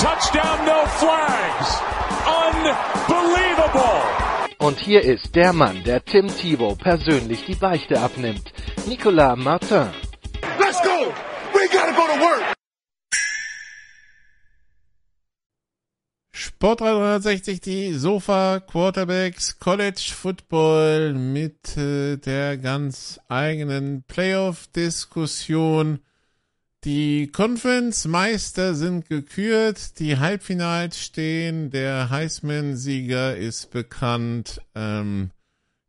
touchdown, no flags. Unbelievable. Und hier ist der Mann, der Tim Thibault persönlich die Beichte abnimmt. Nicolas Martin. Let's go. We gotta go to work. Sport 360, die Sofa Quarterbacks College Football mit äh, der ganz eigenen Playoff-Diskussion. Die Conference-Meister sind gekürt, die Halbfinals stehen, der Heisman-Sieger ist bekannt. Ähm,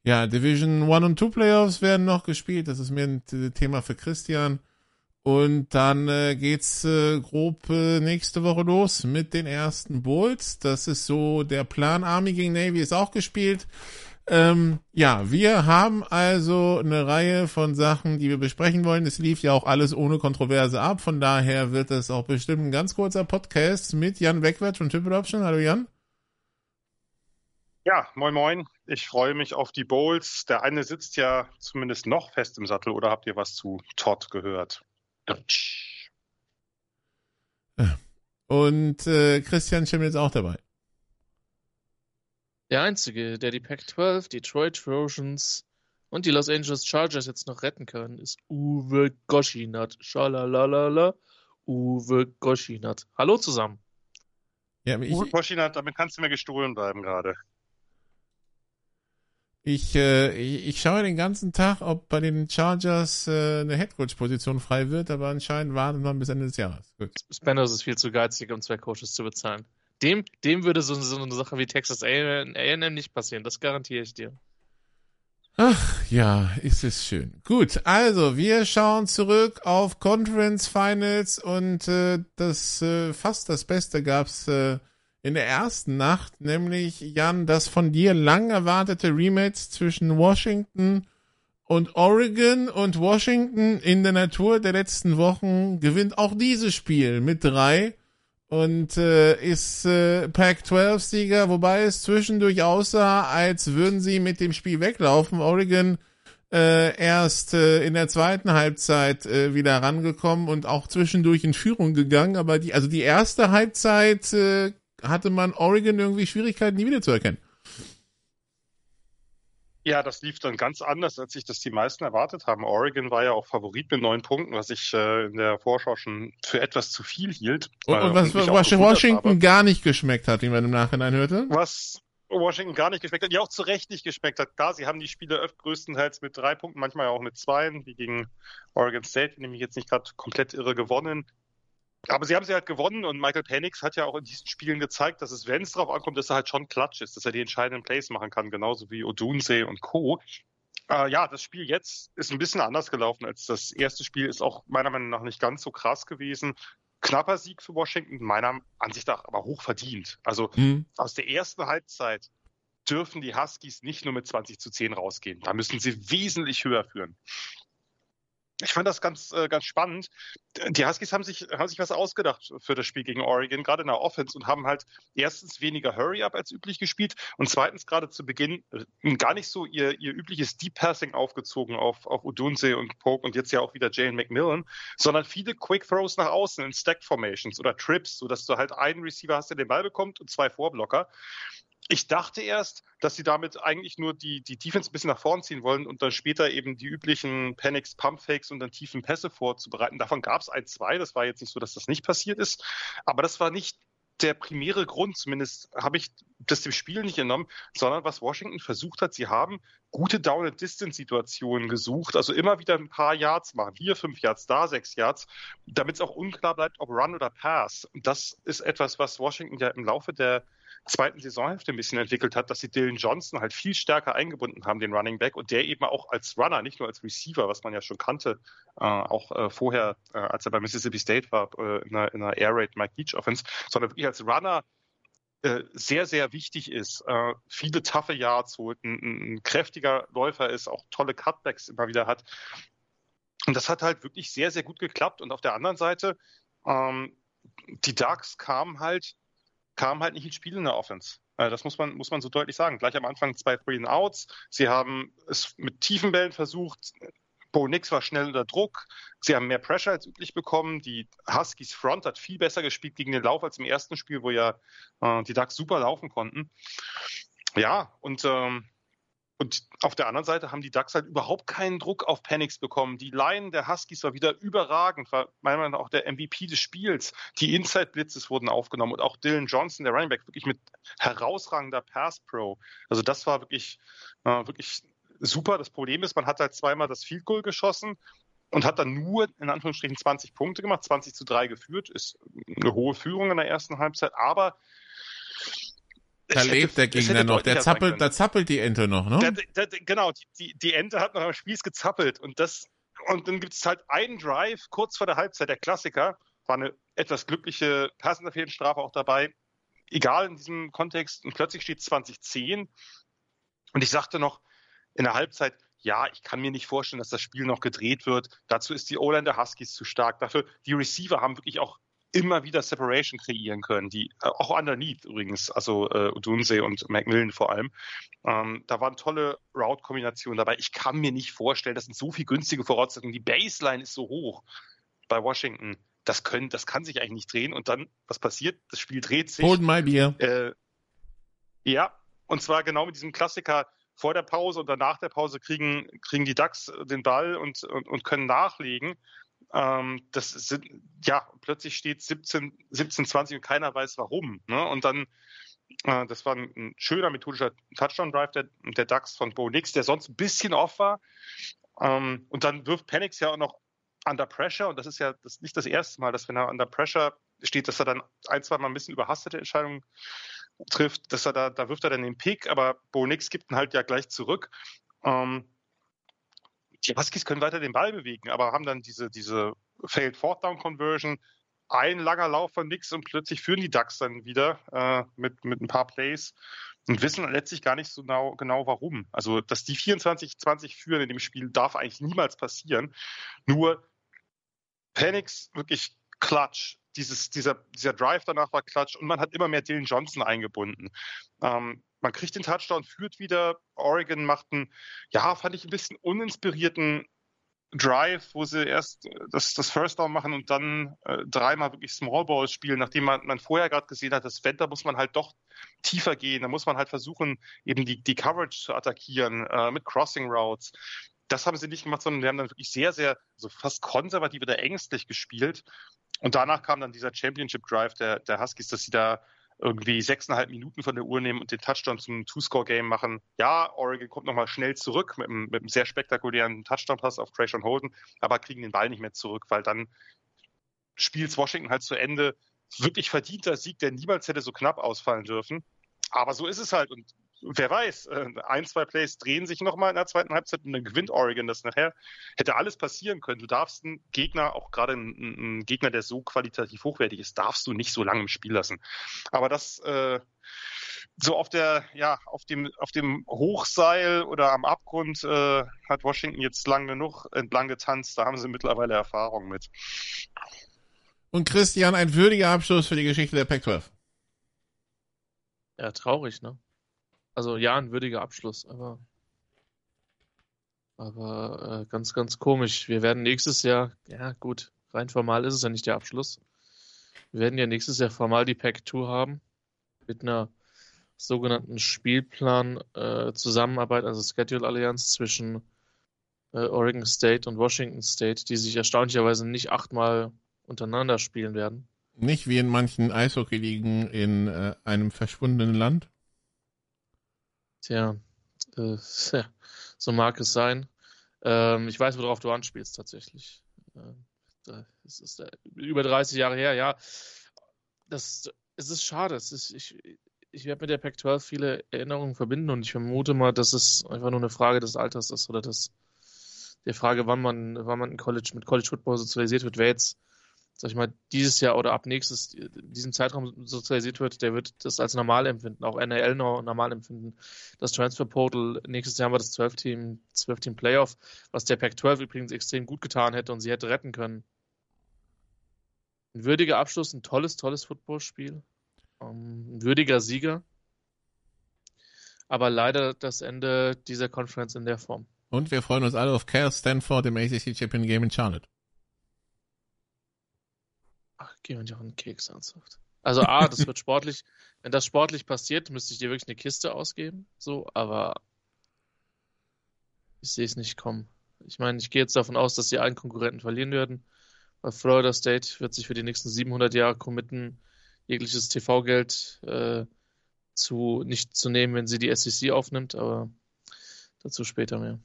ja, Division 1 und 2 Playoffs werden noch gespielt, das ist mir ein Thema für Christian. Und dann äh, geht's äh, grob äh, nächste Woche los mit den ersten Bowls. Das ist so der Plan. Army gegen Navy ist auch gespielt. Ähm, ja, wir haben also eine Reihe von Sachen, die wir besprechen wollen. Es lief ja auch alles ohne Kontroverse ab. Von daher wird es auch bestimmt ein ganz kurzer Podcast mit Jan Wegwert von Triple Option. Hallo Jan. Ja, moin moin. Ich freue mich auf die Bowls. Der eine sitzt ja zumindest noch fest im Sattel oder habt ihr was zu Todd gehört? Und äh, Christian Schimmel ist auch dabei. Der einzige, der die Pac-12, Detroit Trojans und die Los Angeles Chargers jetzt noch retten können, ist Uwe Goshinat. Schalalalala. Uwe Goshinat. Hallo zusammen. Ja, ich, Uwe Koschinat, damit kannst du mir gestohlen bleiben gerade. ich, äh, ich, ich schaue den ganzen Tag, ob bei den Chargers äh, eine Headcoach-Position frei wird, aber anscheinend warten wir bis Ende des Jahres. Gut. Spanos ist viel zu geizig, um zwei Coaches zu bezahlen. Dem, dem würde so, so eine Sache wie Texas A&M nicht passieren, das garantiere ich dir. Ach ja, ist es schön. Gut, also wir schauen zurück auf Conference Finals und äh, das äh, fast das Beste gab's äh, in der ersten Nacht, nämlich Jan, das von dir lang erwartete Rematch zwischen Washington und Oregon und Washington in der Natur der letzten Wochen gewinnt auch dieses Spiel mit drei und äh, ist äh, Pac-12-Sieger, wobei es zwischendurch aussah, als würden sie mit dem Spiel weglaufen. Oregon äh, erst äh, in der zweiten Halbzeit äh, wieder rangekommen und auch zwischendurch in Führung gegangen, aber die, also die erste Halbzeit äh, hatte man Oregon irgendwie Schwierigkeiten, die wiederzuerkennen. Ja, das lief dann ganz anders, als sich das die meisten erwartet haben. Oregon war ja auch Favorit mit neun Punkten, was ich äh, in der Vorschau schon für etwas zu viel hielt. Und, Äh, und was, gewundert Washington habe. gar nicht geschmeckt hat, wie man im Nachhinein hörte. Was Washington gar nicht geschmeckt hat, ja auch zu Recht nicht geschmeckt hat. Klar, sie haben die Spiele öfter größtenteils mit drei Punkten, manchmal auch mit zwei, wie gegen Oregon State, nämlich jetzt nicht gerade komplett irre gewonnen. Aber sie haben sie halt gewonnen und Michael Penix hat ja auch in diesen Spielen gezeigt, dass es, wenn es drauf ankommt, dass er halt schon klatsch ist, dass er die entscheidenden Plays machen kann, genauso wie Odunse und Co. Äh, ja, das Spiel jetzt ist ein bisschen anders gelaufen als das erste Spiel, ist auch meiner Meinung nach nicht ganz so krass gewesen. Knapper Sieg für Washington, meiner Ansicht nach aber hoch verdient. Also Hm. aus der ersten Halbzeit dürfen die Huskies nicht nur mit 20 zu 10 rausgehen. Da müssen sie wesentlich höher führen. Ich fand das ganz, äh, ganz spannend. Die Huskies haben sich, haben sich was ausgedacht für das Spiel gegen Oregon, gerade in der Offense, und haben halt erstens weniger Hurry-Up als üblich gespielt und zweitens gerade zu Beginn äh, gar nicht so ihr, ihr übliches Deep Passing aufgezogen auf, auf Udunse und Polk und jetzt ja auch wieder Jalen McMillan, sondern viele Quick Throws nach außen in Stack Formations oder Trips, sodass du halt einen Receiver hast, der den Ball bekommt und zwei Vorblocker. Ich dachte erst, dass sie damit eigentlich nur die, die Defense ein bisschen nach vorn ziehen wollen und dann später eben die üblichen Panics, Pumpfakes und dann tiefen Pässe vorzubereiten. Davon gab es ein, zwei. Das war jetzt nicht so, dass das nicht passiert ist. Aber das war nicht der primäre Grund, zumindest habe ich das dem Spiel nicht entnommen, sondern was Washington versucht hat, sie haben gute Down-and-Distance-Situationen gesucht, also immer wieder ein paar Yards machen, hier fünf Yards, da sechs Yards, damit es auch unklar bleibt, ob Run oder Pass. Und das ist etwas, was Washington ja im Laufe der zweiten Saisonhälfte ein bisschen entwickelt hat, dass sie Dylan Johnson halt viel stärker eingebunden haben, den Running Back, und der eben auch als Runner, nicht nur als Receiver, was man ja schon kannte, äh, auch äh, vorher, äh, als er bei Mississippi State war, äh, in einer, in einer Air Raid Mike Leach Offense, sondern wirklich als Runner äh, sehr, sehr wichtig ist, äh, viele taffe Yards holt, ein, ein, kräftiger Läufer ist, auch tolle Cutbacks immer wieder hat. Und das hat halt wirklich sehr, sehr gut geklappt. Und auf der anderen Seite, ähm, die Ducks kamen halt, kamen halt nicht ins Spiel in der Offense. Äh, das muss man, muss man so deutlich sagen. Gleich am Anfang zwei Three Outs. Sie haben es mit tiefen Bällen versucht. Bo Nix war schnell unter Druck. Sie haben mehr Pressure als üblich bekommen. Die Huskies Front hat viel besser gespielt gegen den Lauf als im ersten Spiel, wo ja äh, die Ducks super laufen konnten. Ja, und ähm, und auf der anderen Seite haben die Ducks halt überhaupt keinen Druck auf Panics bekommen. Die Line der Huskies war wieder überragend, war meiner Meinung nach auch der MVP des Spiels. Die Inside-Blitzes wurden aufgenommen und auch Dylan Johnson, der Running Back, wirklich mit herausragender Pass-Pro. Also das war wirklich, äh, wirklich super. Das Problem ist, man hat halt zweimal das Field Goal geschossen und hat dann nur in Anführungsstrichen 20 Punkte gemacht, 20 zu 3 geführt. Ist eine hohe Führung in der ersten Halbzeit, aber da lebt der Gegner noch. Der zappelt, da zappelt die Ente noch, ne? Der, der, genau, die, die Ente hat noch am Spieß gezappelt. Und das, und dann gibt es halt einen Drive kurz vor der Halbzeit, der Klassiker. War eine etwas glückliche Passenderfehlenstrafe auch dabei. Egal in diesem Kontext. Und plötzlich steht 2010. Und ich sagte noch in der Halbzeit, ja, ich kann mir nicht vorstellen, dass das Spiel noch gedreht wird. Dazu ist die O-Line der Huskies zu stark. Dafür, die Receiver haben wirklich auch immer wieder Separation kreieren können, die äh, auch underneath übrigens, also äh, Udunse und Macmillan vor allem. Ähm, da waren tolle Route-Kombinationen dabei. Ich kann mir nicht vorstellen, das sind so viel günstige Voraussetzungen. Die Baseline ist so hoch bei Washington. Das können, das kann sich eigentlich nicht drehen. Und dann, was passiert? Das Spiel dreht sich. Hold my beer. Äh, ja, und zwar genau mit diesem Klassiker vor der Pause und danach der Pause kriegen, kriegen die Ducks den Ball und, und, und können nachlegen. Ähm, das sind, ja, plötzlich steht 17, 17, 20 und keiner weiß warum. Ne? Und dann, äh, das war ein, ein schöner methodischer Touchdown-Drive der, der Ducks von Bo Nix, der sonst ein bisschen off war. Ähm, und dann wirft Penix ja auch noch under pressure und das ist ja das nicht das erste Mal, dass wenn er under pressure steht, dass er dann ein, zwei Mal ein bisschen überhastete Entscheidungen trifft, dass er da, da wirft er dann den Pick, aber Bo Nix gibt ihn halt ja gleich zurück. Ähm, die Huskies können weiter den Ball bewegen, aber haben dann diese, diese Failed Fourth Down Conversion, ein langer Lauf von nix und plötzlich führen die Ducks dann wieder äh, mit, mit ein paar Plays und wissen letztlich gar nicht so genau, genau warum. Also, dass die 24-20 führen in dem Spiel, darf eigentlich niemals passieren. Nur Panics wirklich klatsch. Dieses, dieser, dieser Drive danach war klatsch und man hat immer mehr Dylan Johnson eingebunden. Ähm, man kriegt den Touchdown, führt wieder. Oregon macht einen, ja, fand ich ein bisschen uninspirierten Drive, wo sie erst äh, das, das First Down machen und dann äh, dreimal wirklich Small Balls spielen, nachdem man, man vorher gerade gesehen hat, das Wetter muss man halt doch tiefer gehen. Da muss man halt versuchen, eben die, die Coverage zu attackieren äh, mit Crossing Routes. Das haben sie nicht gemacht, sondern wir haben dann wirklich sehr, sehr, also fast konservativ oder ängstlich gespielt. Und danach kam dann dieser Championship Drive der, der Huskies, dass sie da irgendwie sechseinhalb Minuten von der Uhr nehmen und den Touchdown zum Two-Score-Game machen. Ja, Oregon kommt nochmal schnell zurück mit einem, mit einem sehr spektakulären Touchdown-Pass auf Trayshawn Holden, aber kriegen den Ball nicht mehr zurück, weil dann spielt Washington halt zu Ende. Wirklich verdienter Sieg, der niemals hätte so knapp ausfallen dürfen. Aber so ist es halt. Und wer weiß, äh, ein, zwei Plays drehen sich nochmal in der zweiten Halbzeit und dann gewinnt Oregon das nachher. Hätte alles passieren können. Du darfst einen Gegner, auch gerade einen, einen Gegner, der so qualitativ hochwertig ist, darfst du nicht so lange im Spiel lassen. Aber das äh, so auf der, ja, auf dem, auf dem Hochseil oder am Abgrund äh, hat Washington jetzt lang genug entlang getanzt. Da haben sie mittlerweile Erfahrung mit. Und Christian, ein würdiger Abschluss für die Geschichte der Pac-12. Ja, traurig, ne? Also ja, ein würdiger Abschluss, aber aber äh, ganz, ganz komisch. Wir werden nächstes Jahr, ja gut, rein formal ist es ja nicht der Abschluss. Wir werden ja nächstes Jahr formal die Pack 2 haben mit einer sogenannten Spielplan äh, also Schedule Allianz zwischen äh, Oregon State und Washington State, die sich erstaunlicherweise nicht achtmal untereinander spielen werden. Nicht wie in manchen Eishockey-Ligen in äh, einem verschwundenen Land. Tja, äh, so mag es sein. Ähm, ich weiß, worauf du anspielst tatsächlich. Äh, das ist äh, über 30 Jahre her, ja. Das, es ist schade. Es ist, ich, ich werde mit der Pac-12 viele Erinnerungen verbinden und ich vermute mal, dass es einfach nur eine Frage des Alters ist oder das, der Frage, wann man, wann man in College, mit College Football sozialisiert wird. Wer jetzt, sag ich mal, dieses Jahr oder ab nächstes, diesem Zeitraum sozialisiert wird, der wird das als normal empfinden, auch noch normal empfinden. Das Transfer Portal, nächstes Jahr haben wir das 12-Team, 12-Team Playoff, was der Pac-12 übrigens extrem gut getan hätte und sie hätte retten können. Ein würdiger Abschluss, ein tolles, tolles Footballspiel. Ähm, ein würdiger Sieger. Aber leider das Ende dieser Conference in der Form. Und wir freuen uns alle auf Cal Stanford im ACC Champion Game in Charlotte. Ach, geh mir doch einen Keks ernsthaft. Also A, das wird sportlich, wenn das sportlich passiert, müsste ich dir wirklich eine Kiste ausgeben. So, aber ich sehe es nicht kommen. Ich meine, ich gehe jetzt davon aus, dass sie allen Konkurrenten verlieren werden. Weil Florida State wird sich für die nächsten 700 Jahre committen, jegliches TV-Geld äh, zu, nicht zu nehmen, wenn sie die SEC aufnimmt, aber dazu später mehr.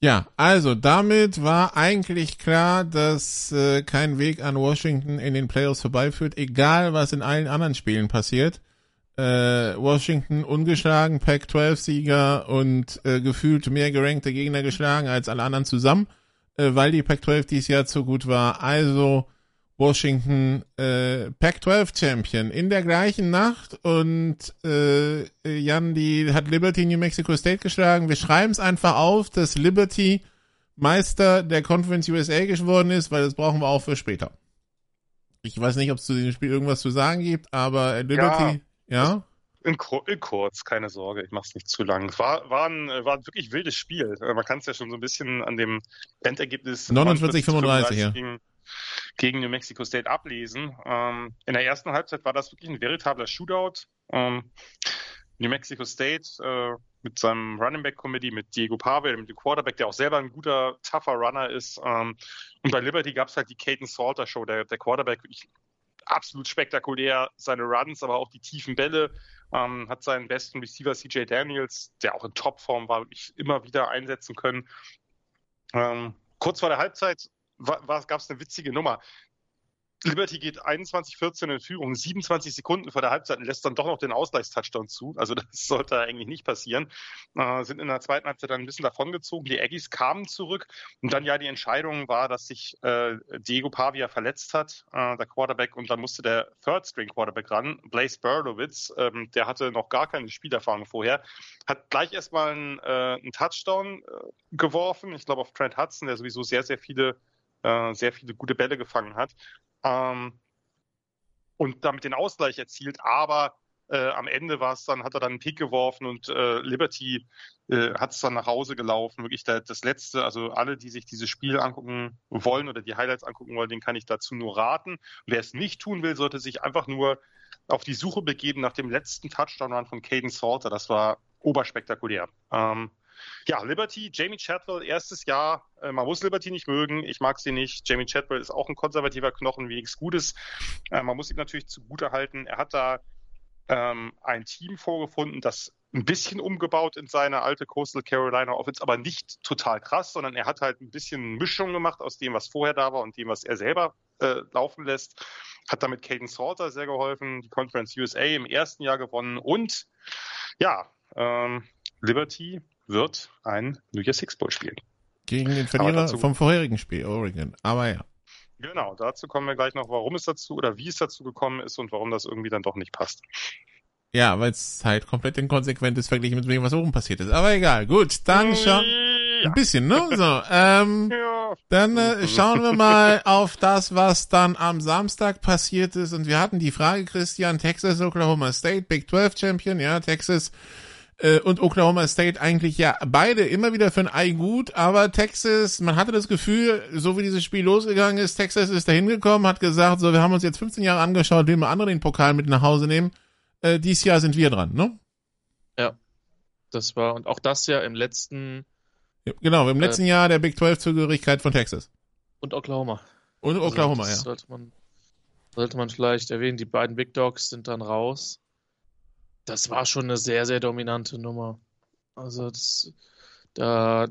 Ja, also damit war eigentlich klar, dass äh, kein Weg an Washington in den Playoffs vorbeiführt, egal was in allen anderen Spielen passiert. Äh, Washington ungeschlagen, Pac-12-Sieger und äh, gefühlt mehr gerankte Gegner geschlagen als alle anderen zusammen, äh, weil die Pac-12 dieses Jahr zu gut war. Also Washington äh, Pac-12 Champion in der gleichen Nacht und äh, Jan, die hat Liberty New Mexico State geschlagen. Wir schreiben es einfach auf, dass Liberty Meister der Conference USA geworden ist, weil das brauchen wir auch für später. Ich weiß nicht, ob es zu dem Spiel irgendwas zu sagen gibt, aber Liberty, ja. ja? In, in, kurz, keine Sorge, ich mach's nicht zu lang. Es war, war, ein, war ein wirklich wildes Spiel. Man kann es ja schon so ein bisschen an dem Endergebnis 49, 35 ja. gegen, gegen New Mexico State ablesen. Ähm, in der ersten Halbzeit war das wirklich ein veritabler Shootout. Ähm, New Mexico State äh, mit seinem Running Back Committee, mit Diego Pavel, mit dem Quarterback, der auch selber ein guter, tougher Runner ist. Ähm, und bei Liberty gab es halt die Caden Salter Show, der, der Quarterback, wirklich absolut spektakulär, seine Runs, aber auch die tiefen Bälle. Ähm, hat seinen besten Receiver CJ Daniels, der auch in Topform war, wirklich immer wieder einsetzen können. Ähm, kurz vor der Halbzeit gab es eine witzige Nummer. Liberty geht 21-14 in Führung, 27 Sekunden vor der Halbzeit und lässt dann doch noch den Ausgleichstouchdown zu. Also das sollte eigentlich nicht passieren. Äh, sind in der zweiten Halbzeit dann ein bisschen davongezogen. Die Aggies kamen zurück und dann ja die Entscheidung war, dass sich äh, Diego Pavia verletzt hat, äh, der Quarterback, und dann musste der Third String Quarterback ran, Blaze Berlowitz, ähm, der hatte noch gar keine Spielerfahrung vorher, hat gleich erstmal einen, äh, einen Touchdown äh, geworfen. Ich glaube auf Trent Hudson, der sowieso sehr, sehr viele äh, sehr viele gute Bälle gefangen hat ähm, und damit den Ausgleich erzielt. Aber äh, am Ende war es dann, hat er dann einen Pick geworfen und äh, Liberty äh, hat es dann nach Hause gelaufen. Wirklich der, das letzte, also alle, die sich dieses Spiel angucken wollen oder die Highlights angucken wollen, den kann ich dazu nur raten. wer es nicht tun will, sollte sich einfach nur auf die Suche begeben nach dem letzten Touchdown-Run von Caden Salter. Das war oberspektakulär. Ähm, ja, Liberty, Jamie Chadwell, erstes Jahr. Äh, man muss Liberty nicht mögen. Ich mag sie nicht. Jamie Chadwell ist auch ein konservativer Knochen, wie nichts Gutes. Äh, man muss ihm natürlich zugute halten. Er hat da ähm, ein Team vorgefunden, das ein bisschen umgebaut in seine alte Coastal Carolina Offense, aber nicht total krass, sondern er hat halt ein bisschen Mischung gemacht aus dem, was vorher da war und dem, was er selber äh, laufen lässt. Hat damit Caden Salter sehr geholfen, die Conference USA im ersten Jahr gewonnen und ja, ähm, Liberty wird ein New Year's Six Bowl spielen. Gegen den Verlierer vom vorherigen Spiel, Oregon. Aber ja. Genau, dazu kommen wir gleich noch, warum es dazu oder wie es dazu gekommen ist und warum das irgendwie dann doch nicht passt. Ja, weil es halt komplett inkonsequent ist verglichen mit dem, was oben passiert ist. Aber egal, gut, dann schauen. Ja. Ein bisschen, ne? So, ähm, ja. dann äh, schauen wir mal auf das, was dann am Samstag passiert ist. Und wir hatten die Frage, Christian, Texas, Oklahoma State, Big 12 Champion, ja, Texas äh, und Oklahoma State eigentlich ja beide immer wieder für ein Ei gut, aber Texas, man hatte das Gefühl, so wie dieses Spiel losgegangen ist, Texas ist da hingekommen, hat gesagt, so, wir haben uns jetzt 15 Jahre angeschaut, wie wir andere den Pokal mit nach Hause nehmen. Äh, dieses Jahr sind wir dran, ne? Ja. Das war, und auch das ja im letzten. Ja, genau, im letzten äh, Jahr der Big 12 Zugehörigkeit von Texas. Und Oklahoma. Und Oklahoma, also, ja. Sollte man, sollte man vielleicht erwähnen, die beiden Big Dogs sind dann raus das war schon eine sehr, sehr dominante Nummer. Also das, da,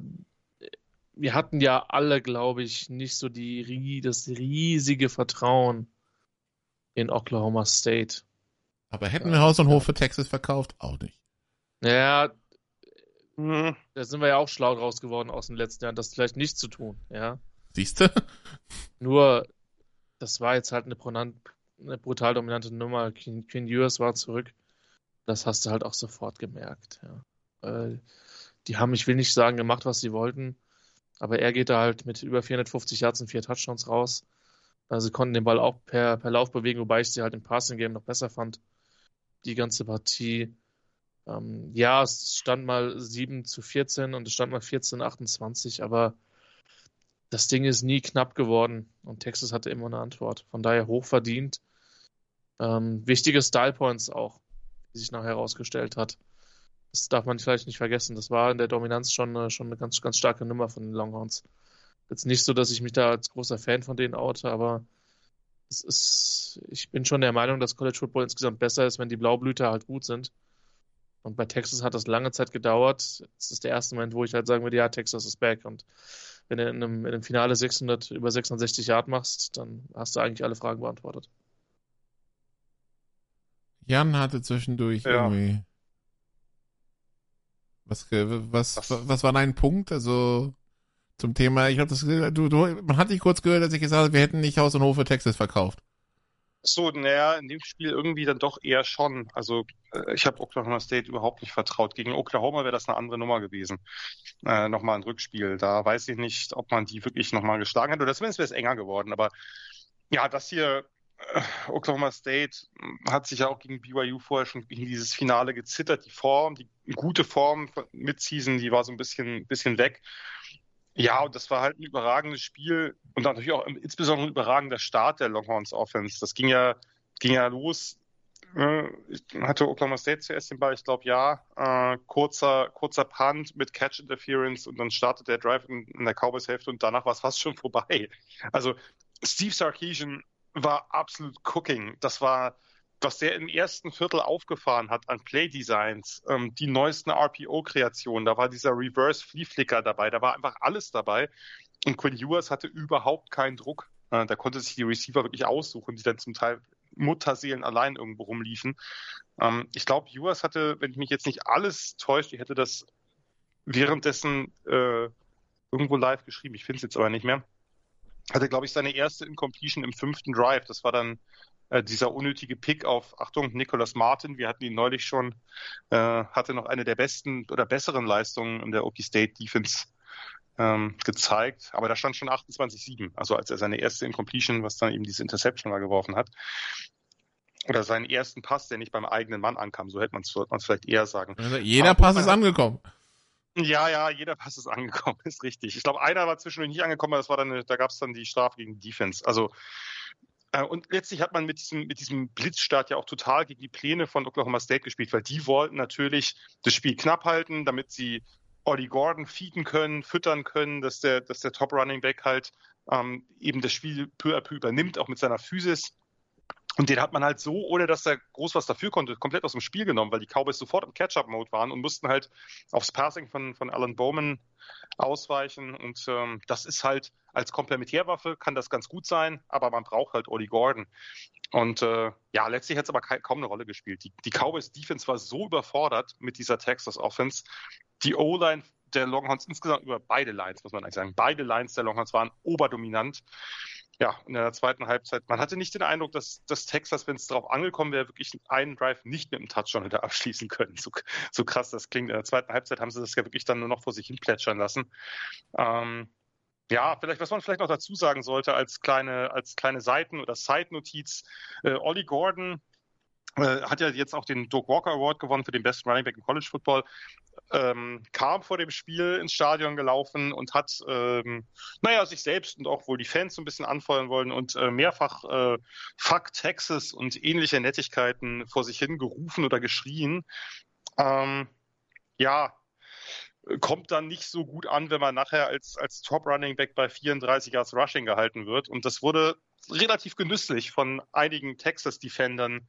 wir hatten ja alle, glaube ich, nicht so die, das riesige Vertrauen in Oklahoma State. Aber hätten wir Haus und Hof für Texas verkauft? Auch nicht. Naja, Hm, da sind wir ja auch schlau draus geworden aus den letzten Jahren, das vielleicht nicht zu tun, ja. Siehst du? Nur, das war jetzt halt eine, eine brutal dominante Nummer. Queen Ewers war zurück. Das hast du halt auch sofort gemerkt, ja. Die haben, ich will nicht sagen, gemacht, was sie wollten, aber er geht da halt mit über 450 Yards und vier Touchdowns raus. Also sie konnten den Ball auch per, per Lauf bewegen, wobei ich sie halt im Passing Game noch besser fand. Die ganze Partie. Ähm, ja, es stand mal 7 zu 14 und es stand mal 14 28, aber das Ding ist nie knapp geworden und Texas hatte immer eine Antwort. Von daher hochverdient. Ähm, wichtige Style Points auch, die sich nachher herausgestellt hat. Das darf man vielleicht nicht vergessen. Das war in der Dominanz schon, eine- schon eine ganz, ganz starke Nummer von den Longhorns. Jetzt nicht so, dass ich mich da als großer Fan von denen oute, aber es ist, ich bin schon der Meinung, dass College Football insgesamt besser ist, wenn die Blaublüter halt gut sind. Und bei Texas hat das lange Zeit gedauert. Es ist der erste Moment, wo ich halt sagen würde, ja, Texas ist back. Und wenn du in einem, in einem Finale 600, über 660 Yard machst, dann hast du eigentlich alle Fragen beantwortet. Jan hatte zwischendurch Ja. irgendwie. Was, was, Was? was war dein Punkt? Also zum Thema, ich habe das, du, du, man hat dich kurz gehört, als ich gesagt habe, wir hätten nicht Haus und Hof für Texas verkauft. So, naja, in dem Spiel irgendwie dann doch eher schon. Also äh, ich habe Oklahoma State überhaupt nicht vertraut. Gegen Oklahoma wäre das eine andere Nummer gewesen. Äh, nochmal ein Rückspiel. Da weiß ich nicht, ob man die wirklich nochmal geschlagen hat. Oder zumindest wäre es enger geworden. Aber ja, das hier, Oklahoma State mh, hat sich ja auch gegen BYU vorher schon gegen dieses Finale gezittert. Die Form, die gute Form von Midseason, die war so ein bisschen, bisschen weg. Ja, und das war halt ein überragendes Spiel und natürlich auch insbesondere ein überragender Start der Longhorns Offense. Das ging ja, ging ja los. Äh, ich hatte Oklahoma State zuerst den Ball, ich glaube ja. Äh, kurzer, kurzer Punt mit Catch Interference und dann startet der Drive in, der Cowboys Hälfte und danach war es fast schon vorbei. Also Steve Sarkisian war absolut cooking. Das war, was der im ersten Viertel aufgefahren hat an Play-Designs, ähm, die neuesten RPO-Kreationen, da war dieser Reverse-Flea-Flicker dabei, da war einfach alles dabei. Und Quinn Ewers hatte überhaupt keinen Druck. Äh, da konnte sich die Receiver wirklich aussuchen, die dann zum Teil Mutterseelen allein irgendwo rumliefen. Ähm, ich glaube, Ewers hatte, wenn ich mich jetzt nicht alles täuscht, ich hätte das währenddessen äh, irgendwo live geschrieben, ich finde es jetzt aber nicht mehr. Hatte, glaube ich, seine erste Incompletion im fünften Drive. Das war dann äh, dieser unnötige Pick auf, Achtung, Nicholas Martin. Wir hatten ihn neulich schon, äh, hatte noch eine der besten oder besseren Leistungen in der Okie State Defense ähm, gezeigt. Aber da stand schon 28-7, also als er seine erste Incompletion, was dann eben diese Interception mal geworfen hat. Oder seinen ersten Pass, der nicht beim eigenen Mann ankam, so hätte man es vielleicht eher sagen. Also jeder Pass ist hat- angekommen. Ja, ja, jeder Pass ist angekommen, ist richtig. Ich glaube, einer war zwischendurch nicht angekommen, das war dann, da gab es dann die Strafe gegen Defense. Also äh, und letztlich hat man mit diesem, mit diesem Blitzstart ja auch total gegen die Pläne von Oklahoma State gespielt, weil die wollten natürlich das Spiel knapp halten, damit sie Ollie Gordon feeden können, füttern können, dass der, dass der Top Running Back halt ähm, eben das Spiel peu à peu übernimmt, auch mit seiner Physis. Und den hat man halt so, ohne dass er groß was dafür konnte, komplett aus dem Spiel genommen, weil die Cowboys sofort im Catch-up-Mode waren und mussten halt aufs Passing von, von Alan Bowman ausweichen. Und ähm, das ist halt als Komplementärwaffe kann das ganz gut sein, aber man braucht halt Ollie Gordon. Und äh, ja, letztlich hat es aber kaum eine Rolle gespielt. Die, die Cowboys Defense war so überfordert mit dieser Texas Offense. Die O-Line der Longhorns insgesamt über beide Lines, muss man eigentlich sagen. Beide Lines der Longhorns waren oberdominant. Ja, in der zweiten Halbzeit. Man hatte nicht den Eindruck, dass, dass Texas, wenn es darauf angekommen wäre, wirklich einen Drive nicht mit einem Touchdown hätte abschließen können. So, so krass das klingt. In der zweiten Halbzeit haben sie das ja wirklich dann nur noch vor sich hin plätschern lassen. Ähm, ja, vielleicht, was man vielleicht noch dazu sagen sollte als kleine, als kleine Seiten- oder Side-Notiz. Äh, Ollie Gordon hat ja jetzt auch den Doug Walker Award gewonnen für den besten Running Back im College Football. Ähm, kam vor dem Spiel ins Stadion gelaufen und hat, ähm, naja, sich selbst und auch wohl die Fans so ein bisschen anfeuern wollen und äh, mehrfach äh, Fuck Texas und ähnliche Nettigkeiten vor sich hin gerufen oder geschrien. Ähm, ja, kommt dann nicht so gut an, wenn man nachher als, als Top Running Back bei 34 Yards Rushing gehalten wird. Und das wurde relativ genüsslich von einigen Texas-Defendern äh,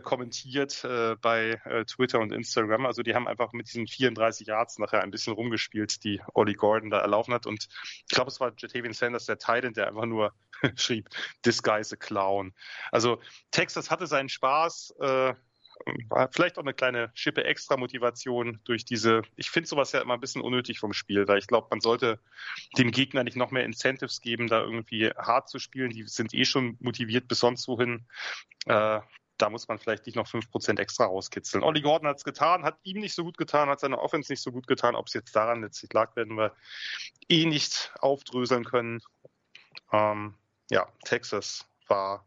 kommentiert äh, bei äh, Twitter und Instagram. Also die haben einfach mit diesen 34 Yards nachher ein bisschen rumgespielt, die Ollie Gordon da erlaufen hat. Und ich glaube, es war Jatavian Sanders, der Titan, der einfach nur schrieb, this guy's a clown. Also Texas hatte seinen Spaß. Äh, war vielleicht auch eine kleine Schippe extra Motivation durch diese, ich finde sowas ja immer ein bisschen unnötig vom Spiel, weil ich glaube, man sollte dem Gegner nicht noch mehr Incentives geben, da irgendwie hart zu spielen. Die sind eh schon motiviert bis sonst wohin. Äh, da muss man vielleicht nicht noch 5% extra rauskitzeln. Olli Gordon hat es getan, hat ihm nicht so gut getan, hat seine Offense nicht so gut getan. Ob es jetzt daran letztlich lag, werden wir eh nicht aufdröseln können. Ähm, ja, Texas war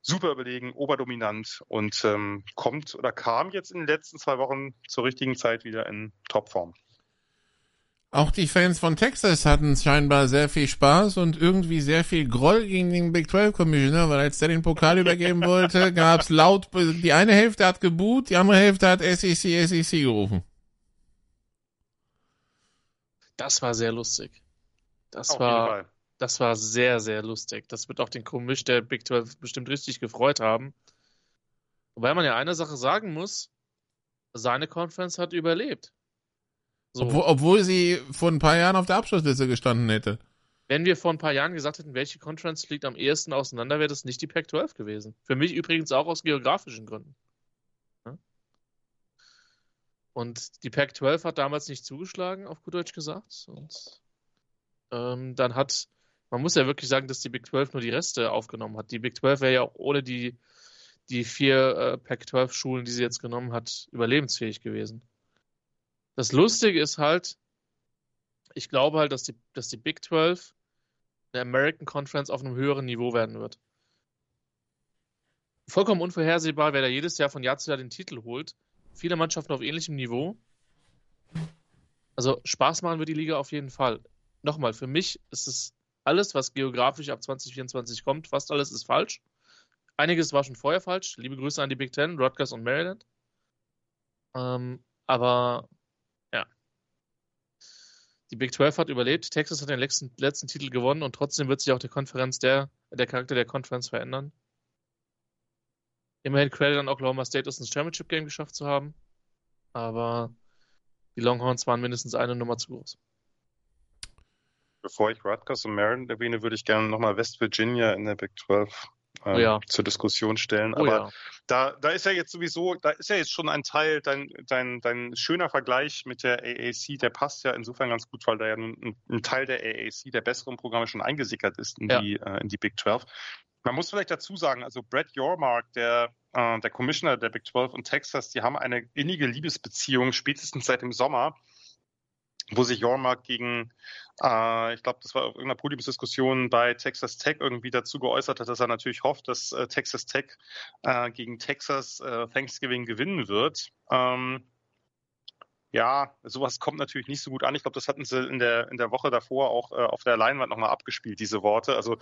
super überlegen, oberdominant und ähm, kommt oder kam jetzt in den letzten zwei Wochen zur richtigen Zeit wieder in Topform. Auch die Fans von Texas hatten scheinbar sehr viel Spaß und irgendwie sehr viel Groll gegen den Big 12 Commissioner, weil als der den Pokal übergeben wollte, gab's laut, die eine Hälfte hat geboot, die andere Hälfte hat SEC, SEC gerufen. Das war sehr lustig. Das Auf war, das war sehr, sehr lustig. Das wird auch den Komisch der Big 12 bestimmt richtig gefreut haben. Wobei man ja eine Sache sagen muss, seine Conference hat überlebt. So. Obwohl, obwohl sie vor ein paar Jahren auf der Abschlussliste gestanden hätte. Wenn wir vor ein paar Jahren gesagt hätten, welche Conference liegt am ehesten auseinander, wäre das nicht die Pac-12 gewesen. Für mich übrigens auch aus geografischen Gründen. Und die Pac-12 hat damals nicht zugeschlagen, auf gut Deutsch gesagt. Und ähm, dann hat, man muss ja wirklich sagen, dass die Big 12 nur die Reste aufgenommen hat. Die Big 12 wäre ja auch ohne die, die vier äh, Pac-12-Schulen, die sie jetzt genommen hat, überlebensfähig gewesen. Das Lustige ist halt, ich glaube halt, dass die, dass die Big 12 der American Conference auf einem höheren Niveau werden wird. Vollkommen unvorhersehbar, wer da jedes Jahr von Jahr zu Jahr den Titel holt. Viele Mannschaften auf ähnlichem Niveau. Also Spaß machen wird die Liga auf jeden Fall. Nochmal, für mich ist es alles, was geografisch ab 2024 kommt, fast alles ist falsch. Einiges war schon vorher falsch. Liebe Grüße an die Big Ten, Rutgers und Maryland. Ähm, aber die Big 12 hat überlebt, Texas hat den letzten, letzten Titel gewonnen und trotzdem wird sich auch der Konferenz der, der Charakter der Konferenz verändern. Immerhin Credit an Oklahoma State, es ins Championship Game geschafft zu haben. Aber die Longhorns waren mindestens eine Nummer zu groß. Bevor ich Rutgers und Maryland erwähne, würde ich gerne nochmal West Virginia in der Big 12 ähm, oh ja. zur Diskussion stellen. Oh Aber ja. da, da ist ja jetzt sowieso, da ist ja jetzt schon ein Teil, dein, dein, dein schöner Vergleich mit der AAC, der passt ja insofern ganz gut, weil da ja ein, ein Teil der AAC, der besseren Programme schon eingesickert ist in, ja. die, äh, in die Big 12. Man muss vielleicht dazu sagen, also Brett Yormark, der, äh, der Commissioner der Big 12 und Texas, die haben eine innige Liebesbeziehung spätestens seit dem Sommer wo sich Jormark gegen, äh, ich glaube, das war auf irgendeiner Podiumsdiskussion bei Texas Tech irgendwie dazu geäußert hat, dass er natürlich hofft, dass äh, Texas Tech äh, gegen Texas äh, Thanksgiving gewinnen wird. Ähm, ja, sowas kommt natürlich nicht so gut an. Ich glaube, das hatten sie in der, in der Woche davor auch äh, auf der Leinwand nochmal abgespielt, diese Worte. Also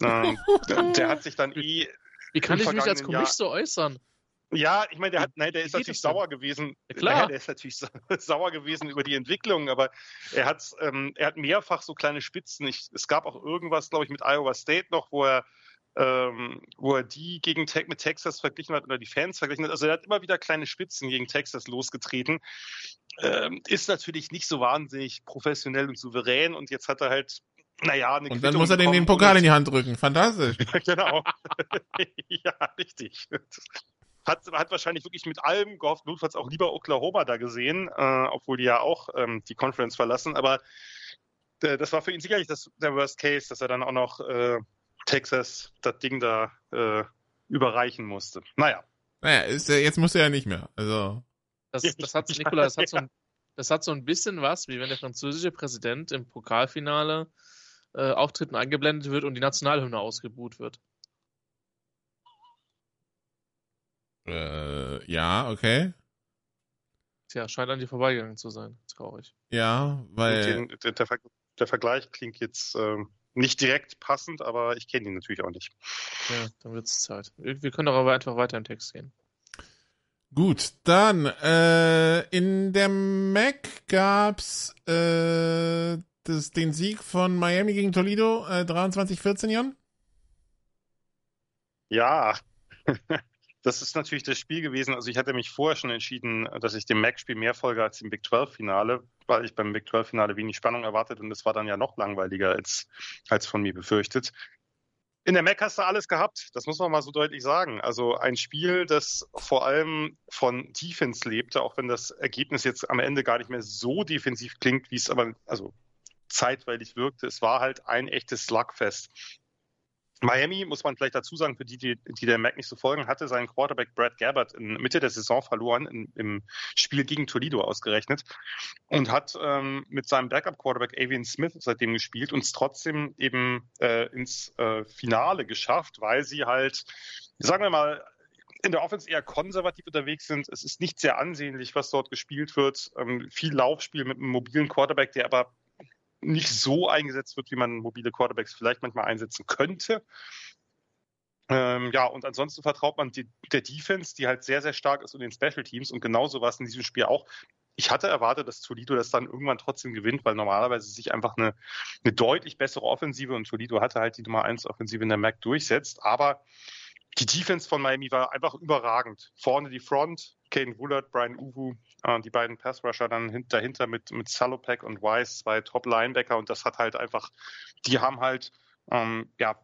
äh, der hat sich dann eh. Wie kann ich mich als Komisch so äußern? Ja, ich meine, der hat, nein, der ist natürlich sauer gewesen. Ja, klar. Naja, der ist natürlich sauer gewesen über die Entwicklung, aber er hat, ähm, er hat mehrfach so kleine Spitzen. Ich, es gab auch irgendwas, glaube ich, mit Iowa State noch, wo er, ähm, wo er die gegen mit Texas verglichen hat oder die Fans verglichen hat. Also er hat immer wieder kleine Spitzen gegen Texas losgetreten. Ähm, ist natürlich nicht so wahnsinnig professionell und souverän und jetzt hat er halt naja, eine Und dann muss er den, den Pokal in die Hand drücken. Fantastisch. genau. ja, richtig hat, hat wahrscheinlich wirklich mit allem gehofft, notfalls auch lieber Oklahoma da gesehen, äh, obwohl die ja auch ähm, die Conference verlassen. Aber äh, das war für ihn sicherlich das, der Worst Case, dass er dann auch noch äh, Texas das Ding da äh, überreichen musste. Naja. Naja, ist, jetzt muss er ja nicht mehr. Also. Das, das hat, Nikola, das hat, so ein, das hat so ein bisschen was, wie wenn der französische Präsident im Pokalfinale äh, Auftritten eingeblendet wird und die Nationalhymne ausgebuht wird. Äh, ja, okay. Tja, scheint an dir vorbeigegangen zu sein. Traurig. Ja, weil. Den, der, der, der, Vergleich klingt jetzt äh, nicht direkt passend, aber ich kenne ihn natürlich auch nicht. Ja, dann wird es Zeit. Wir können doch aber einfach weiter im Text gehen. Gut, dann äh, in der Mac gab's äh, das, den Sieg von Miami gegen Toledo, äh, 23-14, Jan? Ja, das ist natürlich das Spiel gewesen. Also ich hatte mich vorher schon entschieden, dass ich dem Mac-Spiel mehr folge als dem Big 12-Finale, weil ich beim Big 12-Finale wenig Spannung erwartet und es war dann ja noch langweiliger als, als von mir befürchtet. in der Mac hast du alles gehabt, das muss man mal so deutlich sagen. Also ein Spiel, das vor allem von Defense lebte, auch wenn das Ergebnis jetzt am Ende gar nicht mehr so defensiv klingt, wie es aber also zeitweilig wirkte. Es war halt ein echtes Slugfest. Miami, muss man vielleicht dazu sagen, für die, die, die der Mac nicht so folgen, hatte seinen Quarterback Brad Gabbard in Mitte der Saison verloren, in, im Spiel gegen Toledo ausgerechnet und hat ähm, mit seinem Backup-Quarterback Avian Smith seitdem gespielt und es trotzdem eben äh, ins äh, Finale geschafft, weil sie halt, sagen wir mal, in der Offense eher konservativ unterwegs sind. Es ist nicht sehr ansehnlich, was dort gespielt wird. Ähm, viel Laufspiel mit einem mobilen Quarterback, der aber nicht so eingesetzt wird, wie man mobile Quarterbacks vielleicht manchmal einsetzen könnte. Ähm, ja, und ansonsten vertraut man die, der Defense, die halt sehr, sehr stark ist und den Special Teams. Und genauso war es in diesem Spiel auch. Ich hatte erwartet, dass Toledo das dann irgendwann trotzdem gewinnt, weil normalerweise sich einfach eine, eine deutlich bessere Offensive und Toledo hatte halt die Nummer 1 Offensive in der MAC durchsetzt. Aber die Defense von Miami war einfach überragend. Vorne die Front, Kane Woolard, Brian Uwu, äh, die beiden Pass-Rusher dann dahinter mit, mit Salopek und Weiss, zwei Top-Linebacker und das hat halt einfach, die haben halt, ähm, ja,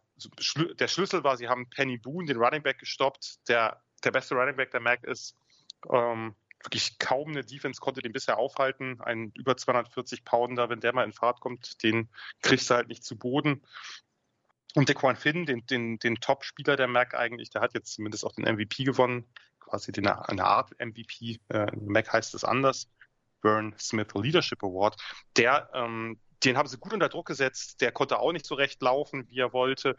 der Schlüssel war, sie haben Penny Boone, den Running Back, gestoppt. Der, der beste Running Back der Mac ist ähm, wirklich kaum eine Defense konnte den bisher aufhalten. Ein über 240 Pounder, wenn der mal in Fahrt kommt, den kriegst du halt nicht zu Boden. Und der Quan Finn, den, den, den Top-Spieler der Mac eigentlich, der hat jetzt zumindest auch den MVP gewonnen, quasi den, eine Art MVP. Äh, Mac heißt es anders. Burn Smith Leadership Award. Der, ähm, den haben sie gut unter Druck gesetzt. Der konnte auch nicht so recht laufen, wie er wollte.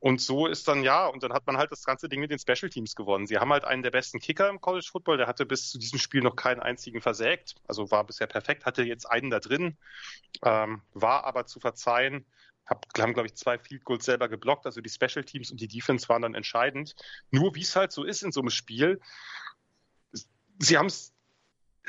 Und so ist dann ja, und dann hat man halt das ganze Ding mit den Special Teams gewonnen. Sie haben halt einen der besten Kicker im College Football, der hatte bis zu diesem Spiel noch keinen einzigen versägt, also war bisher perfekt, hatte jetzt einen da drin, ähm, war aber zu verzeihen hab, haben, glaube ich, zwei Field Goals selber geblockt. Also die Special Teams und die Defense waren dann entscheidend. Nur wie es halt so ist in so einem Spiel, sie haben es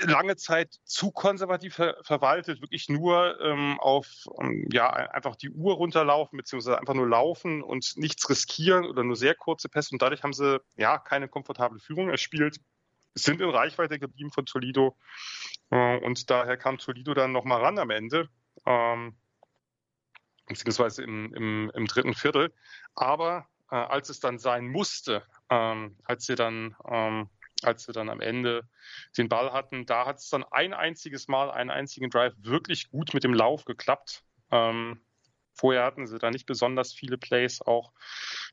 lange Zeit zu konservativ ver verwaltet, wirklich nur ähm, auf ähm, ja einfach die Uhr runterlaufen beziehungsweise einfach nur laufen und nichts riskieren oder nur sehr kurze Pässe und dadurch haben sie ja keine komfortable Führung erspielt, sind in Reichweite geblieben von Toledo äh, und daher kam Toledo dann nochmal ran am Ende. Ähm, beziehungsweise im, im, im dritten Viertel. Aber äh, als es dann sein musste, ähm, als sie dann ähm, als sie dann am Ende den Ball hatten, da hat es dann ein einziges Mal, einen einzigen Drive wirklich gut mit dem Lauf geklappt. Ähm, vorher hatten sie da nicht besonders viele Plays auch.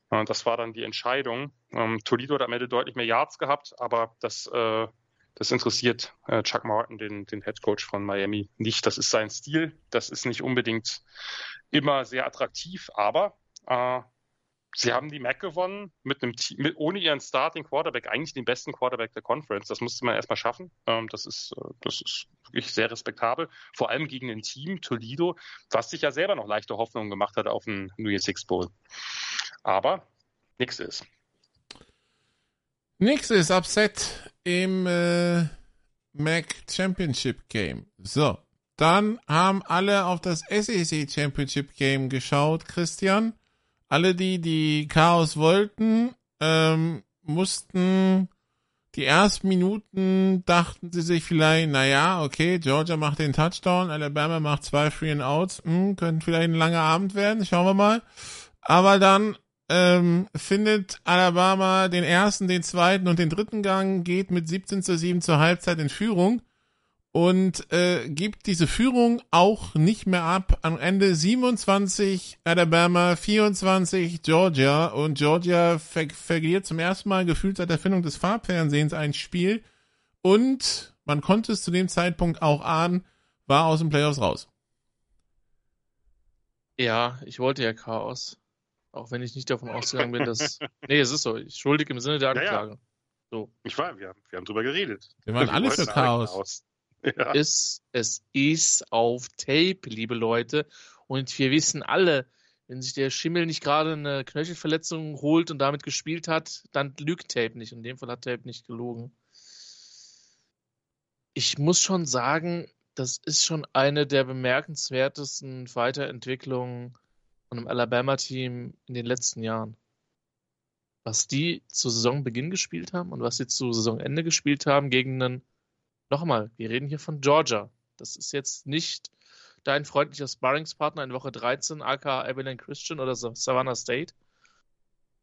Äh, das war dann die Entscheidung. Ähm, Toledo hat am Ende deutlich mehr Yards gehabt, aber das äh, das interessiert äh, Chuck Martin, den, den Head Coach von Miami, nicht. Das ist sein Stil. Das ist nicht unbedingt immer sehr attraktiv, aber äh, sie haben die MAC gewonnen mit einem Team, mit, ohne ihren Starting Quarterback, eigentlich den besten Quarterback der Conference. Das musste man erstmal schaffen. Ähm, das ist, äh, das ist wirklich sehr respektabel. Vor allem gegen ein Team, Toledo, was sich ja selber noch leichte Hoffnungen gemacht hat auf den New Year's Six Bowl. Aber nichts ist. Nächstes Upset im äh, MAC Championship Game. So, dann haben alle auf das SEC Championship Game geschaut, Christian. Alle, die die Chaos wollten, ähm, mussten die ersten Minuten dachten sie sich vielleicht, naja, okay, Georgia macht den Touchdown, Alabama macht zwei Free and Outs, hm, könnte vielleicht ein langer Abend werden, schauen wir mal. Aber dann ähm, findet Alabama den ersten, den zweiten und den dritten Gang, geht mit 17 zu 7 zur Halbzeit in Führung und äh, gibt diese Führung auch nicht mehr ab. Am Ende 27 Alabama, 24 Georgia und Georgia ver verliert zum ersten Mal gefühlt seit der Erfindung des Farbfernsehens ein Spiel und man konnte es zu dem Zeitpunkt auch ahnen, war aus den Playoffs raus. Ja, ich wollte ja Chaos. Auch wenn ich nicht davon ausgegangen bin, dass. nee, es ist so. Ich schuldig im Sinne der Anklage. Ja, ja. So. Ich war, wir haben, wir haben drüber geredet. Wir waren alle für Chaos. Ja. Es, es ist auf Tape, liebe Leute. Und wir wissen alle, wenn sich der Schimmel nicht gerade eine Knöchelverletzung holt und damit gespielt hat, dann lügt Tape nicht. In dem Fall hat Tape nicht gelogen. Ich muss schon sagen, das ist schon eine der bemerkenswertesten Weiterentwicklungen von einem Alabama-Team in den letzten Jahren. Was die zu Saisonbeginn gespielt haben und was sie zu Saisonende gespielt haben gegen einen, nochmal, wir reden hier von Georgia. Das ist jetzt nicht dein freundlicher Sparringspartner in Woche 13, aka Evelyn Christian oder Savannah State,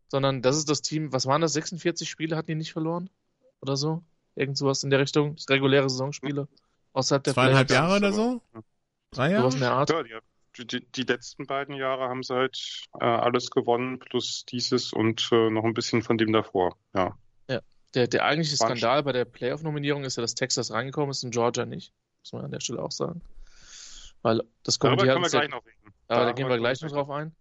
sondern das ist das Team, was waren das, 46 Spiele hatten die nicht verloren? Oder so? Irgend sowas in der Richtung, das reguläre Saisonspiele. Außerhalb der Zweieinhalb Playoffs. Jahre oder so? Drei Jahre? Sowas in der Art. Ja, die, die, die letzten beiden Jahre haben sie halt äh, alles gewonnen, plus dieses und äh, noch ein bisschen von dem davor. Ja. Der, der eigentliche Skandal bei der Playoff-Nominierung ist ja, dass Texas reingekommen ist und Georgia nicht. Muss man an der Stelle auch sagen. Weil das uns ja. Aber da gehen wir gleich noch drauf ein.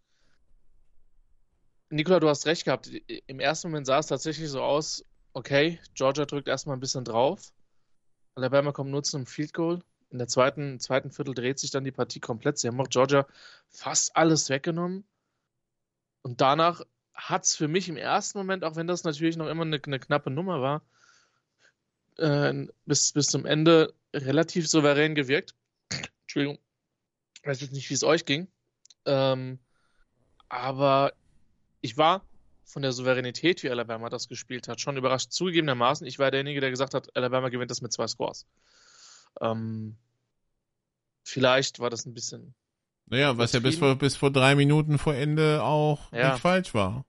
Nikola, du hast recht gehabt. Im ersten Moment sah es tatsächlich so aus, okay, Georgia drückt erstmal ein bisschen drauf. Alabama kommt nur zu einem Field Goal. In der zweiten, zweiten Viertel dreht sich dann die Partie komplett. Sie haben auch Georgia fast alles weggenommen. Und danach hat es für mich im ersten Moment, auch wenn das natürlich noch immer eine, eine knappe Nummer war, äh, bis, bis zum Ende relativ souverän gewirkt. Entschuldigung. Ich weiß jetzt nicht, wie es euch ging. Ähm, aber ich war von der Souveränität, wie Alabama das gespielt hat, schon überrascht. Zugegebenermaßen, ich war derjenige, der gesagt hat, Alabama gewinnt das mit zwei Scores. Ähm, vielleicht war das ein bisschen. Naja, was ja bis vor, bis vor drei Minuten vor Ende auch Ja. nicht falsch war.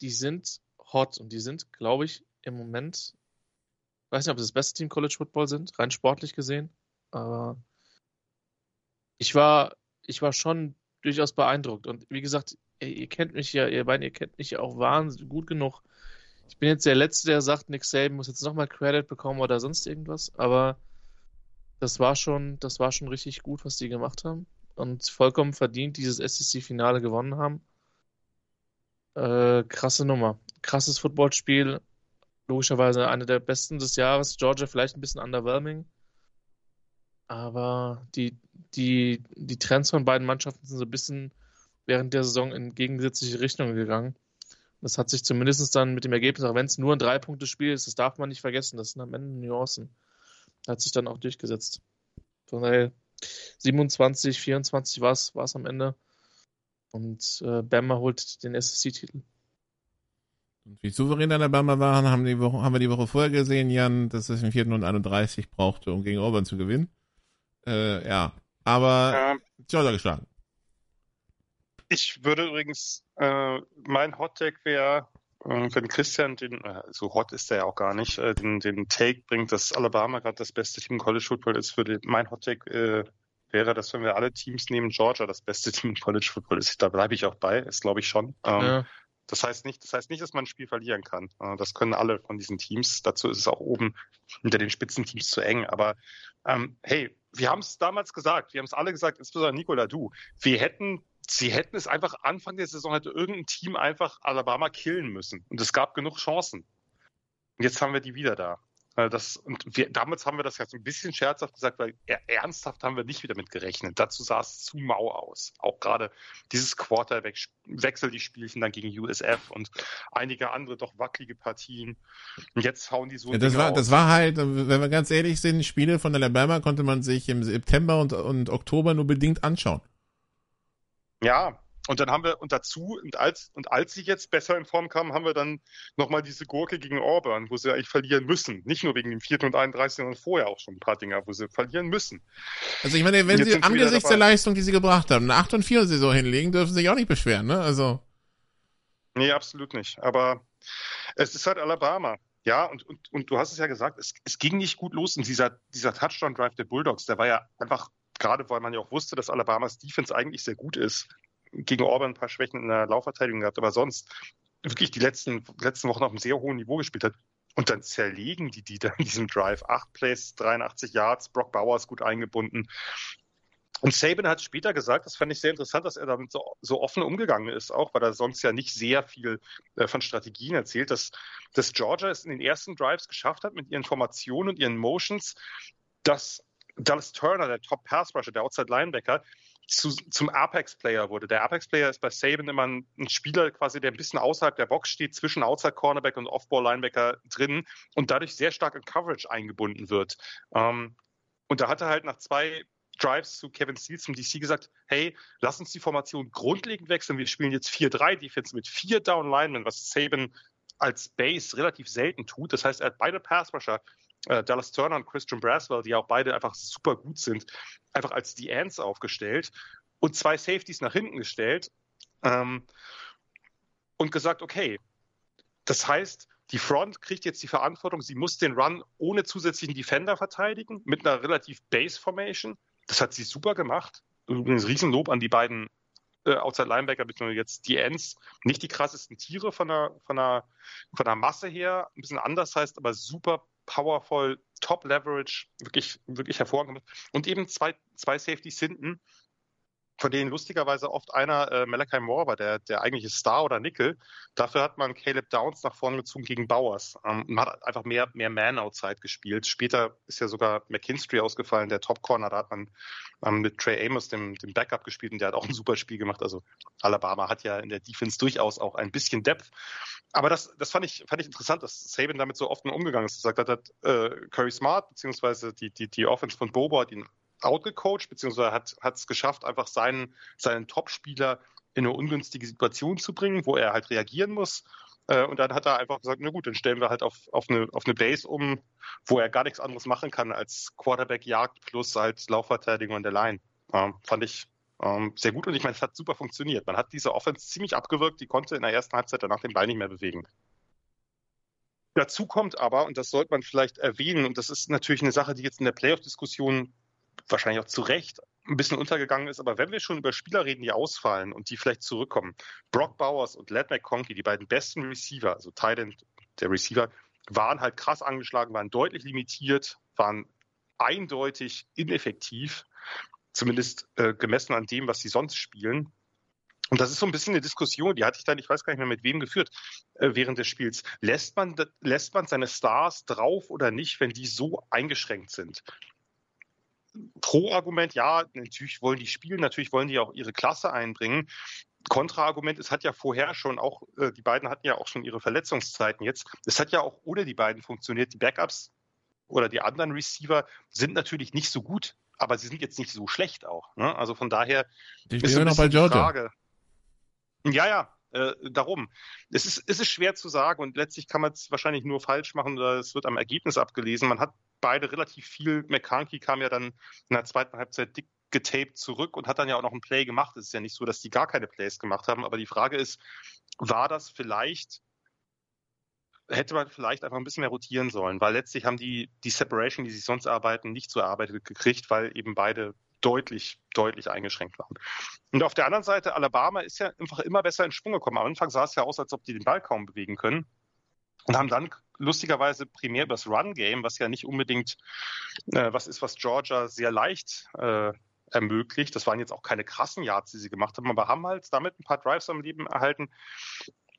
Die sind hot und die sind, glaube ich, im Moment. Ich weiß nicht, ob sie das beste Team College Football sind, rein sportlich gesehen. Aber ich war, ich war schon durchaus beeindruckt. Und wie gesagt, ihr, ihr kennt mich ja, ihr beiden, ihr kennt mich ja auch wahnsinnig gut genug. Ich bin jetzt der Letzte, der sagt, Nick Saban muss jetzt nochmal Credit bekommen oder sonst irgendwas. Aber das war schon, das war schon richtig gut, was die gemacht haben. Und vollkommen verdient dieses SEC-Finale gewonnen haben. Äh, krasse Nummer. Krasses Footballspiel. Logischerweise eine der besten des Jahres. Georgia vielleicht ein bisschen underwhelming. Aber die, die, die Trends von beiden Mannschaften sind so ein bisschen während der Saison in gegensätzliche Richtungen gegangen. Das hat sich zumindest dann mit dem Ergebnis, auch wenn es nur ein Drei-Punkte-Spiel ist, das darf man nicht vergessen. Das sind am Ende Nuancen. Hat sich dann auch durchgesetzt. Von daher 27, 24 war es am Ende. Und äh, Bama holt den SSC-Titel. Und wie souverän Alabama waren, haben, die Woche, haben wir die Woche vorher gesehen, Jan, dass es im 4. und 31 brauchte, um gegen Auburn zu gewinnen. Äh, ja, aber Ähm, Georgia geschlagen. Ich würde übrigens, äh, mein Hot Take wäre, äh, wenn Christian den, äh, so hot ist er ja auch gar nicht, äh, den, den Take bringt, dass Alabama gerade das beste Team im College Football ist, würde mein Hot Take äh, wäre, dass wenn wir alle Teams nehmen, Georgia das beste Team im College Football ist. Da bleibe ich auch bei, ist glaube ich schon. Ähm, Ja. Das heißt nicht, das heißt nicht, dass man ein Spiel verlieren kann. Äh, Das können alle von diesen Teams. Dazu ist es auch oben hinter den Spitzenteams zu eng. Aber ähm, hey, wir haben es damals gesagt, wir haben es alle gesagt, insbesondere Nicola, du. Wir hätten, sie hätten es einfach Anfang der Saison hätte irgendein Team einfach Alabama killen müssen. Und es gab genug Chancen. Und jetzt haben wir die wieder da. Äh, Das, und wir, damals haben wir das ja so ein bisschen scherzhaft gesagt, weil er, ernsthaft haben wir nicht wieder mit gerechnet. Dazu sah es zu mau aus. Auch gerade dieses Quarterback-Wechsel, die Spielchen dann gegen USF und einige andere doch wackelige Partien. Und jetzt hauen die so Ja, das, Dinge war, das war halt, wenn wir ganz ehrlich sind, Spiele von Alabama konnte man sich im September und, und Oktober nur bedingt anschauen. Ja, und dann haben wir, und dazu, und als, und als sie jetzt besser in Form kamen, haben wir dann nochmal diese Gurke gegen Auburn, wo sie eigentlich verlieren müssen. Nicht nur wegen dem 4. und 31, sondern vorher auch schon ein paar Dinger, wo sie verlieren müssen. Also ich meine, wenn sie angesichts der. Leistung, die sie gebracht haben, eine 8 und 4 Saison hinlegen, dürfen sie sich auch nicht beschweren, ne? Also, Nee, absolut nicht. Aber es ist halt Alabama. Ja, und, und, und du hast es ja gesagt, es, es ging nicht gut los. Und dieser, dieser Touchdown-Drive der Bulldogs, der war ja einfach, gerade weil man ja auch wusste, dass Alabamas Defense eigentlich sehr gut ist, gegen Auburn ein paar Schwächen in der Laufverteidigung gehabt, aber sonst wirklich die letzten, letzten Wochen auf einem sehr hohen Niveau gespielt hat. Und dann zerlegen die die da in diesem Drive. Acht Plays, 83 Yards, Brock Bowers gut eingebunden. Und Saban hat später gesagt, das fand ich sehr interessant, dass er damit so, so offen umgegangen ist, auch weil er sonst ja nicht sehr viel äh, von Strategien erzählt, dass, dass Georgia es in den ersten Drives geschafft hat, mit ihren Formationen und ihren Motions, dass Dallas Turner, der Top Pass Rusher, der Outside Linebacker, zu, zum Apex-Player wurde. Der Apex-Player ist bei Saban immer ein, ein, Spieler quasi, der ein bisschen außerhalb der Box steht, zwischen Outside-Cornerback und Off-Ball-Linebacker drin und dadurch sehr stark in Coverage eingebunden wird. Ähm, und da hat er halt nach zwei Drives zu Kevin Steele zum DC gesagt, hey, lass uns die Formation grundlegend wechseln. Wir spielen jetzt 4-3-Defense mit vier Down-Linemen, was Saban als Base relativ selten tut. Das heißt, er hat beide Pass-Rusher, äh, Dallas Turner und Christian Braswell, die auch beide einfach super gut sind, einfach als die Ends aufgestellt und zwei Safeties nach hinten gestellt. Ähm, und gesagt, okay, das heißt, die Front kriegt jetzt die Verantwortung, sie muss den Run ohne zusätzlichen Defender verteidigen, mit einer relativ Base Formation. Das hat sie super gemacht. Übrigens Riesenlob an die beiden äh, Outside Linebacker, beziehungsweise jetzt die Ends. Nicht die krassesten Tiere von der, von der, von der Masse her, ein bisschen anders heißt, aber super powerful, top leverage, wirklich, wirklich hervorragend. Und eben zwei, zwei Safeties hinten, von denen lustigerweise oft einer äh, Malachi Moore war, der, der eigentliche Star oder Nickel. Dafür hat man Caleb Downs nach vorne gezogen gegen Bowers. Ähm, man hat einfach mehr, mehr Man-Outside gespielt. Später ist ja sogar McKinstry ausgefallen, der Top-Corner. Da hat man ähm, mit Trey Amos, dem, dem Backup, gespielt und der hat auch ein super Spiel gemacht. Also Alabama hat ja in der Defense durchaus auch ein bisschen Depth. Aber das, das fand, ich, fand ich interessant, dass Saban damit so oft umgegangen ist. Er gesagt hat, äh, Curry Smart, beziehungsweise die, die, die Offense von Bobo hat ihn outgecoacht, beziehungsweise hat es geschafft, einfach seinen, seinen Top-Spieler in eine ungünstige Situation zu bringen, wo er halt reagieren muss. Äh, und dann hat er einfach gesagt, na gut, dann stellen wir halt auf, auf, eine, auf eine Base um, wo er gar nichts anderes machen kann als Quarterback-Jagd plus halt Laufverteidigung an der Line. Ähm, fand ich ähm, sehr gut und ich meine, es hat super funktioniert. Man hat diese Offense ziemlich abgewirkt, die konnte in der ersten Halbzeit danach den Ball nicht mehr bewegen. Dazu kommt aber, und das sollte man vielleicht erwähnen, und das ist natürlich eine Sache, die jetzt in der Playoff-Diskussion wahrscheinlich auch zu Recht ein bisschen untergegangen ist. Aber wenn wir schon über Spieler reden, die ausfallen und die vielleicht zurückkommen, Brock Bowers und Led McConkey, die beiden besten Receiver, also Titan, der Receiver, waren halt krass angeschlagen, waren deutlich limitiert, waren eindeutig ineffektiv, zumindest äh, gemessen an dem, was sie sonst spielen. Und das ist so ein bisschen eine Diskussion, die hatte ich dann, ich weiß gar nicht mehr mit wem geführt, äh, während des Spiels. Lässt man, lässt man seine Stars drauf oder nicht, wenn die so eingeschränkt sind? Pro-Argument, ja, natürlich wollen die spielen, natürlich wollen die auch ihre Klasse einbringen. Kontraargument, es hat ja vorher schon auch, äh, die beiden hatten ja auch schon ihre Verletzungszeiten jetzt. Es hat ja auch ohne die beiden funktioniert. Die Backups oder die anderen Receiver sind natürlich nicht so gut, aber sie sind jetzt nicht so schlecht auch. Ne? Also von daher die ist noch bei Georgia. Frage. Ja, ja, äh, darum. Es ist, es ist schwer zu sagen und letztlich kann man es wahrscheinlich nur falsch machen oder es wird am Ergebnis abgelesen. Man hat beide relativ viel. McCarthy kam ja dann in der zweiten Halbzeit dick getaped zurück und hat dann ja auch noch ein Play gemacht. Es ist ja nicht so, dass die gar keine Plays gemacht haben, aber die Frage ist, war das vielleicht, hätte man vielleicht einfach ein bisschen mehr rotieren sollen, weil letztlich haben die die Separation, die sie sonst arbeiten, nicht so erarbeitet gekriegt, weil eben beide deutlich, deutlich eingeschränkt waren. Und auf der anderen Seite, Alabama ist ja einfach immer besser in Schwung gekommen. Am Anfang sah es ja aus, als ob die den Ball kaum bewegen können und haben dann lustigerweise primär das Run-Game, was ja nicht unbedingt äh, was ist, was Georgia sehr leicht äh, ermöglicht. Das waren jetzt auch keine krassen Yards, die sie gemacht haben, aber haben halt damit ein paar Drives am Leben erhalten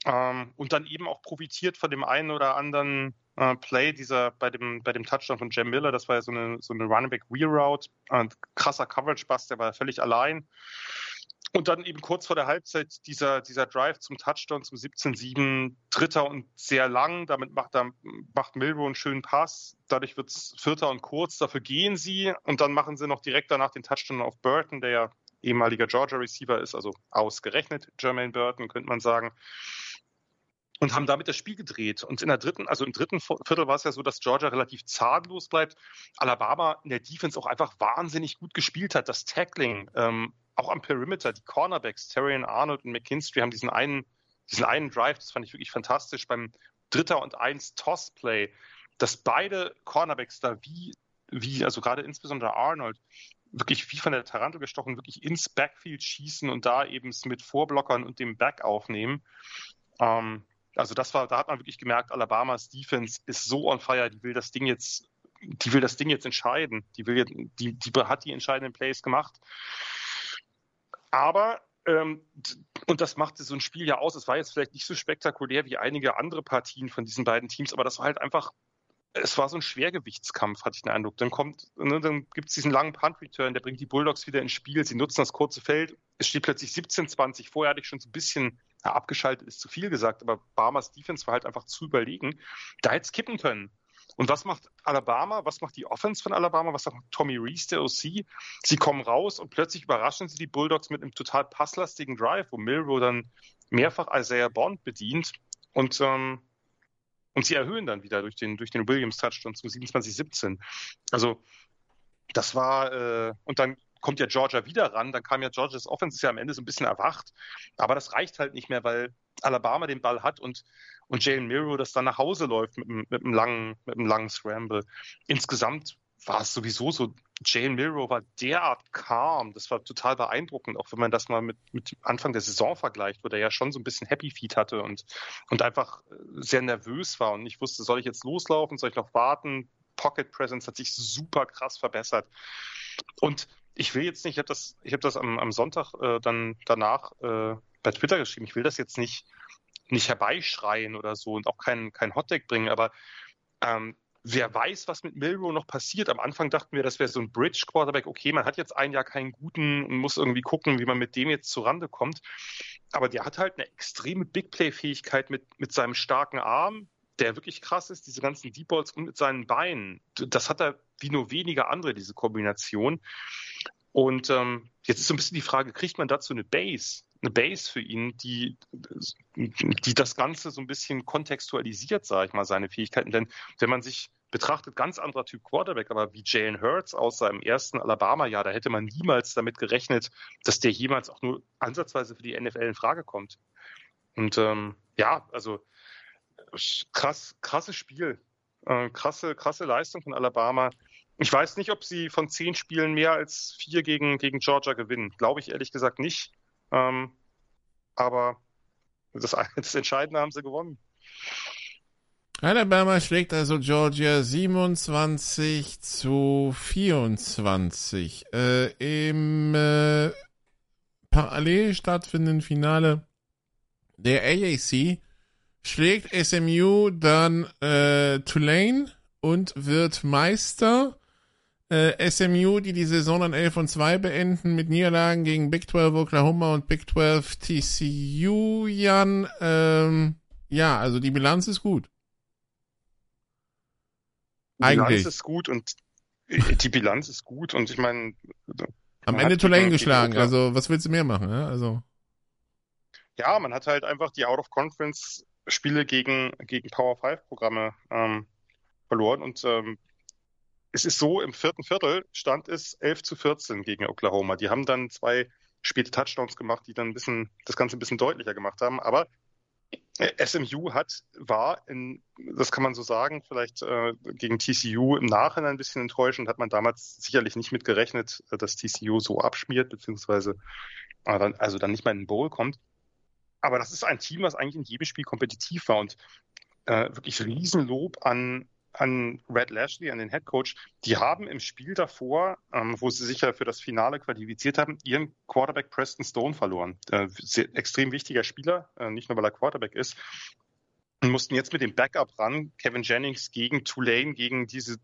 ähm, und dann eben auch profitiert von dem einen oder anderen äh, Play dieser bei dem bei dem Touchdown von Jam Miller. Das war ja so eine so eine Running Back Wheel Route, ein krasser Coverage Bust, der war völlig allein. Und dann eben kurz vor der Halbzeit dieser, dieser Drive zum Touchdown zum 17-7, dritter und sehr lang. Damit macht, er, macht Milrow einen schönen Pass. Dadurch wird es vierter und kurz. Dafür gehen sie und dann machen sie noch direkt danach den Touchdown auf Burton, der ja ehemaliger Georgia Receiver ist, also ausgerechnet Jermaine Burton, könnte man sagen. Und haben damit das Spiel gedreht. Und in der dritten, also im dritten Viertel war es ja so, dass Georgia relativ zahnlos bleibt. Alabama in der Defense auch einfach wahnsinnig gut gespielt hat. Das Tackling, ähm, auch am Perimeter, die Cornerbacks, Terrian Arnold und McKinstry haben diesen einen, diesen einen Drive, das fand ich wirklich fantastisch, beim Dritter und Eins Toss-Play, dass beide Cornerbacks da wie, wie, also gerade insbesondere Arnold, wirklich wie von der Tarantel gestochen, wirklich ins Backfield schießen und da eben mit Vorblockern und dem Back aufnehmen. Ähm, also das war, da hat man wirklich gemerkt, Alabamas Defense ist so on fire, die will das Ding jetzt, die will das Ding jetzt entscheiden. Die will, die, die hat die entscheidenden Plays gemacht. Aber ähm, und das machte so ein Spiel ja aus. Es war jetzt vielleicht nicht so spektakulär wie einige andere Partien von diesen beiden Teams, aber das war halt einfach, es war so ein Schwergewichtskampf, hatte ich den Eindruck. Dann kommt, ne, dann gibt es diesen langen Punt-Return, der bringt die Bulldogs wieder ins Spiel. Sie nutzen das kurze Feld. Es steht plötzlich 17-20. Vorher hatte ich schon so ein bisschen ja, abgeschaltet, ist zu viel gesagt, aber Barmers Defense war halt einfach zu überlegen. Da hätte es kippen können. Und was macht Alabama? Was macht die Offense von Alabama? Was macht Tommy Reese, der OC? Sie kommen raus und plötzlich überraschen sie die Bulldogs mit einem total passlastigen Drive, wo Milrow dann mehrfach Isaiah Bond bedient und, ähm, und sie erhöhen dann wieder durch den, durch den Williams-Touchdown zum 27-17. Also das war, äh, und dann kommt ja Georgia wieder ran. Dann kam ja Georgias Offense ist ja am Ende so ein bisschen erwacht. Aber das reicht halt nicht mehr, weil Alabama den Ball hat und, und Jalen Miro das dann nach Hause läuft mit, mit, einem langen, mit einem langen Scramble. Insgesamt war es sowieso so, Jalen Milrow war derart calm, das war total beeindruckend, auch wenn man das mal mit, mit Anfang der Saison vergleicht, wo der ja schon so ein bisschen Happy Feet hatte und, und einfach äh, sehr nervös war und nicht wusste, soll ich jetzt loslaufen, soll ich noch warten? Pocket Presence hat sich super krass verbessert. Und ich will jetzt nicht, ich habe das, ich hab das am, am Sonntag äh, dann danach äh, bei Twitter geschrieben, ich will das jetzt nicht, nicht herbeischreien oder so und auch kein, kein Hotdeck bringen, aber ähm, wer weiß, was mit Milrow noch passiert. Am Anfang dachten wir, das wäre so ein Bridge-Quarterback. Okay, man hat jetzt ein Jahr keinen guten und muss irgendwie gucken, wie man mit dem jetzt zurande kommt. Aber der hat halt eine extreme Big-Play-Fähigkeit mit, mit seinem starken Arm, der wirklich krass ist, diese ganzen Deep Balls und mit seinen Beinen. Das hat er wie nur weniger andere, diese Kombination. Und ähm, jetzt ist so ein bisschen die Frage, kriegt man dazu eine Base? eine Base für ihn, die, die das Ganze so ein bisschen kontextualisiert, sage ich mal, seine Fähigkeiten. Denn wenn man sich betrachtet, ganz anderer Typ Quarterback, aber wie Jalen Hurts aus seinem ersten Alabama-Jahr, da hätte man niemals damit gerechnet, dass der jemals auch nur ansatzweise für die NFL in Frage kommt. Und ähm, ja, also krass, krasses Spiel, äh, krasse, krasse Leistung von Alabama. Ich weiß nicht, ob sie von zehn Spielen mehr als vier gegen, gegen Georgia gewinnen. Glaube ich ehrlich gesagt nicht. Ähm, aber das, das Entscheidende haben sie gewonnen. Alabama schlägt also Georgia 27 zu 24. Äh, Im äh, parallel stattfindenden Finale der AAC schlägt SMU dann äh, Tulane und wird Meister äh, SMU, die die Saison an 11 und 2 beenden, mit Niederlagen gegen Big 12 Oklahoma und Big 12 TCU, Jan. Ähm, ja, also die Bilanz ist gut. Die Eigentlich. Bilanz ist gut und äh, die Bilanz ist gut und ich meine. Am Ende Tulane geschlagen, also was willst du mehr machen? Ja? Also. ja, man hat halt einfach die Out-of-Conference-Spiele gegen, gegen Power 5-Programme ähm, verloren und ähm, es ist so, im vierten Viertel stand es 11 zu 14 gegen Oklahoma. Die haben dann zwei späte Touchdowns gemacht, die dann ein bisschen, das Ganze ein bisschen deutlicher gemacht haben. Aber äh, SMU hat, war in, das kann man so sagen, vielleicht äh, gegen TCU im Nachhinein ein bisschen enttäuschend, hat man damals sicherlich nicht mit gerechnet, äh, dass TCU so abschmiert, beziehungsweise äh, dann, also dann nicht mal in den Bowl kommt. Aber das ist ein Team, was eigentlich in jedem Spiel kompetitiv war und äh, wirklich Riesenlob an an Red Lashley, an den Head Coach, die haben im Spiel davor, ähm, wo sie sich ja für das Finale qualifiziert haben, ihren Quarterback Preston Stone verloren. Äh, sehr, extrem wichtiger Spieler, äh, nicht nur weil er Quarterback ist. Und mussten jetzt mit dem Backup ran, Kevin Jennings gegen Tulane, gegen diese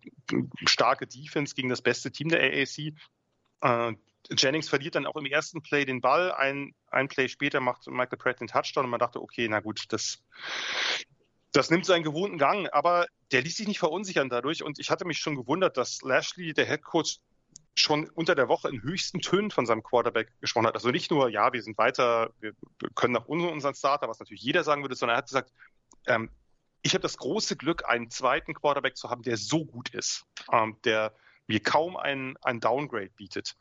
starke Defense, gegen das beste Team der AAC. Äh, Jennings verliert dann auch im ersten Play den Ball. Ein, ein Play später macht Michael Pratt den Touchdown und man dachte, okay, na gut, das, das nimmt seinen gewohnten Gang, aber der ließ sich nicht verunsichern dadurch. Und ich hatte mich schon gewundert, dass Lashley, der Head Coach, schon unter der Woche in höchsten Tönen von seinem Quarterback gesprochen hat. Also nicht nur, ja, wir sind weiter, wir können nach unseren Starter, was natürlich jeder sagen würde, sondern er hat gesagt, ähm, ich habe das große Glück, einen zweiten Quarterback zu haben, der so gut ist, ähm, der mir kaum ein, ein Downgrade bietet.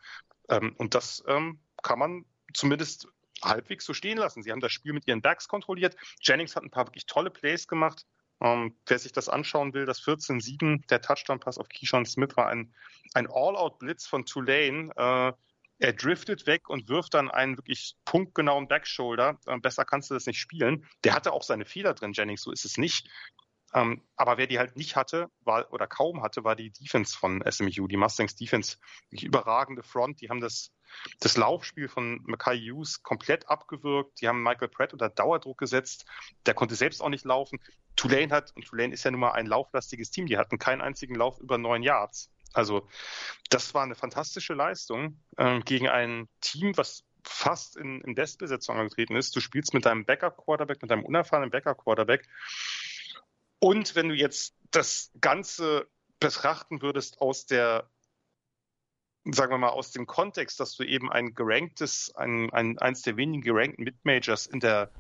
Ähm, und das ähm, kann man zumindest halbwegs so stehen lassen. Sie haben das Spiel mit ihren Backs kontrolliert. Jennings hat ein paar wirklich tolle Plays gemacht. Ähm, wer sich das anschauen will, das 14-7, der Touchdown-Pass auf Keyshawn Smith war ein, ein All-Out-Blitz von Tulane. Äh, er driftet weg und wirft dann einen wirklich punktgenauen Backshoulder. Äh, besser kannst du das nicht spielen. Der hatte auch seine Fehler drin, Jennings, so ist es nicht. Ähm, aber wer die halt nicht hatte, war oder kaum hatte, war die Defense von SMU. Die Mustangs Defense, die überragende Front. Die haben das das Laufspiel von Mackay Hughes komplett abgewürgt. Die haben Michael Pratt unter Dauerdruck gesetzt. Der konnte selbst auch nicht laufen. Tulane hat, und Tulane ist ja nun mal ein lauflastiges Team, die hatten keinen einzigen Lauf über neun Yards. Also das war eine fantastische Leistung äh, gegen ein Team, was fast in, in Bestbesetzung angetreten ist. Du spielst mit deinem Backup-Quarterback, mit deinem unerfahrenen Backup-Quarterback. Und wenn du jetzt das Ganze betrachten würdest aus der sagen wir mal, aus dem Kontext, dass du eben ein geranktes, ein, ein, eins der wenigen gerankten Mid-Majors in der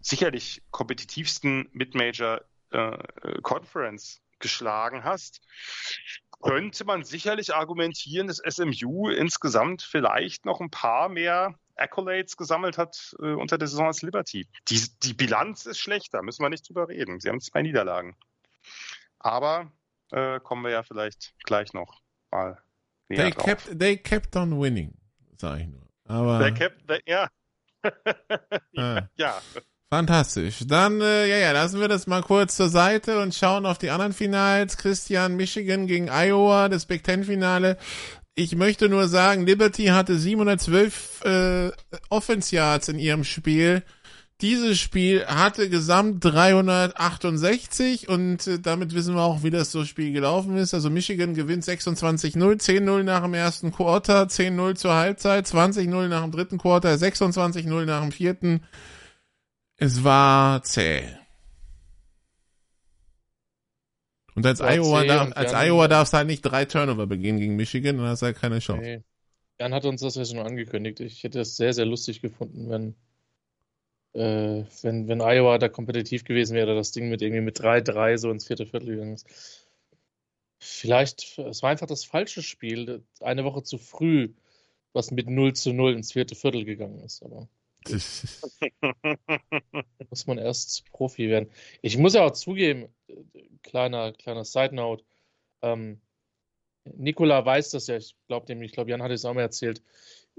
sicherlich kompetitivsten Mid-Major äh, Conference geschlagen hast, könnte man sicherlich argumentieren, dass SMU insgesamt vielleicht noch ein paar mehr Accolades gesammelt hat äh, unter der Saison als Liberty. Die, die Bilanz ist schlechter, müssen wir nicht drüber reden. Sie haben zwei Niederlagen. Aber äh, kommen wir ja vielleicht gleich noch mal näher They drauf. kept, they kept on winning, sag ich nur. Aber Der Cap, der, ja. Ah. ja. fantastisch. Dann, äh, ja, ja, lassen wir das mal kurz zur Seite und schauen auf die anderen Finals. Christian Michigan gegen Iowa, das Big Ten Finale. Ich möchte nur sagen, Liberty hatte 712 äh, Offense Yards in ihrem Spiel. Dieses Spiel hatte gesamt 368 und äh, damit wissen wir auch, wie das so Spiel gelaufen ist. Also Michigan gewinnt 26-0, 10-0 nach dem ersten Quarter, 10-0 zur Halbzeit, 20-0 nach dem dritten Quarter, 26-0 nach dem vierten. Es war zäh. Und als Iowa, darf, als Jan- Iowa darfst du halt nicht drei Turnover begehen gegen Michigan, dann hast du halt keine Chance. Nee. Jan hat uns das ja schon angekündigt. Ich hätte es sehr, sehr lustig gefunden, wenn, äh, wenn, wenn Iowa da kompetitiv gewesen wäre, das Ding mit irgendwie mit 3-3 so ins vierte Viertel gegangen ist. Vielleicht, es war einfach das falsche Spiel, eine Woche zu früh, was mit 0 zu 0 ins vierte Viertel gegangen ist. Aber muss man erst Profi werden. Ich muss ja auch zugeben, kleiner, kleiner Side Note, ähm, Nikola weiß das ja, ich glaube ich glaube, Jan hat es auch mal erzählt,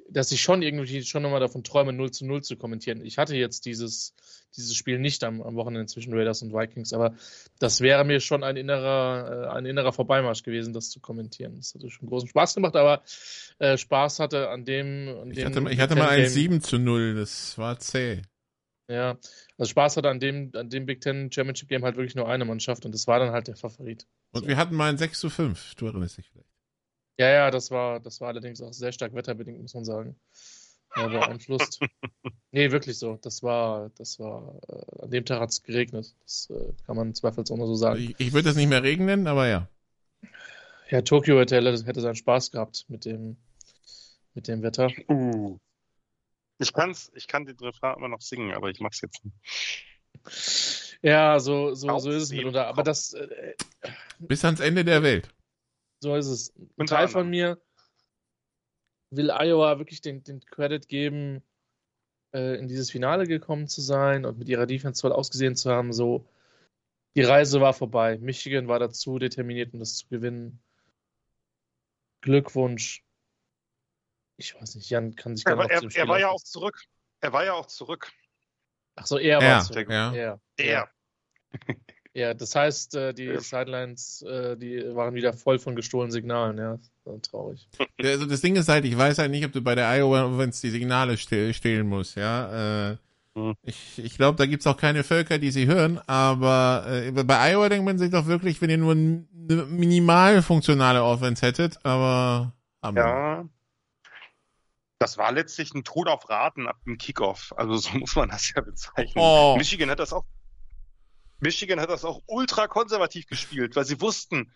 dass ich schon irgendwie schon nochmal davon träume, 0 zu 0 zu kommentieren. Ich hatte jetzt dieses, dieses Spiel nicht am, am Wochenende zwischen Raiders und Vikings, aber das wäre mir schon ein innerer, äh, ein innerer Vorbeimarsch gewesen, das zu kommentieren. Das hatte schon großen Spaß gemacht, aber äh, Spaß hatte an dem. An Ich dem hatte, ich hatte mal ein Game- 7 zu 0, das war zäh. ja, also Spaß hatte an dem, an dem Big Ten Championship Game halt wirklich nur eine Mannschaft und das war dann halt der Favorit. Und So. wir hatten mal ein 6 zu 5, du erinnerst dich vielleicht. Ja, ja, das war, das war allerdings auch sehr stark wetterbedingt, muss man sagen. Ja, beeinflusst. nee, wirklich so. Das war, das war, äh, an dem Tag hat es geregnet. Das äh, kann man zweifelsohne so sagen. Ich, ich würde das nicht mehr regnen, aber ja. Ja, Tokio hätte, hätte seinen Spaß gehabt mit dem, mit dem Wetter. Uh. Ich kann's, ich kann den Refrain immer noch singen, aber ich mach's jetzt nicht. Ja, so, so, so ist es mitunter. Aber das, äh, Bis ans Ende der Welt. So ist es. Ein Unter Teil anderem. von mir will Iowa wirklich den, den Credit geben, äh, in dieses Finale gekommen zu sein und mit ihrer Defense toll ausgesehen zu haben. So, die Reise war vorbei. Michigan war dazu determiniert, um das zu gewinnen. Glückwunsch. Ich weiß nicht, Jan kann sich Er, war- noch er, Spiel er war ja auch zurück. Er war ja auch zurück. Ach so, er Ja, war zurück. ja. Er. Er. Ja, das heißt, äh, die. Sidelines, äh, die waren wieder voll von gestohlenen Signalen. Ja, traurig. Ja, Also das Ding ist halt, ich weiß halt nicht, ob du bei der Iowa Offense die Signale ste stehlen musst, ja. Äh, Hm. Ich, ich glaube, da gibt's auch keine Völker, die sie hören, aber äh, bei Iowa denkt man sich doch wirklich, wenn ihr nur eine minimal funktionale Offense hättet, aber haben wir. Ja. Das war letztlich ein Tod auf Raten ab dem Kickoff. Also so muss man das ja bezeichnen. Oh. Michigan hat das auch. Michigan hat das auch ultra konservativ gespielt, weil sie wussten,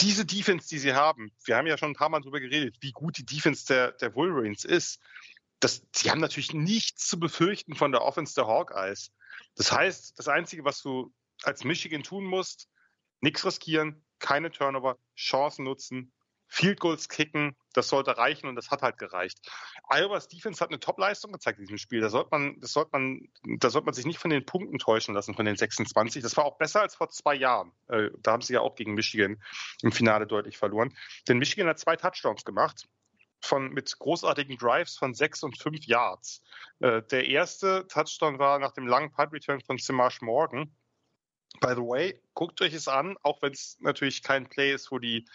diese Defense, die sie haben, wir haben ja schon ein paar Mal drüber geredet, wie gut die Defense der, der Wolverines ist. Das, sie haben natürlich nichts zu befürchten von der Offense der Hawkeyes. Das heißt, das Einzige, was du als Michigan tun musst, nichts riskieren, keine Turnover, Chancen nutzen, Field Goals kicken, das sollte reichen und das hat halt gereicht. Iowa's Defense hat eine Top-Leistung gezeigt in diesem Spiel. Da sollte man, das sollte man, da sollte man sich nicht von den Punkten täuschen lassen, von den 26. Das war auch besser als vor zwei Jahren. Äh, da haben sie ja auch gegen Michigan im Finale deutlich verloren. Denn Michigan hat zwei Touchdowns gemacht. Von, mit großartigen Drives von sechs und fünf Yards. Äh, der erste Touchdown war nach dem langen Punt-Return von Simash Morgan. By the way, guckt euch es an, auch wenn es natürlich kein Play ist, wo die,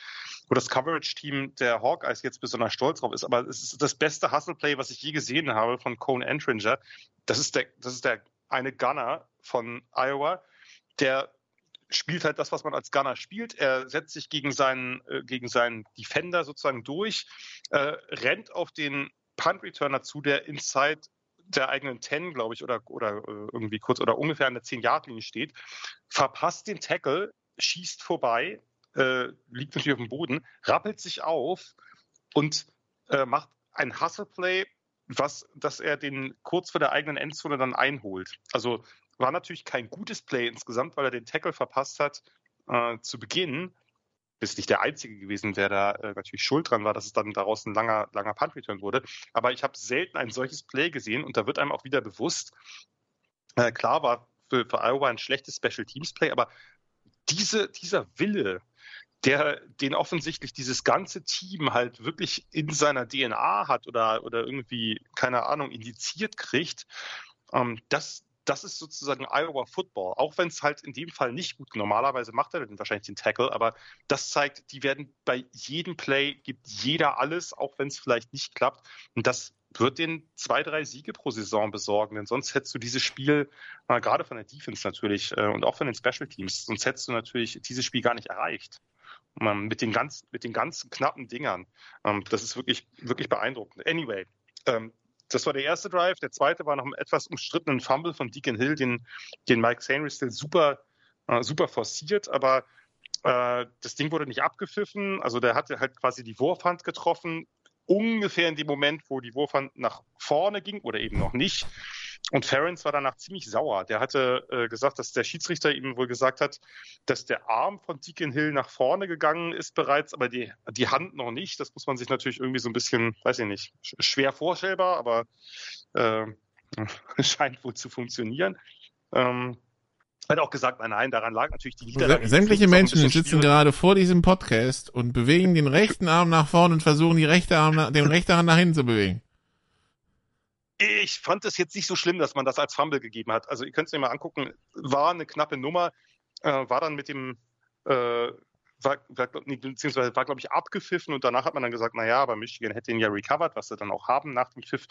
wo das Coverage-Team der Hawkeyes jetzt besonders stolz drauf ist, aber es ist das beste Hustle-Play, was ich je gesehen habe von Cone Entringer. Das ist der, das ist der eine Gunner von Iowa, der spielt halt das, was man als Gunner spielt. Er setzt sich gegen seinen, äh, gegen seinen Defender sozusagen durch, äh, rennt auf den Punt-Returner zu, der inside der eigenen 10, glaube ich, oder, oder äh, irgendwie kurz oder ungefähr an der 10-Yard-Linie steht, verpasst den Tackle, schießt vorbei, äh, liegt natürlich auf dem Boden, rappelt sich auf und äh, macht ein Hustle-Play, was, dass er den kurz vor der eigenen Endzone dann einholt. Also war natürlich kein gutes Play insgesamt, weil er den Tackle verpasst hat äh, zu Beginn. Bist nicht der Einzige gewesen, der da äh, natürlich schuld dran war, dass es dann daraus ein langer, langer Punt-Return wurde. Aber ich habe selten ein solches Play gesehen und da wird einem auch wieder bewusst, äh, klar war für, für Iowa ein schlechtes Special Teams Play, aber diese, dieser Wille, der den offensichtlich dieses ganze Team halt wirklich in seiner DNA hat oder, oder irgendwie, keine Ahnung, indiziert kriegt, ähm, das, das ist sozusagen Iowa Football. Auch wenn es halt in dem Fall nicht gut, normalerweise macht er dann wahrscheinlich den Tackle, aber das zeigt, die werden bei jedem Play, gibt jeder alles, auch wenn es vielleicht nicht klappt. Und das wird den zwei, drei Siege pro Saison besorgen, denn sonst hättest du dieses Spiel, äh, gerade von der Defense natürlich äh, und auch von den Special Teams, sonst hättest du natürlich dieses Spiel gar nicht erreicht. Ähm, mit, den ganz, mit den ganzen knappen Dingern. Ähm, das ist wirklich, wirklich beeindruckend. Anyway, ähm, das war der erste Drive. Der zweite war noch ein etwas umstrittenen Fumble von Deacon Hill, den, den Mike Sainristil super, äh, super forciert, aber äh, das Ding wurde nicht abgepfiffen. Also der hatte halt quasi die Wurfhand getroffen, ungefähr in dem Moment, wo die Wurfhand nach vorne ging oder eben noch nicht. Und Ferens war danach ziemlich sauer. Der hatte äh, gesagt, dass der Schiedsrichter ihm wohl gesagt hat, dass der Arm von Deacon Hill nach vorne gegangen ist bereits, aber die, die Hand noch nicht. Das muss man sich natürlich irgendwie so ein bisschen, weiß ich nicht, schwer vorstellbar, aber äh, scheint wohl zu funktionieren. Ähm, hat auch gesagt, nein, nein, daran lag natürlich die Niederlage. Sämtliche Menschen sitzen schwierig. gerade vor diesem Podcast und bewegen den rechten Arm nach vorne und versuchen, die rechte Arm, den rechten Arm nach hinten zu bewegen ich fand es jetzt nicht so schlimm, dass man das als Fumble gegeben hat. Also ihr könnt es euch mal angucken, war eine knappe Nummer, äh, war dann mit dem, äh, war, war, beziehungsweise war, glaube ich, abgepfiffen und danach hat man dann gesagt, naja, aber Michigan hätte ihn ja recovered, was sie dann auch haben nach dem Pfiff.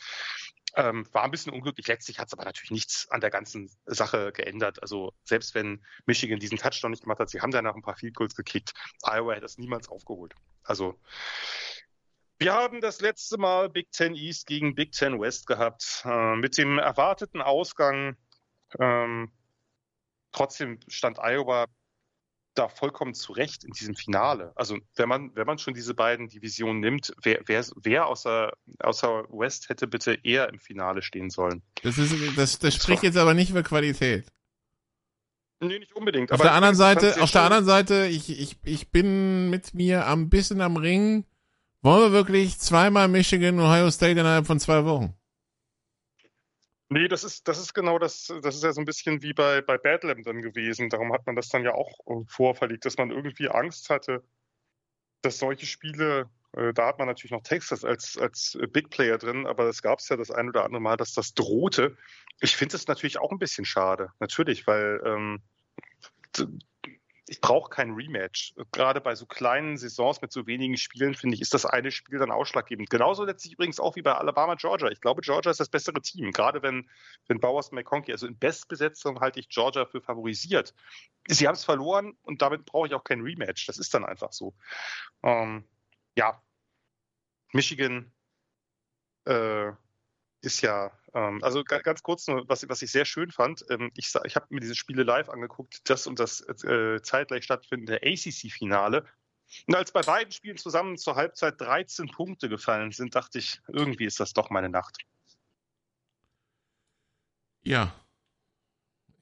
Ähm, war ein bisschen unglücklich. Letztlich hat es aber natürlich nichts an der ganzen Sache geändert. Also selbst wenn Michigan diesen Touchdown nicht gemacht hat, sie haben danach ein paar Field Goals gekickt. Iowa hätte das niemals aufgeholt. Also wir haben das letzte Mal Big Ten East gegen Big Ten West gehabt. Äh, mit dem erwarteten Ausgang. Ähm, trotzdem stand Iowa da vollkommen zurecht in diesem Finale. Also wenn man, wenn man schon diese beiden Divisionen nimmt, wer, wer, wer außer, außer West hätte bitte eher im Finale stehen sollen? Das, ist, das, das spricht jetzt aber nicht über Qualität. Nee, nicht unbedingt. Auf der anderen Seite, auf der anderen Seite, ich, ich, ich bin mit mir ein bisschen am Ring wollen wir wirklich zweimal Michigan, Ohio State innerhalb von zwei Wochen? Nee, das ist, das ist genau das, das ist ja so ein bisschen wie bei, bei Badlam dann gewesen. Darum hat man das dann ja auch äh, vorverlegt, dass man irgendwie Angst hatte, dass solche Spiele, äh, da hat man natürlich noch Texas als, als Big Player drin, aber es gab es ja das ein oder andere Mal, dass das drohte. Ich finde es natürlich auch ein bisschen schade, natürlich, weil ähm, ich brauche kein Rematch. Gerade bei so kleinen Saisons mit so wenigen Spielen, finde ich, ist das eine Spiel dann ausschlaggebend. Genauso letztlich übrigens auch wie bei Alabama, Georgia. Ich glaube, Georgia ist das bessere Team. Gerade wenn, wenn Bowers und McConkey, also in Bestbesetzung halte ich Georgia für favorisiert. Sie haben es verloren und damit brauche ich auch kein Rematch. Das ist dann einfach so. Ähm, ja, Michigan äh, ist ja, ähm, also ganz kurz nur, was, was ich sehr schön fand, ähm, ich, ich habe mir diese Spiele live angeguckt, das und das äh, zeitgleich stattfindende ACC-Finale. Und als bei beiden Spielen zusammen zur Halbzeit 13 Punkte gefallen sind, dachte ich, irgendwie ist das doch meine Nacht. Ja.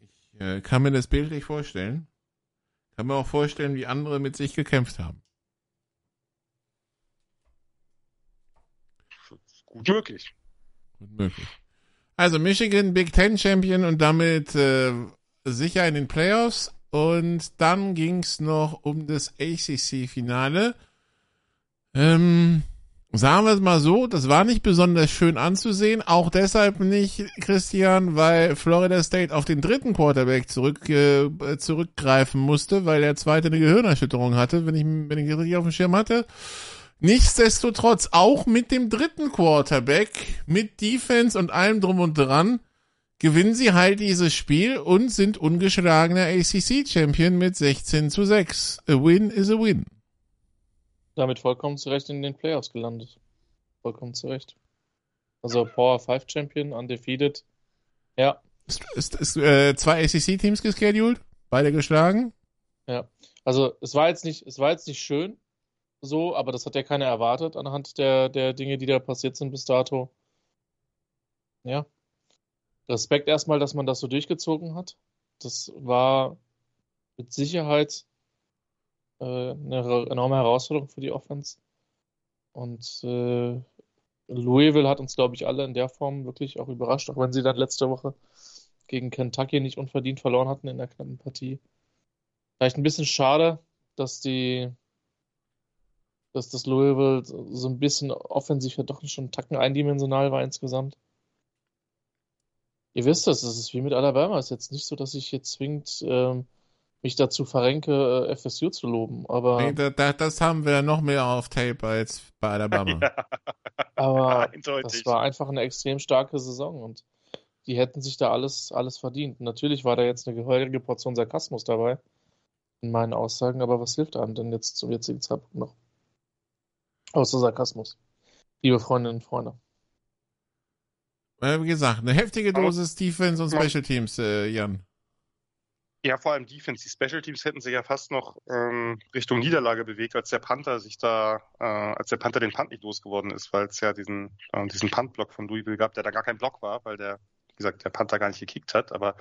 Ich äh, kann mir das Bild nicht vorstellen. Kann mir auch vorstellen, wie andere mit sich gekämpft haben. Gut möglich. Möglich. Also Michigan Big Ten Champion und damit äh, sicher in den Playoffs. Und dann ging's noch um das ACC-Finale. Ähm, sagen wir es mal so, das war nicht besonders schön anzusehen. Auch deshalb nicht, Christian, weil Florida State auf den dritten Quarterback zurück, äh, zurückgreifen musste, weil der zweite eine Gehirnerschütterung hatte, wenn ich, wenn ich richtig auf dem Schirm hatte. Nichtsdestotrotz, auch mit dem dritten Quarterback, mit Defense und allem drum und dran, gewinnen sie halt dieses Spiel und sind ungeschlagener ACC-Champion mit 16 zu 6. A win is a win. Damit vollkommen zurecht in den Playoffs gelandet. Vollkommen zurecht. Also Power 5 Champion, undefeated. Ja. Ist, ist, ist äh, zwei ACC-Teams gescheduled? Beide geschlagen? Ja. Also es war jetzt nicht, es war jetzt nicht schön, so, aber das hat ja keiner erwartet anhand der, der Dinge, die da passiert sind bis dato. Ja. Respekt erstmal, dass man das so durchgezogen hat. Das war mit Sicherheit äh, eine enorme Herausforderung für die Offense. Und äh, Louisville hat uns, glaube ich, alle in der Form wirklich auch überrascht, auch wenn sie dann letzte Woche gegen Kentucky nicht unverdient verloren hatten in der knappen Partie. Vielleicht ein bisschen schade, dass die, dass das Louisville so ein bisschen offensiv ja doch schon Tacken eindimensional war insgesamt. Ihr wisst es, es ist wie mit Alabama. Es ist jetzt nicht so, dass ich jetzt zwingend ähm, mich dazu verrenke, äh, FSU zu loben. Aber Nee, da, da, das haben wir noch mehr auf Tape als bei Alabama. Ja, Aber eindeutig. das war einfach eine extrem starke Saison und die hätten sich da alles, alles verdient. Natürlich war da jetzt eine gehörige Portion Sarkasmus dabei in meinen Aussagen, aber was hilft einem denn jetzt zum jetzigen Zeitpunkt noch? Außer Sarkasmus. Liebe Freundinnen und Freunde. Äh, wie gesagt, eine heftige Aber- Dosis Defense und Special Teams, äh, Jan. Ja, vor allem Defense. Die Special Teams hätten sich ja fast noch ähm, Richtung Niederlage bewegt, als der Panther sich da, äh, als der Panther den Punt nicht losgeworden ist, weil es ja diesen, äh, diesen Punt-Block von Louisville gab, der da gar kein Block war, weil der, wie gesagt, der Panther gar nicht gekickt hat. Aber,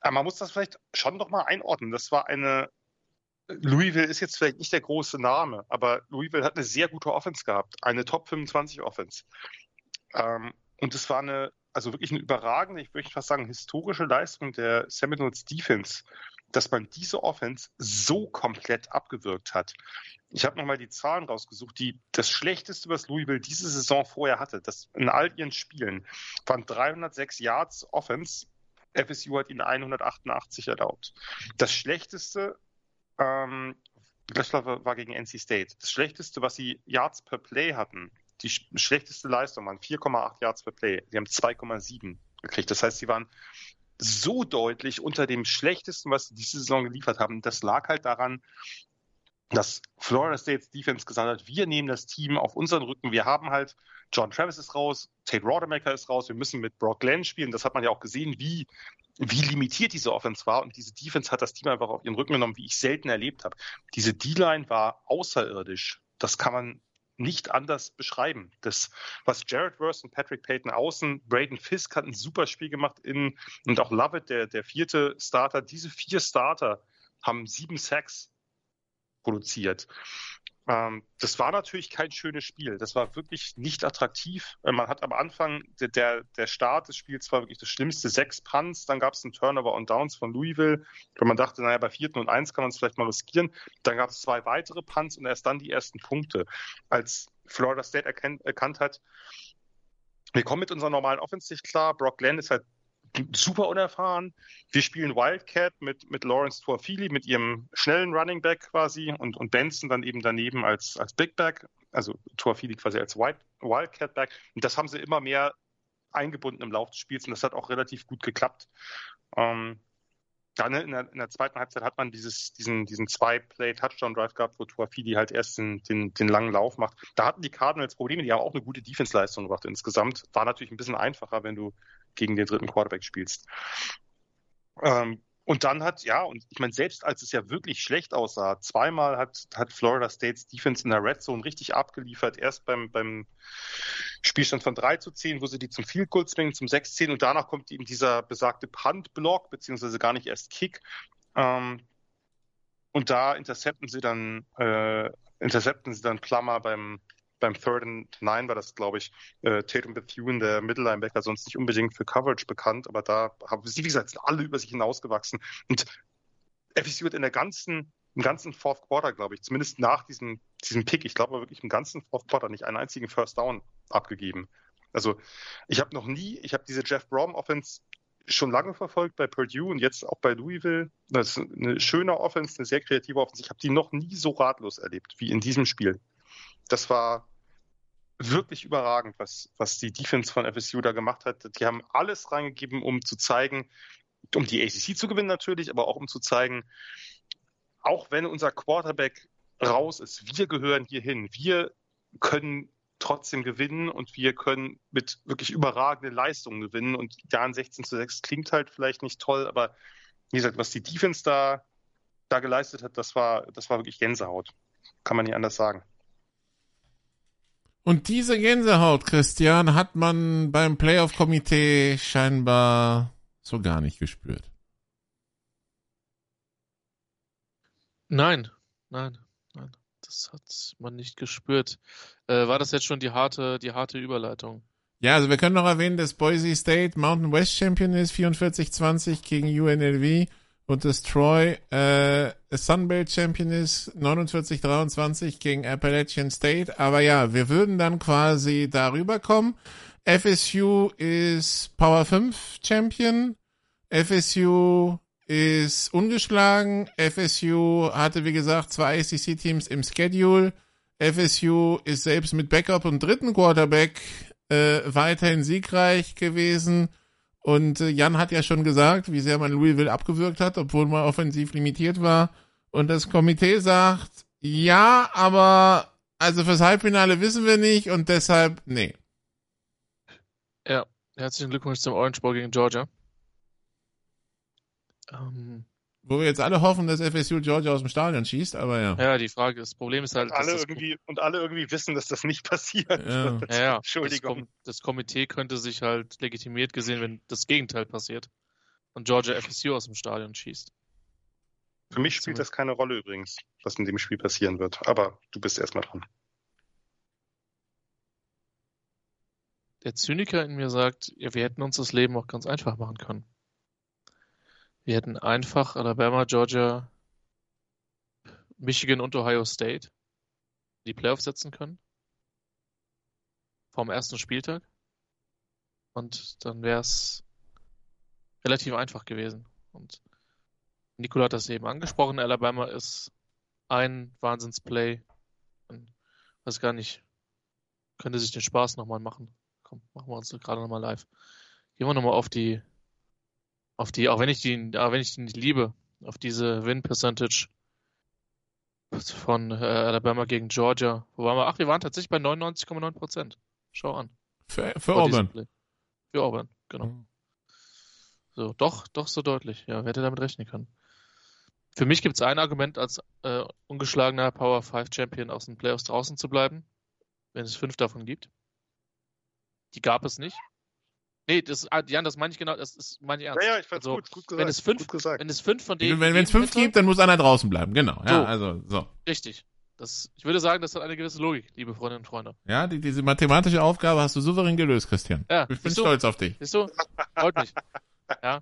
aber man muss das vielleicht schon noch mal einordnen. Das war eine, Louisville ist jetzt vielleicht nicht der große Name, aber Louisville hat eine sehr gute Offense gehabt, eine Top 25 Offense. Ähm, und es war eine, also wirklich eine überragende, ich würde fast sagen, historische Leistung der Seminoles Defense, dass man diese Offense so komplett abgewürgt hat. Ich habe nochmal die Zahlen rausgesucht, die das Schlechteste, was Louisville diese Saison vorher hatte, das in all ihren Spielen, waren 306 Yards Offense. FSU hat ihnen 188 erlaubt. Das Schlechteste, ähm, das war, war gegen NC State. Das Schlechteste, was sie Yards per Play hatten, die sch schlechteste Leistung waren 4,8 Yards per Play. Sie haben 2,7 gekriegt. Das heißt, sie waren so deutlich unter dem schlechtesten, was sie diese Saison geliefert haben. Das lag halt daran, dass Florida State's Defense gesagt hat, wir nehmen das Team auf unseren Rücken. Wir haben halt, John Travis ist raus, Tate Rodemaker ist raus, wir müssen mit Brock Glenn spielen. Das hat man ja auch gesehen, wie, wie limitiert diese Offense war. Und diese Defense hat das Team einfach auf ihren Rücken genommen, wie ich selten erlebt habe. Diese D-Line war außerirdisch. Das kann man nicht anders beschreiben. Das, was Jared Worth und Patrick Payton außen, Braden Fisk hat ein super Spiel gemacht in, und auch Lovett, der, der vierte Starter. Diese vier Starter haben sieben Sacks produziert. Ähm, das war natürlich kein schönes Spiel. Das war wirklich nicht attraktiv. Äh, Man hat am Anfang, der, der, Start des Spiels war wirklich das Schlimmste. Sechs Punts, dann gab es einen Turnover und Downs von Louisville. Wenn man dachte, naja, bei vierten und eins kann man es vielleicht mal riskieren. Dann gab es zwei weitere Punts und erst dann die ersten Punkte. Als Florida State erkannt hat, wir kommen mit unserer normalen Offense nicht klar. Brock Glenn ist halt super unerfahren. Wir spielen Wildcat mit, mit Lawrence Tuafili, mit ihrem schnellen Running Back quasi und, und Benson dann eben daneben als, als Big Back, also Tuafili quasi als Wild, Wildcat Back. Und das haben sie immer mehr eingebunden im Lauf des Spiels und das hat auch relativ gut geklappt. Ähm, dann in der, in der zweiten Halbzeit hat man dieses, diesen, diesen Zwei-Play-Touchdown-Drive gehabt, wo Tuafili halt erst den, den, den langen Lauf macht. Da hatten die Cardinals Probleme, die haben auch eine gute Defense-Leistung gebracht insgesamt. War natürlich ein bisschen einfacher, wenn du gegen den dritten Quarterback spielst. Ähm, und dann hat, ja, und ich meine, selbst als es ja wirklich schlecht aussah, zweimal hat, hat Florida State's Defense in der Red Zone richtig abgeliefert. Erst beim, beim Spielstand von 3 zu 10, wo sie die zum Field Goal zwingen, zum 6-10 und danach kommt eben dieser besagte Punt-Block, beziehungsweise gar nicht erst Kick. Ähm, und da intercepten sie dann, äh, intercepten sie dann Plummer beim, beim Third and Nine war das, glaube ich, äh, Tatum Bethune, der Mittellinebacker, sonst nicht unbedingt für Coverage bekannt, aber da haben sie, wie gesagt, sind alle über sich hinausgewachsen. Und FSU hat in der ganzen, im ganzen Fourth Quarter, glaube ich, zumindest nach diesem, diesem Pick, ich glaube wirklich im ganzen Fourth Quarter nicht einen einzigen First Down abgegeben. Also ich habe noch nie, ich habe diese Jeff Brom Offense schon lange verfolgt bei Purdue und jetzt auch bei Louisville. Das ist eine schöne Offense, eine sehr kreative Offense. Ich habe die noch nie so ratlos erlebt wie in diesem Spiel. Das war wirklich überragend, was, was die Defense von FSU da gemacht hat. Die haben alles reingegeben, um zu zeigen, um die ACC zu gewinnen natürlich, aber auch um zu zeigen, auch wenn unser Quarterback raus ist, wir gehören hier hin. Wir können trotzdem gewinnen und wir können mit wirklich überragenden Leistungen gewinnen. Und ja, ein 16 zu 6 klingt halt vielleicht nicht toll, aber wie gesagt, was die Defense da, da geleistet hat, das war, das war wirklich Gänsehaut. Kann man nicht anders sagen. Und diese Gänsehaut, Christian, hat man beim Playoff-Komitee scheinbar so gar nicht gespürt. Nein, nein, nein. Das hat man nicht gespürt. Äh, war das jetzt schon die harte, die harte Überleitung? Ja, also wir können noch erwähnen, dass Boise State Mountain West Champion ist, 44-20 gegen UNLV und das Troy äh, Sunbelt Champion ist 49-23 gegen Appalachian State. Aber ja, wir würden dann quasi darüber kommen. FSU ist Power 5 Champion. FSU ist ungeschlagen. FSU hatte, wie gesagt, zwei ACC-Teams im Schedule. FSU ist selbst mit Backup und dritten Quarterback äh, weiterhin siegreich gewesen. Und äh, Jan hat ja schon gesagt, wie sehr man Louisville abgewürgt hat, obwohl man offensiv limitiert war. Und das Komitee sagt, ja, aber also fürs Halbfinale wissen wir nicht und deshalb, nee. Ja, herzlichen Glückwunsch zum Orange Bowl gegen Georgia. Ähm, Wo wir jetzt alle hoffen, dass FSU Georgia aus dem Stadion schießt, aber ja. ja, die Frage, das Problem ist halt, Und alle, dass das, irgendwie, und alle irgendwie wissen, dass das nicht passiert. Ja. ja, ja, das, Entschuldigung. Kom das Komitee könnte sich halt legitimiert gesehen, wenn das Gegenteil passiert und Georgia FSU aus dem Stadion schießt. Für mich spielt das keine Rolle übrigens, was in dem Spiel passieren wird. Aber du bist erstmal dran. Der Zyniker in mir sagt, ja, wir hätten uns das Leben auch ganz einfach machen können. Wir hätten einfach Alabama, Georgia, Michigan und Ohio State die Playoffs setzen können. Vom ersten Spieltag. Und dann wäre es relativ einfach gewesen. Und Nicola hat das eben angesprochen. Alabama ist ein Wahnsinnsplay. Und weiß gar nicht, könnte sich den Spaß nochmal machen. Komm, machen wir uns gerade nochmal live. Gehen wir nochmal auf die, auf die, auch wenn ich die, auch wenn ich die nicht liebe, auf diese Win Percentage von äh, Alabama gegen Georgia. Wo waren wir? Ach, wir waren tatsächlich bei 99,9 Prozent. Schau an. Für, für Vor Auburn. Für Auburn, genau. Mhm. So, doch, doch so deutlich. Ja, wer hätte damit rechnen können? Für mich gibt es ein Argument, als äh, ungeschlagener Power 5 Champion aus den Playoffs draußen zu bleiben, wenn es fünf davon gibt. Die gab es nicht. Nee, das, ah, Jan, das meine ich genau, das ist meine ich ernst. Ja, ja, ich fand's Also, gut, gut gesagt. wenn es fünf, gut gesagt. wenn es fünf von denen Wenn es gegeben fünf hätte, gibt, dann muss einer draußen bleiben, genau. Ja, So. also, so. richtig. Das, ich würde sagen, das hat eine gewisse Logik, liebe Freundinnen und Freunde. Ja, die, diese mathematische Aufgabe hast du souverän gelöst, Christian. Ja, Ich bin du? stolz auf dich. Siehst du? Freut mich. Ja.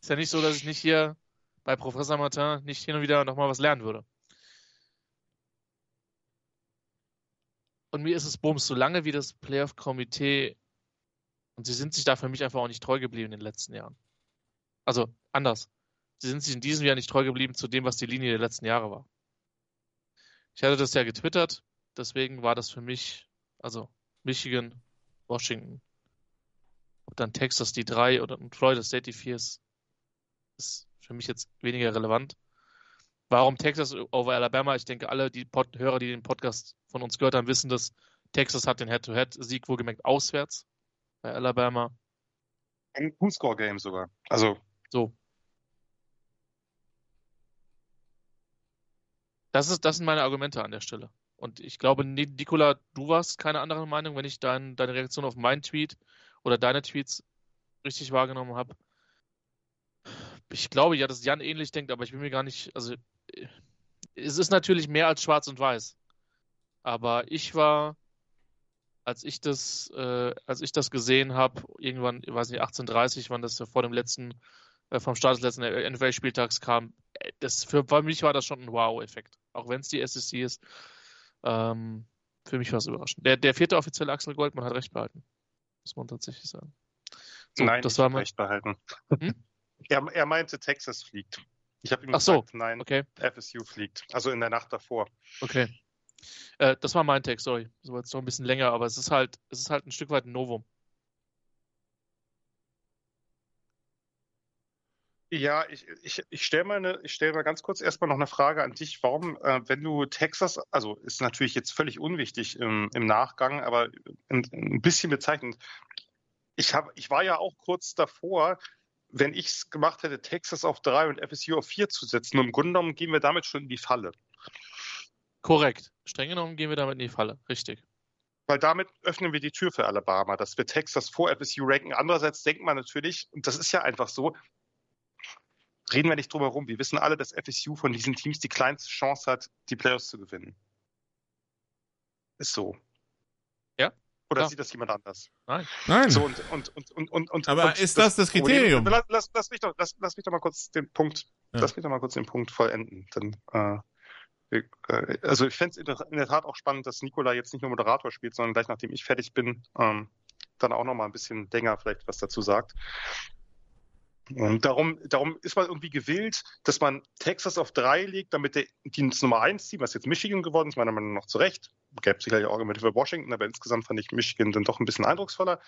Ist ja nicht so, dass ich nicht hier bei Professor Martin nicht hin und wieder nochmal was lernen würde. Und mir ist es bums, solange wie das Playoff-Komitee, und sie sind sich da für mich einfach auch nicht treu geblieben in den letzten Jahren. Also anders. Sie sind sich in diesem Jahr nicht treu geblieben zu dem, was die Linie der letzten Jahre war. Ich hatte das ja getwittert, deswegen war das für mich, also Michigan, Washington, ob dann Texas die drei oder Florida State die vier ist, ist für mich jetzt weniger relevant. Warum Texas over Alabama? Ich denke, alle die Pod Hörer, die den Podcast von uns gehört haben, wissen, dass Texas hat den Head-to-Head-Sieg wohlgemerkt auswärts bei Alabama. Ein Two-Score-Game sogar. Also, So. Das, ist, das sind meine Argumente an der Stelle. Und ich glaube, Ni- Nicola, du warst keine andere Meinung, wenn ich dein, deine Reaktion auf meinen Tweet oder deine Tweets richtig wahrgenommen habe. Ich glaube ja, dass Jan ähnlich denkt, aber ich bin mir gar nicht, also äh, es ist natürlich mehr als schwarz und weiß. Aber ich war, als ich das, äh, als ich das gesehen habe, irgendwann, ich weiß nicht, 18:30, wann das ja vor dem letzten, äh, vom Start des letzten NFL-Spieltags kam, äh, das für, für mich war das schon ein Wow-Effekt. Auch wenn es die SEC ist. Ähm, für mich war es überraschend. Der, der vierte offizielle Axel Goldmann hat recht behalten. Muss man tatsächlich sagen. So, nein, das war mein, recht behalten. Hm? Er, er meinte, Texas fliegt. Ich habe ihm Ach so, gesagt, nein, okay, FSU fliegt. Also in der Nacht davor. okay. Äh, das war mein Text, sorry. War jetzt noch ein bisschen länger, aber es ist halt, es ist halt ein Stück weit ein Novum. Ja, ich, ich, ich stelle mal, stell mal ganz kurz erstmal noch eine Frage an dich. Warum, äh, wenn du Texas, also ist natürlich jetzt völlig unwichtig im, im Nachgang, aber ein, ein bisschen bezeichnend. Ich, hab, ich war ja auch kurz davor, wenn ich es gemacht hätte, Texas auf drei und FSU auf vier zu setzen. Und Im Grunde genommen gehen wir damit schon in die Falle. Korrekt. Streng genommen gehen wir damit in die Falle. Richtig. Weil damit öffnen wir die Tür für Alabama, dass wir Texas vor FSU ranken. Andererseits denkt man natürlich, und das ist ja einfach so, reden wir nicht drum herum. Wir wissen alle, dass FSU von diesen Teams die kleinste Chance hat, die Playoffs zu gewinnen. Ist so. Ja, Oder klar. sieht das jemand anders? Nein. Nein. So und, und, und, und, und, und Aber und ist das das Kriterium? Problem- Lass, lass, lass, mich doch, lass, lass mich doch mal kurz den Punkt, Ja. lass mich doch mal kurz den Punkt vollenden. Dann, äh, also ich fände es in der Tat auch spannend, dass Nikola jetzt nicht nur Moderator spielt, sondern gleich nachdem ich fertig bin, ähm, dann auch noch mal ein bisschen länger vielleicht was dazu sagt. Und darum, darum ist man irgendwie gewillt, dass man Texas auf drei legt, damit der, die das Nummer eins Team, was jetzt Michigan geworden ist, meiner Meinung nach zu Recht, gäbe sicherlich auch Argumente für Washington, aber insgesamt fand ich Michigan dann doch ein bisschen eindrucksvoller,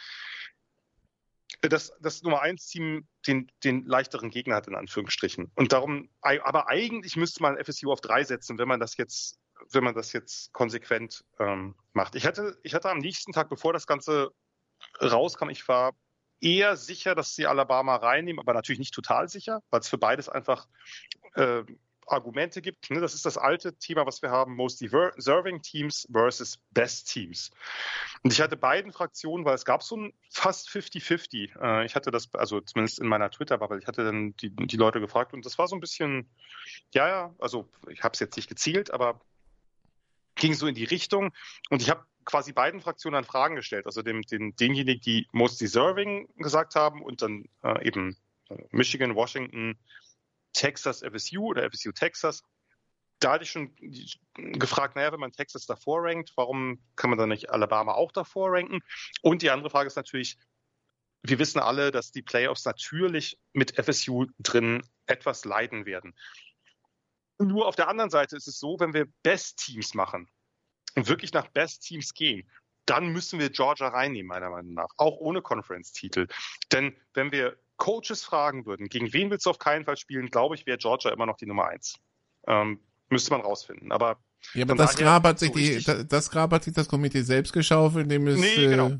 dass das Nummer eins Team den, den leichteren Gegner hat, in Anführungsstrichen. Und darum, aber eigentlich müsste man FSU auf drei setzen, wenn man das jetzt, wenn man das jetzt konsequent ähm, macht. Ich hatte, ich hatte am nächsten Tag, bevor das Ganze rauskam, ich war eher sicher, dass sie Alabama reinnehmen, aber natürlich nicht total sicher, weil es für beides einfach äh, Argumente gibt. Ne? Das ist das alte Thema, was wir haben, Most Deserving Teams versus Best Teams. Und ich hatte beiden Fraktionen, weil es gab so ein fast 50-50. Äh, ich hatte das, also zumindest in meiner Twitter-Bubble, ich hatte dann die, die Leute gefragt und das war so ein bisschen, ja, ja, also ich habe es jetzt nicht gezielt, aber ging so in die Richtung. Und ich habe quasi beiden Fraktionen dann Fragen gestellt. Also dem, den, denjenigen, die most deserving gesagt haben und dann äh, eben äh, Michigan, Washington, Texas, FSU oder FSU Texas. Da hatte ich schon gefragt, naja, wenn man Texas davor rankt, warum kann man dann nicht Alabama auch davor ranken? Und die andere Frage ist natürlich, wir wissen alle, dass die Playoffs natürlich mit FSU drin etwas leiden werden. Nur auf der anderen Seite ist es so, wenn wir Best-Teams machen und wirklich nach Best-Teams gehen, dann müssen wir Georgia reinnehmen, meiner Meinung nach. Auch ohne Conference-Titel. Denn wenn wir Coaches fragen würden, gegen wen willst du auf keinen Fall spielen, glaube ich, wäre Georgia immer noch die Nummer eins. Ähm, müsste man rausfinden. Aber Ja, aber das Grab hat sich so die, das, das Grab hat sich das Komitee selbst geschaufelt, indem es Nee, genau.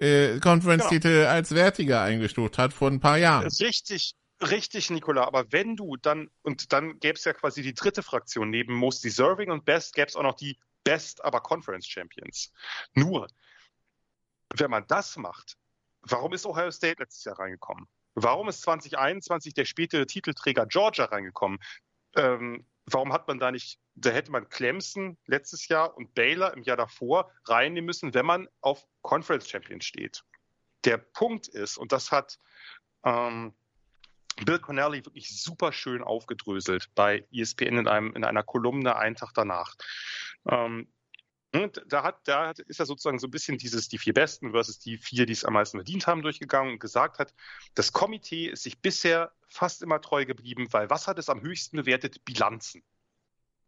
äh, äh, Conference-Titel als wertiger eingestuft hat vor ein paar Jahren. Richtig, richtig, Nicola. Aber wenn du dann, und dann gäbe es ja quasi die dritte Fraktion, neben Most Deserving und Best gäbe es auch noch die Best, aber Conference Champions. Nur, wenn man das macht, warum ist Ohio State letztes Jahr reingekommen? Warum ist 2021 der spätere Titelträger Georgia reingekommen? Ähm, warum hat man da nicht, da hätte man Clemson letztes Jahr und Baylor im Jahr davor reinnehmen müssen, wenn man auf Conference Champions steht. Der Punkt ist, und das hat ähm, Bill Connelly wirklich super schön aufgedröselt bei ESPN in, einem, in einer Kolumne einen Tag danach. Ähm, da, hat, da ist er sozusagen so ein bisschen dieses die vier Besten versus die vier, die es am meisten verdient haben, durchgegangen und gesagt hat, das Komitee ist sich bisher fast immer treu geblieben, weil was hat es am höchsten bewertet? Bilanzen.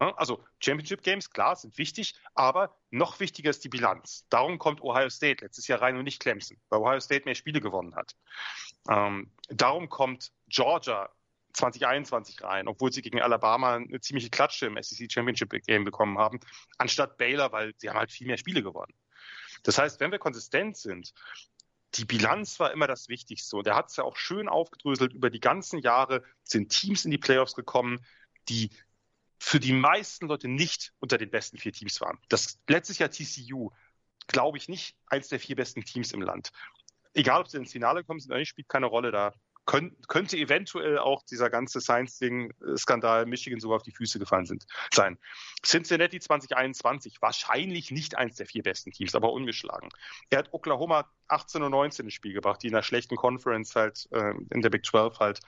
Ja, Also Championship Games, klar, sind wichtig, aber noch wichtiger ist die Bilanz. Darum kommt Ohio State letztes Jahr rein und nicht Clemson, weil Ohio State mehr Spiele gewonnen hat. Ähm, darum kommt Georgia 2021 rein, obwohl sie gegen Alabama eine ziemliche Klatsche im SEC Championship Game bekommen haben, anstatt Baylor, weil sie haben halt viel mehr Spiele gewonnen. Das heißt, wenn wir konsistent sind, die Bilanz war immer das Wichtigste. Und er hat es ja auch schön aufgedröselt. Über die ganzen Jahre sind Teams in die Playoffs gekommen, die für die meisten Leute nicht unter den besten vier Teams waren. Das letztes Jahr TCU, glaube ich, nicht eins der vier besten Teams im Land. Egal, ob sie ins Finale kommen, sind, spielt keine Rolle da. Kön könnte eventuell auch dieser ganze Science-Ding-Skandal Michigan sogar auf die Füße gefallen sind, sein. Cincinnati 2021, wahrscheinlich nicht eins der vier besten Teams, aber ungeschlagen. Er hat Oklahoma 18 und 19 ins Spiel gebracht, die in einer schlechten Conference halt, äh, in der Big 12 halt,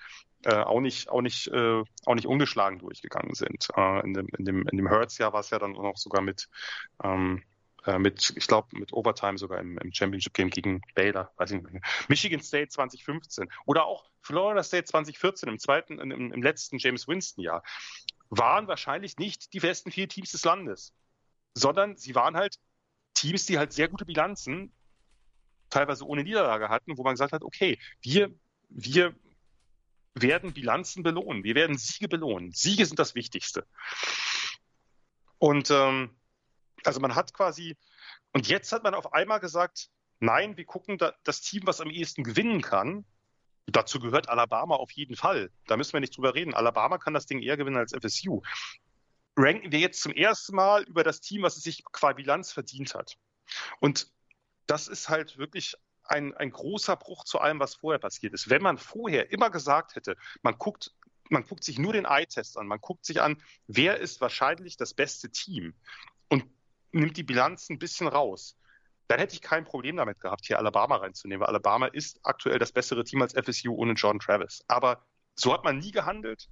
äh, auch nicht, auch nicht, äh, auch nicht ungeschlagen durchgegangen sind. Äh, in dem, in dem, in dem Hertz-Jahr war es ja dann auch noch sogar mit, ähm, äh, mit, ich glaube, mit Overtime sogar im, im Championship Game gegen Baylor, weiß ich nicht mehr. Michigan State 2015 oder auch Florida State 2014 im zweiten, im, im letzten James Winston Jahr waren wahrscheinlich nicht die besten vier Teams des Landes, sondern sie waren halt Teams, die halt sehr gute Bilanzen, teilweise ohne Niederlage hatten, wo man gesagt hat, okay, wir, wir werden Bilanzen belohnen, wir werden Siege belohnen. Siege sind das Wichtigste. Und ähm, also man hat quasi, und jetzt hat man auf einmal gesagt, nein, wir gucken da, das Team, was am ehesten gewinnen kann. Dazu gehört Alabama auf jeden Fall. Da müssen wir nicht drüber reden. Alabama kann das Ding eher gewinnen als FSU. Ranken wir jetzt zum ersten Mal über das Team, was es sich qua Bilanz verdient hat. Und das ist halt wirklich ein, ein großer Bruch zu allem, was vorher passiert ist. Wenn man vorher immer gesagt hätte, man guckt man guckt sich nur den Eye-Test an. Man guckt sich an, wer ist wahrscheinlich das beste Team und nimmt die Bilanz ein bisschen raus. Dann hätte ich kein Problem damit gehabt, hier Alabama reinzunehmen, weil Alabama ist aktuell das bessere Team als FSU ohne Jordan Travis. Aber so hat man nie gehandelt.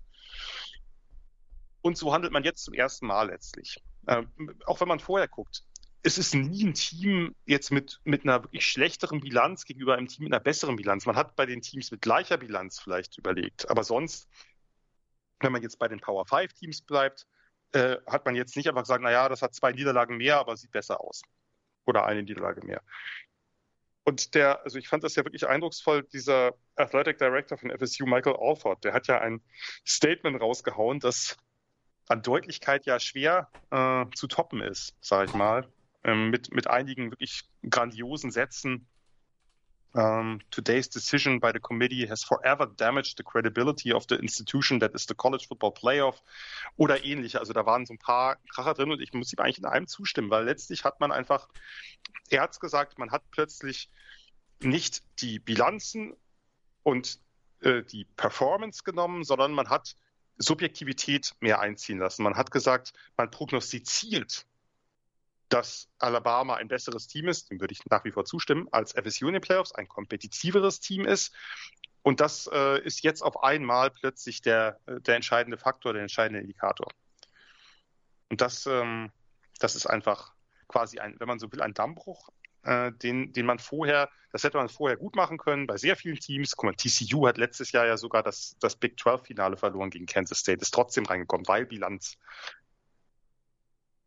Und so handelt man jetzt zum ersten Mal letztlich. Ähm, auch wenn man vorher guckt, es ist nie ein Team jetzt mit, mit einer wirklich schlechteren Bilanz gegenüber einem Team mit einer besseren Bilanz. Man hat bei den Teams mit gleicher Bilanz vielleicht überlegt. Aber sonst, wenn man jetzt bei den Power 5 Teams bleibt, äh, hat man jetzt nicht einfach gesagt, naja, das hat zwei Niederlagen mehr, aber sieht besser aus. Oder eine Niederlage mehr. Und der, also ich fand das ja wirklich eindrucksvoll, dieser Athletic Director von FSU, Michael Alford, der hat ja ein Statement rausgehauen, das an Deutlichkeit ja schwer äh, zu toppen ist, sage ich mal ähm, mit, mit einigen wirklich grandiosen Sätzen. Um, today's decision by the committee has forever damaged the credibility of the institution that is the College Football Playoff oder ähnliche. Also da waren so ein paar Kracher drin und ich muss ihm eigentlich in einem zustimmen, weil letztlich hat man einfach, er hat es gesagt, man hat plötzlich nicht die Bilanzen und äh, die Performance genommen, sondern man hat Subjektivität mehr einziehen lassen. Man hat gesagt, man prognostiziert dass Alabama ein besseres Team ist, dem würde ich nach wie vor zustimmen, als FSU in den Playoffs, ein kompetitiveres Team ist. Und das äh, ist jetzt auf einmal plötzlich der, äh, der entscheidende Faktor, der entscheidende Indikator. Und das, ähm, das ist einfach quasi ein, wenn man so will, ein Dammbruch, äh, den, den man vorher, das hätte man vorher gut machen können bei sehr vielen Teams. Guck mal, TCU hat letztes Jahr ja sogar das, das Big 12 Finale verloren gegen Kansas State, ist trotzdem reingekommen, weil Bilanz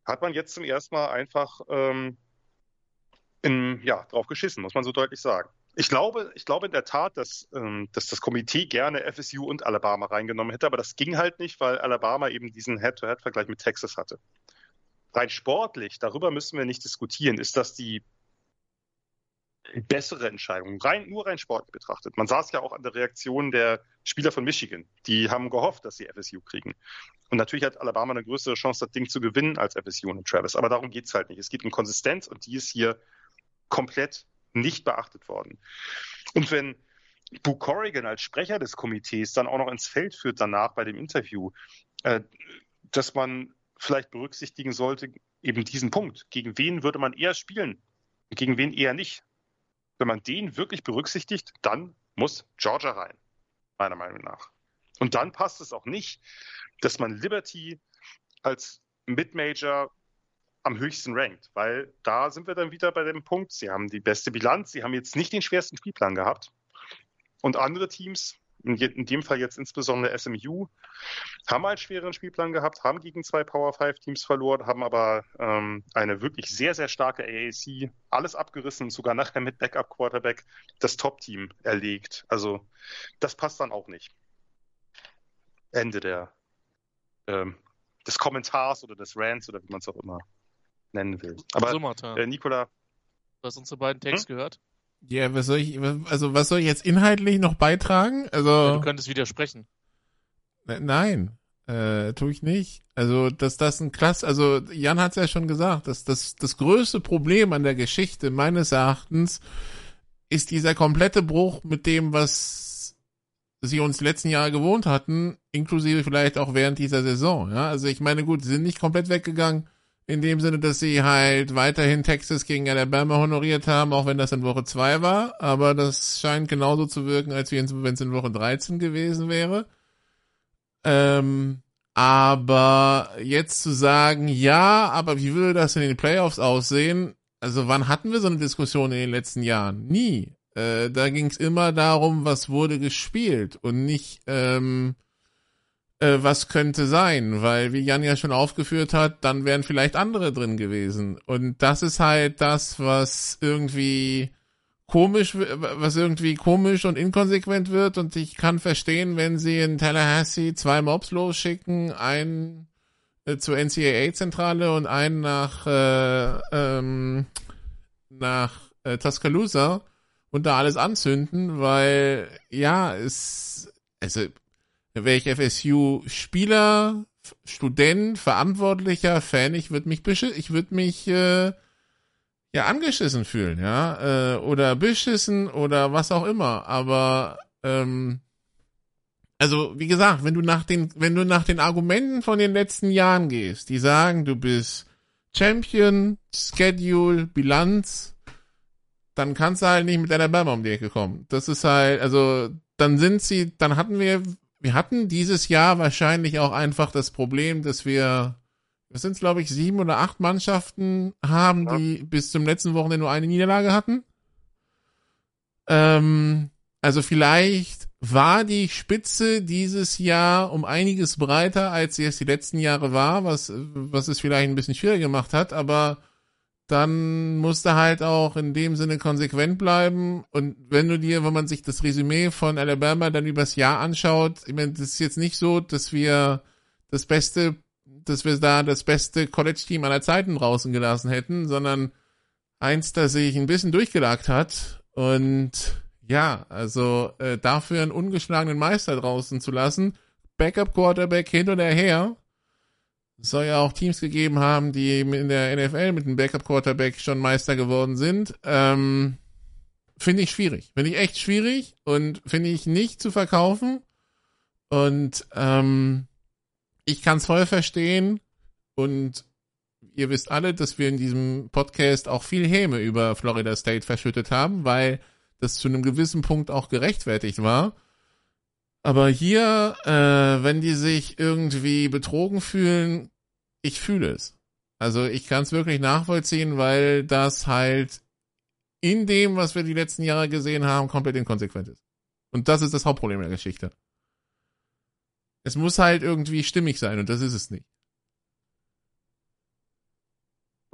hat man jetzt zum ersten Mal einfach ähm, in, ja, drauf geschissen, muss man so deutlich sagen. Ich glaube, ich glaube in der Tat, dass, ähm, dass das Komitee gerne FSU und Alabama reingenommen hätte, aber das ging halt nicht, weil Alabama eben diesen Head-to-Head-Vergleich mit Texas hatte. Rein sportlich, darüber müssen wir nicht diskutieren, ist das die bessere Entscheidung, rein, nur rein sportlich betrachtet. Man sah es ja auch an der Reaktion der Spieler von Michigan. Die haben gehofft, dass sie FSU kriegen. Und natürlich hat Alabama eine größere Chance, das Ding zu gewinnen als FSU und Travis. Aber darum geht es halt nicht. Es geht um Konsistenz und die ist hier komplett nicht beachtet worden. Und wenn Boo Corrigan als Sprecher des Komitees dann auch noch ins Feld führt danach bei dem Interview, äh, dass man vielleicht berücksichtigen sollte, eben diesen Punkt. Gegen wen würde man eher spielen? Gegen wen eher nicht? Wenn man den wirklich berücksichtigt, dann muss Georgia rein, meiner Meinung nach. Und dann passt es auch nicht, dass man Liberty als Mid-Major am höchsten rankt, weil da sind wir dann wieder bei dem Punkt, sie haben die beste Bilanz, sie haben jetzt nicht den schwersten Spielplan gehabt. Und andere Teams in dem Fall jetzt insbesondere SMU, haben einen schweren Spielplan gehabt, haben gegen zwei Power 5 Teams verloren, haben aber ähm, eine wirklich sehr, sehr starke AAC, alles abgerissen, sogar nachher mit Backup Quarterback das Top-Team erlegt. Also das passt dann auch nicht. Ende der, ähm, des Kommentars oder des Rants oder wie man es auch immer nennen will. Aber so, äh, Nikola. Du hast unsere beiden Texte hm? gehört? Ja, was soll ich, also was soll ich jetzt inhaltlich noch beitragen? Also. Ja, du könntest widersprechen. Ne, nein, äh, tue ich nicht. Also, dass das ein klass, also Jan hat es ja schon gesagt, dass das, das größte Problem an der Geschichte meines Erachtens ist dieser komplette Bruch mit dem, was sie uns letzten Jahre gewohnt hatten, inklusive vielleicht auch während dieser Saison. Ja, also ich meine, gut, sie sind nicht komplett weggegangen in dem Sinne, dass sie halt weiterhin Texas gegen Alabama honoriert haben, auch wenn das in Woche 2 war. Aber das scheint genauso zu wirken, als wenn es in Woche 13 gewesen wäre. Ähm, aber jetzt zu sagen, ja, aber wie würde das in den Playoffs aussehen? Also wann hatten wir so eine Diskussion in den letzten Jahren? Nie. Äh, da ging es immer darum, was wurde gespielt und nicht, ähm, äh, was könnte sein, weil wie Jan ja schon aufgeführt hat, dann wären vielleicht andere drin gewesen. Und das ist halt das, was irgendwie komisch, was irgendwie komisch und inkonsequent wird. Und ich kann verstehen, wenn sie in Tallahassee zwei Mobs losschicken, einen äh, zur NCAA-Zentrale und einen nach äh, ähm, nach äh, Tuscaloosa und da alles anzünden, weil ja, es also wäre ich FSU-Spieler, Student, Verantwortlicher, Fan, ich würde mich ich würde mich äh, ja angeschissen fühlen, ja, äh, oder beschissen oder was auch immer. Aber ähm, also wie gesagt, wenn du nach den, wenn du nach den Argumenten von den letzten Jahren gehst, die sagen, du bist Champion, Schedule, Bilanz, dann kannst du halt nicht mit Alabama um die Ecke kommen. Das ist halt, also dann sind sie, dann hatten wir, wir hatten dieses Jahr wahrscheinlich auch einfach das Problem, dass wir, das sind glaube ich sieben oder acht Mannschaften haben, Ja. die bis zum letzten Wochenende nur eine Niederlage hatten. Ähm, also vielleicht war die Spitze dieses Jahr um einiges breiter, als sie es die letzten Jahre war, was, was es vielleicht ein bisschen schwieriger gemacht hat, aber dann musste halt auch in dem Sinne konsequent bleiben. Und wenn du dir, wenn man sich das Resümee von Alabama dann übers Jahr anschaut, ich meine, das ist jetzt nicht so, dass wir das beste, dass wir da das beste College-Team aller Zeiten draußen gelassen hätten, sondern eins, das sich ein bisschen durchgelagt hat. Und ja, also äh, dafür einen ungeschlagenen Meister draußen zu lassen, Backup-Quarterback hin oder her, es soll ja auch Teams gegeben haben, die in der NFL mit einem Backup-Quarterback schon Meister geworden sind. Ähm, finde ich schwierig. Finde ich echt schwierig und finde ich nicht zu verkaufen. Und ähm, ich kann es voll verstehen. Und ihr wisst alle, dass wir in diesem Podcast auch viel Häme über Florida State verschüttet haben, weil das zu einem gewissen Punkt auch gerechtfertigt war. Aber hier, äh, wenn die sich irgendwie betrogen fühlen, ich fühle es. Also ich kann es wirklich nachvollziehen, weil das halt in dem, was wir die letzten Jahre gesehen haben, komplett inkonsequent ist. Und das ist das Hauptproblem der Geschichte. Es muss halt irgendwie stimmig sein und das ist es nicht.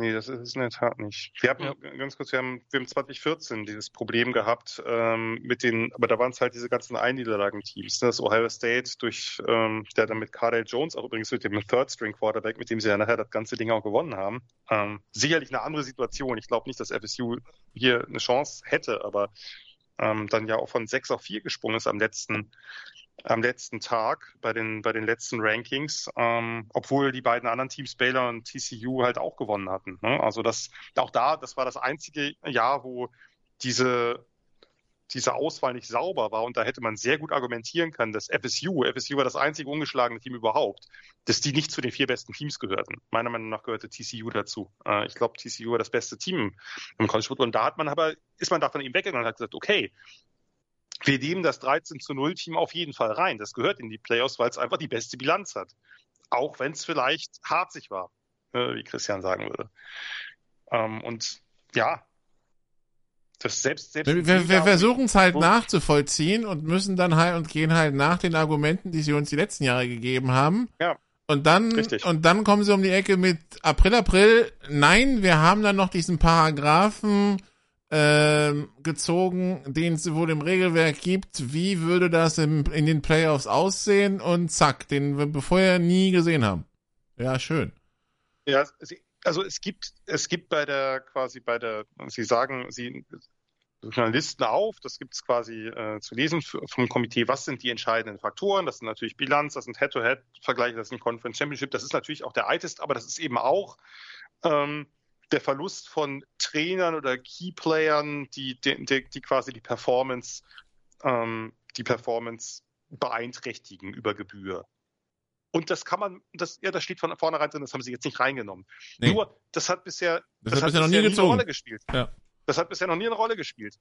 Nee, das ist es in der Tat nicht. Wir haben Ja. ganz kurz, wir haben, wir haben 2014 dieses Problem gehabt ähm, mit den, aber da waren es halt diese ganzen Einniederlagen-Teams. ne? Das Ohio State durch, ähm, der dann mit Cardale Jones, auch übrigens mit dem Third-String-Quarterback, mit dem sie ja nachher das ganze Ding auch gewonnen haben. Ähm, sicherlich eine andere Situation. Ich glaube nicht, dass FSU hier eine Chance hätte, aber ähm, dann ja auch von 6 auf 4 gesprungen ist am letzten am letzten Tag bei den, bei den letzten Rankings, ähm, obwohl die beiden anderen Teams, Baylor und TCU, halt auch gewonnen hatten. Ne? Also das, auch da, das war das einzige Jahr, wo diese, diese Auswahl nicht sauber war und da hätte man sehr gut argumentieren können, dass FSU, FSU war das einzige ungeschlagene Team überhaupt, dass die nicht zu den vier besten Teams gehörten. Meiner Meinung nach gehörte TCU dazu. Äh, ich glaube, TCU war das beste Team im College Football und da hat man aber, ist man davon eben weggegangen und hat gesagt, okay, wir nehmen das 13 zu 0 Team auf jeden Fall rein. Das gehört in die Playoffs, weil es einfach die beste Bilanz hat. Auch wenn es vielleicht harzig war, äh, wie Christian sagen würde. Ähm, und ja, das selbst, selbst Wir, wir, versuchen es halt nachzuvollziehen und müssen dann halt und gehen halt nach den Argumenten, die sie uns die letzten Jahre gegeben haben. Ja. Und dann, Richtig. und dann kommen sie um die Ecke mit April, April. Nein, wir haben dann noch diesen Paragraphen ähm, gezogen, den es wohl im Regelwerk gibt. Wie würde das im, in den Playoffs aussehen? Und zack, den wir vorher nie gesehen haben. Ja, schön. Ja, also es gibt, es gibt bei der quasi bei der, Sie sagen, Sie Journalisten auf, das gibt es quasi äh, zu lesen vom Komitee, was sind die entscheidenden Faktoren, das sind natürlich Bilanz, das sind Head-to-Head-Vergleiche, das sind Conference Championship, das ist natürlich auch der Eitest, aber das ist eben auch ähm, der Verlust von Trainern oder Key-Playern, die, die, die, quasi die Performance, ähm, die Performance beeinträchtigen über Gebühr. Und das kann man, das, ja, das steht von vornherein drin, das haben sie jetzt nicht reingenommen. Nee. Nur, das hat bisher, Das hat bisher noch nie eine gezogen. Rolle gespielt. Ja. Das hat bisher noch nie eine Rolle gespielt.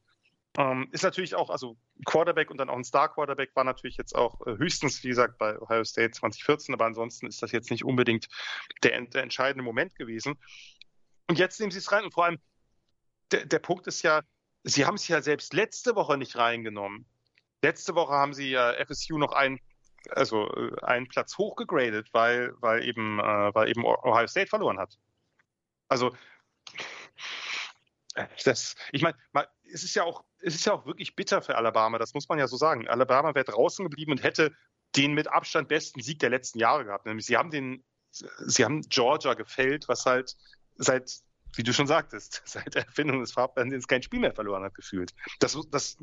Ähm, ist natürlich auch, also Quarterback und dann auch ein Star-Quarterback war natürlich jetzt auch äh, höchstens, wie gesagt, bei Ohio State 2014, aber ansonsten ist das jetzt nicht unbedingt der, der entscheidende Moment gewesen. Und jetzt nehmen sie es rein und vor allem, der, der Punkt ist ja, sie haben es ja selbst letzte Woche nicht reingenommen. Letzte Woche haben sie ja FSU noch einen, also äh, einen Platz hochgegradet, weil, weil eben, äh, weil eben Ohio State verloren hat. Also äh, das, ich meine, es ist ja auch, es ist ja auch wirklich bitter für Alabama, das muss man ja so sagen. Alabama wäre draußen geblieben und hätte den mit Abstand besten Sieg der letzten Jahre gehabt. Nämlich sie haben den, sie haben Georgia gefällt, was halt seit, wie du schon sagtest, seit der Erfindung des Farbfernsehens kein Spiel mehr verloren hat, gefühlt. Das, das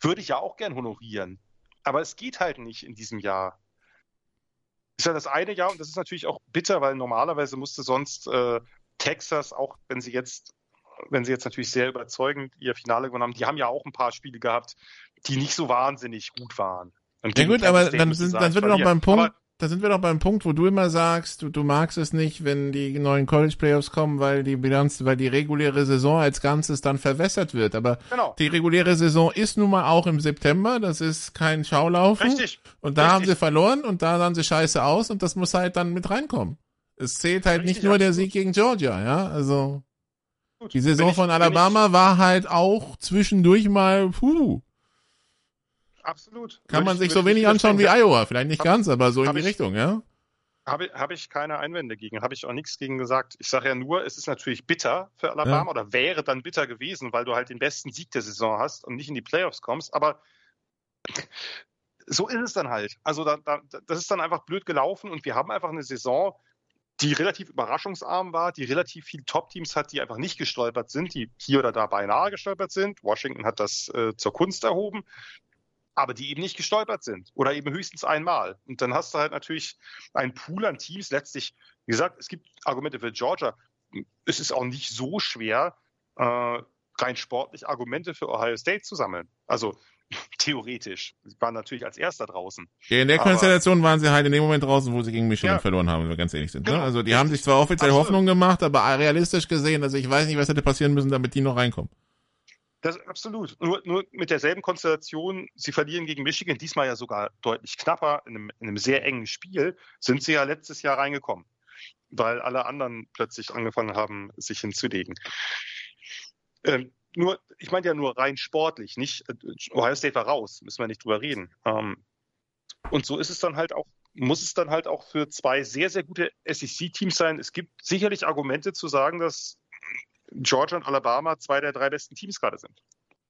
würde ich ja auch gern honorieren. Aber es geht halt nicht in diesem Jahr. Ist ja das eine Jahr und das ist natürlich auch bitter, weil normalerweise musste sonst äh, Texas, auch wenn sie jetzt, wenn sie jetzt natürlich sehr überzeugend ihr Finale gewonnen haben, die haben ja auch ein paar Spiele gehabt, die nicht so wahnsinnig gut waren. Und Ja gut, aber dann sind, dann halt sind wir verlieren. beim Punkt, Aber da sind wir doch beim Punkt, wo du immer sagst, du, du magst es nicht, wenn die neuen College Playoffs kommen, weil die Bilanz, weil die reguläre Saison als Ganzes dann verwässert wird. Aber genau. die reguläre Saison ist nun mal auch im September, das ist kein Schaulaufen. Richtig. Und da Richtig. haben sie verloren und da sahen sie scheiße aus und das muss halt dann mit reinkommen. Es zählt halt nicht Richtig, nur der. Sieg gegen Georgia, ja, also Gut. die Saison ich- von Alabama war halt auch zwischendurch mal, puh, absolut. kann man ich- sich so wenig anschauen wie. Iowa, vielleicht nicht Hab- ganz, aber so in hab die ich- Richtung, ja. Habe, habe ich keine Einwände gegen, habe ich auch nichts gegen gesagt. Ich sage ja nur, es ist natürlich bitter für Alabama Ja. oder wäre dann bitter gewesen, weil du halt den besten Sieg der Saison hast und nicht in die Playoffs kommst. Aber so ist es dann halt. Also da, da, das ist dann einfach blöd gelaufen und wir haben einfach eine Saison, die relativ überraschungsarm war, die relativ viele Top-Teams hat, die einfach nicht gestolpert sind, die hier oder da beinahe gestolpert sind. Washington hat das äh, zur Kunst erhoben, aber die eben nicht gestolpert sind oder eben höchstens einmal. Und dann hast du halt natürlich einen Pool an Teams. Letztlich, wie gesagt, es gibt Argumente für Georgia. Es ist auch nicht so schwer, äh, rein sportlich Argumente für Ohio State zu sammeln. Also theoretisch. Sie waren natürlich als Erster draußen. Ja, in der Konstellation waren sie halt in dem Moment draußen, wo sie gegen Michigan Ja. verloren haben, wenn wir ganz ehrlich sind. Ne? Genau. Also die haben sich zwar offiziell Absolut. Hoffnung gemacht, aber realistisch gesehen, also ich weiß nicht, was hätte passieren müssen, damit die noch reinkommen. Das absolut. Nur, nur mit derselben Konstellation, sie verlieren gegen Michigan, diesmal ja sogar deutlich knapper, in einem, in einem sehr engen Spiel, sind sie ja letztes Jahr reingekommen, weil alle anderen plötzlich angefangen haben, sich hinzulegen. Ähm, nur, ich meine ja nur rein sportlich, nicht äh, Ohio State war raus, müssen wir nicht drüber reden. Ähm, und so ist es dann halt auch, muss es dann halt auch für zwei sehr, sehr gute SEC-Teams sein. Es gibt sicherlich Argumente zu sagen, dass Georgia und Alabama zwei der drei besten Teams gerade sind.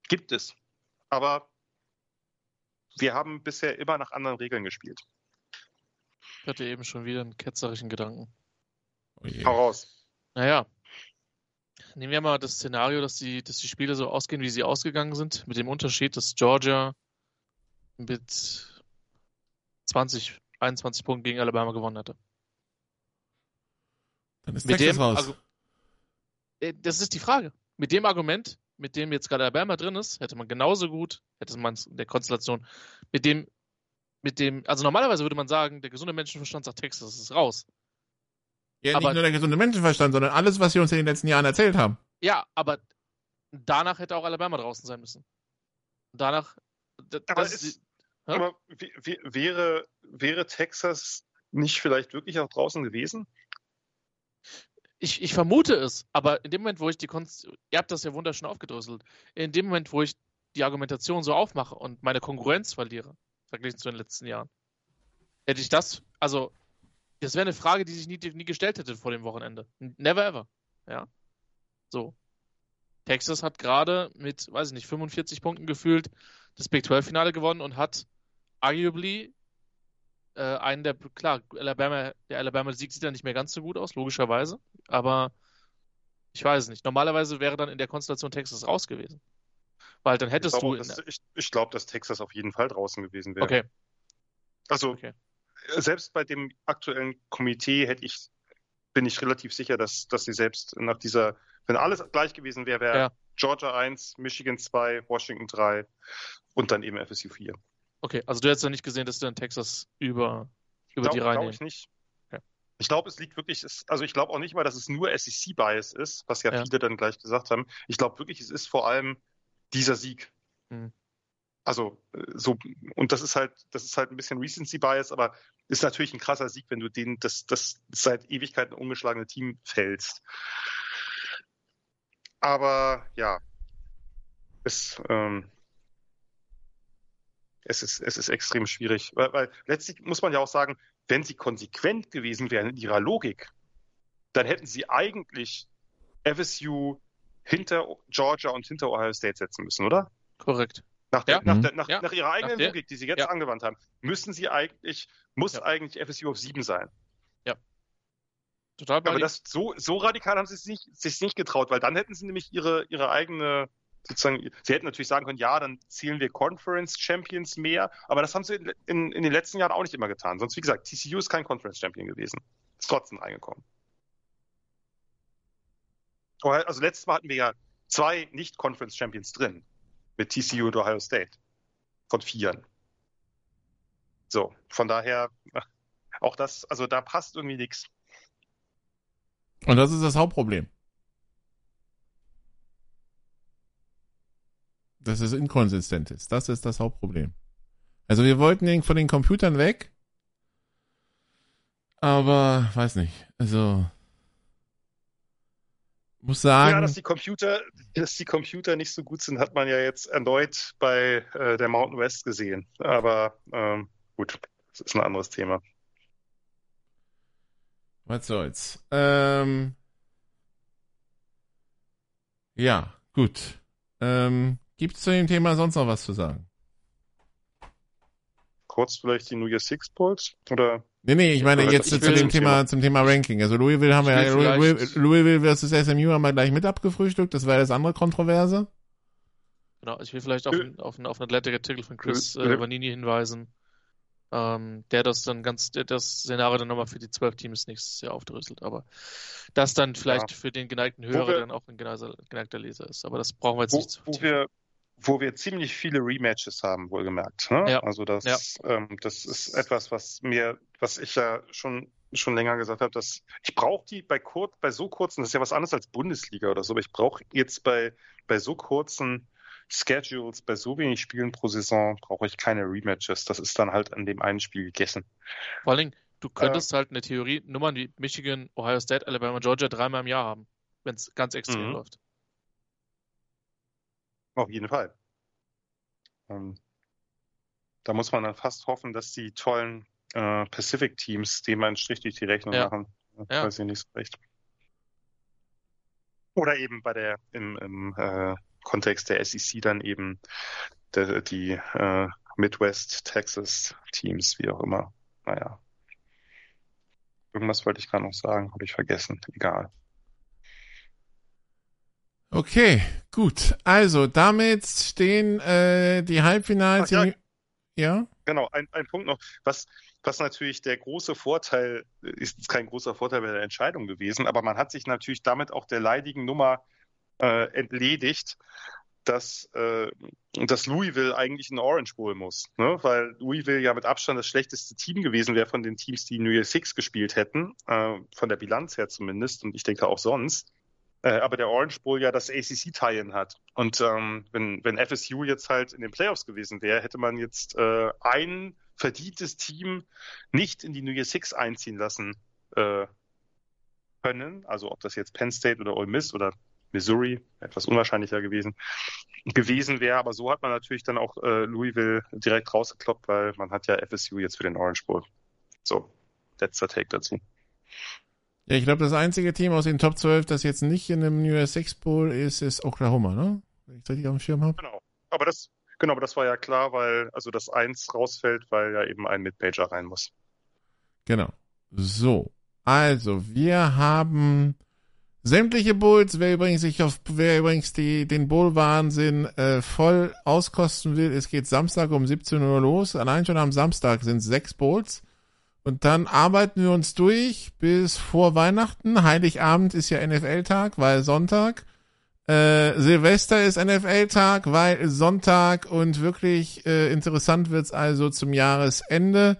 Gibt es. Aber wir haben bisher immer nach anderen Regeln gespielt. Ich hatte eben schon wieder einen ketzerischen Gedanken. Oh. Hau raus. Naja, nehmen wir mal das Szenario, dass die, dass die Spiele so ausgehen, wie sie ausgegangen sind, mit dem Unterschied, dass Georgia mit 20, 21 Punkten gegen Alabama gewonnen hatte. Dann ist Mit Texas dem, raus. also, das ist die Frage. Mit dem Argument, mit dem jetzt gerade Alabama drin ist, hätte man genauso gut, hätte man es in der Konstellation, mit dem, mit dem, also normalerweise würde man sagen, der gesunde Menschenverstand sagt, Texas ist raus. ja, aber- nicht nur der gesunde Menschenverstand, sondern alles, was sie uns in den letzten Jahren erzählt haben. Ja, aber danach hätte auch Alabama draußen sein müssen. Danach, d- Aber das ist? Aber wäre, wäre Texas nicht vielleicht wirklich auch draußen gewesen? Ich, ich vermute es, aber in dem Moment, wo ich die Konst ihr habt das ja wunderschön aufgedröselt, in dem Moment, wo ich die Argumentation so aufmache und meine Konkurrenz verliere, verglichen zu den letzten Jahren, hätte ich das, also, das wäre eine Frage, die sich nie, nie gestellt hätte vor dem Wochenende. Never ever. Ja. So. Texas hat gerade mit, weiß ich nicht, 45 Punkten gefühlt das Big 12-Finale gewonnen und hat arguably äh, einen der, klar, Alabama, der Alabama-Sieg sieht ja nicht mehr ganz so gut aus, logischerweise, aber ich weiß es nicht. Normalerweise wäre dann in der Konstellation Texas raus gewesen. Weil dann Ich hättest glaube, du. dass, ich, ich glaube, dass Texas auf jeden Fall draußen gewesen wäre. okay, Also okay. selbst bei dem aktuellen Komitee hätte ich, bin ich relativ sicher, dass, dass sie selbst nach dieser, wenn alles gleich gewesen wäre, wäre Ja. Georgia 1, Michigan 2, Washington 3 und dann eben FSU 4. Okay, also du hättest ja nicht gesehen, dass du dann Texas über, über die Glaube Reihe glaub ich nicht. Ich glaube, es liegt wirklich, also ich glaube auch nicht mal, dass es nur SEC-Bias ist, was ja, Ja. viele dann gleich gesagt haben. Ich glaube wirklich, es ist vor allem dieser Sieg. Hm. Also äh, so, und das ist halt, das ist halt ein bisschen Recency-Bias, aber ist natürlich ein krasser Sieg, wenn du den, das, das seit Ewigkeiten ungeschlagene Team fällst. Aber ja, es, ähm, es ist, es ist extrem schwierig, weil, weil letztlich muss man ja auch sagen, wenn sie konsequent gewesen wären in ihrer Logik, dann hätten sie eigentlich FSU hinter Georgia und hinter Ohio State setzen müssen, oder? Korrekt. Nach, der, Ja. nach, Mhm. der, nach, Ja. nach ihrer eigenen Nach der- Logik, die sie jetzt Ja. angewandt haben, müssen sie eigentlich, muss Ja. eigentlich FSU auf sieben sein. Total bei Aber das so, so radikal haben sie es nicht, sich nicht getraut, weil dann hätten sie nämlich ihre, ihre eigene, sozusagen, sie hätten natürlich sagen können, ja, dann zählen wir Conference Champions mehr, aber das haben sie in, in, in den letzten Jahren auch nicht immer getan. Sonst, wie gesagt, TCU ist kein Conference Champion gewesen. Ist trotzdem reingekommen. Ohio- Also letztes Mal hatten wir ja zwei Nicht-Conference Champions drin. Mit TCU und Ohio State. Von vieren. So, von daher, auch das, also da passt irgendwie nichts. Und das ist das Hauptproblem. Dass es inkonsistent ist. Das ist das Hauptproblem. Also wir wollten von den Computern weg, aber weiß nicht. Also muss sagen. Ja, dass die Computer, dass die Computer nicht so gut sind, hat man ja jetzt erneut bei äh, der Mountain West gesehen. Aber ähm, gut, das ist ein anderes Thema. Was soll's? Ähm, ja, gut. Ähm, Gibt es zu dem Thema sonst noch was zu sagen? Kurz vielleicht die New Year Six Polls? Oder? Nee, nee, ich meine jetzt ich zu dem zum Thema, Thema. zum Thema Ranking. Also Louisville haben wir ja, will Louisville, versus SMU haben wir gleich mit abgefrühstückt. Das war ja das andere Kontroverse. Genau, ich will vielleicht auf, Äh. einen- auf, einen- auf einen Athletic-Artikel von Chris Äh. äh, Vanini hinweisen, ähm, der das dann ganz, der das Szenario dann nochmal für die zwölf Teams nächstes Jahr aufdröselt. Aber das dann vielleicht für den geneigten Hörer wir- dann auch ein geneigter, geneigter Leser ist. Aber das brauchen wir jetzt Wo, nicht zu wo vertiefen. wir wo wir ziemlich viele Rematches haben, wohlgemerkt. Ne? Ja. Also das, Ja. ähm, das ist etwas, was mir, was ich ja schon schon länger gesagt habe, dass ich brauche die bei kurz, bei so kurzen, das ist ja was anderes als Bundesliga oder so, aber ich brauche jetzt bei bei so kurzen Schedules, bei so wenig Spielen pro Saison, brauche ich keine Rematches. Das ist dann halt an dem einen Spiel gegessen. Vor allen Dingen, du könntest halt in der Theorie Nummern wie Michigan, Ohio State, Alabama, Georgia dreimal im Jahr haben, wenn es ganz extrem Mhm. läuft. Auf jeden Fall. Ähm, da muss man dann fast hoffen, dass die tollen äh, Pacific-Teams dem einen Strich durch die Rechnung Ja. machen. Ja. Weiß ich nicht so recht. Oder eben bei der im, im äh, Kontext der SEC dann eben der, die äh, Midwest Texas Teams, wie auch immer. Naja. Irgendwas wollte ich gerade noch sagen, habe ich vergessen. Egal. Okay, gut. Also damit stehen äh, die Halbfinals. Ach ja. ja? Genau, ein, ein Punkt noch, was, was natürlich der große Vorteil, ist kein großer Vorteil bei der Entscheidung gewesen, aber man hat sich natürlich damit auch der leidigen Nummer äh, entledigt, dass, äh, dass Louisville eigentlich in Orange Bowl muss, ne? weil Louisville ja mit Abstand das schlechteste Team gewesen wäre von den Teams, die New Year Six gespielt hätten, äh, von der Bilanz her zumindest und ich denke auch sonst. Äh, aber der Orange Bowl ja das ACC-Tie-In hat. Und ähm, wenn, wenn FSU jetzt halt in den Playoffs gewesen wäre, hätte man jetzt äh, ein verdientes Team nicht in die New Year Six einziehen lassen äh, können. Also ob das jetzt Penn State oder Ole Miss oder Missouri, etwas unwahrscheinlicher gewesen, gewesen wäre. Aber so hat man natürlich dann auch äh, Louisville direkt rausgekloppt, weil man hat ja FSU jetzt für den Orange Bowl. So, letzter Take dazu. Ja, ich glaube, das einzige Team aus den Top 12, das jetzt nicht in einem New Year Six Bowl ist, ist Oklahoma, ne? Wenn ich das richtig auf dem Schirm habe. Genau. Aber das, genau, aber das war ja klar, weil also das eins rausfällt, weil ja eben ein Mid-Major rein muss. Genau. So. Also, wir haben sämtliche Bowls. Wer übrigens sich auf, wer übrigens die, den Bowl-Wahnsinn äh, voll auskosten will, es geht Samstag um 17 Uhr los. Allein schon am Samstag sind sechs Bowls. Und dann arbeiten wir uns durch bis vor Weihnachten. Heiligabend ist ja NFL-Tag, weil Sonntag. Äh, Silvester ist NFL-Tag, weil Sonntag und wirklich äh, interessant wird's also zum Jahresende.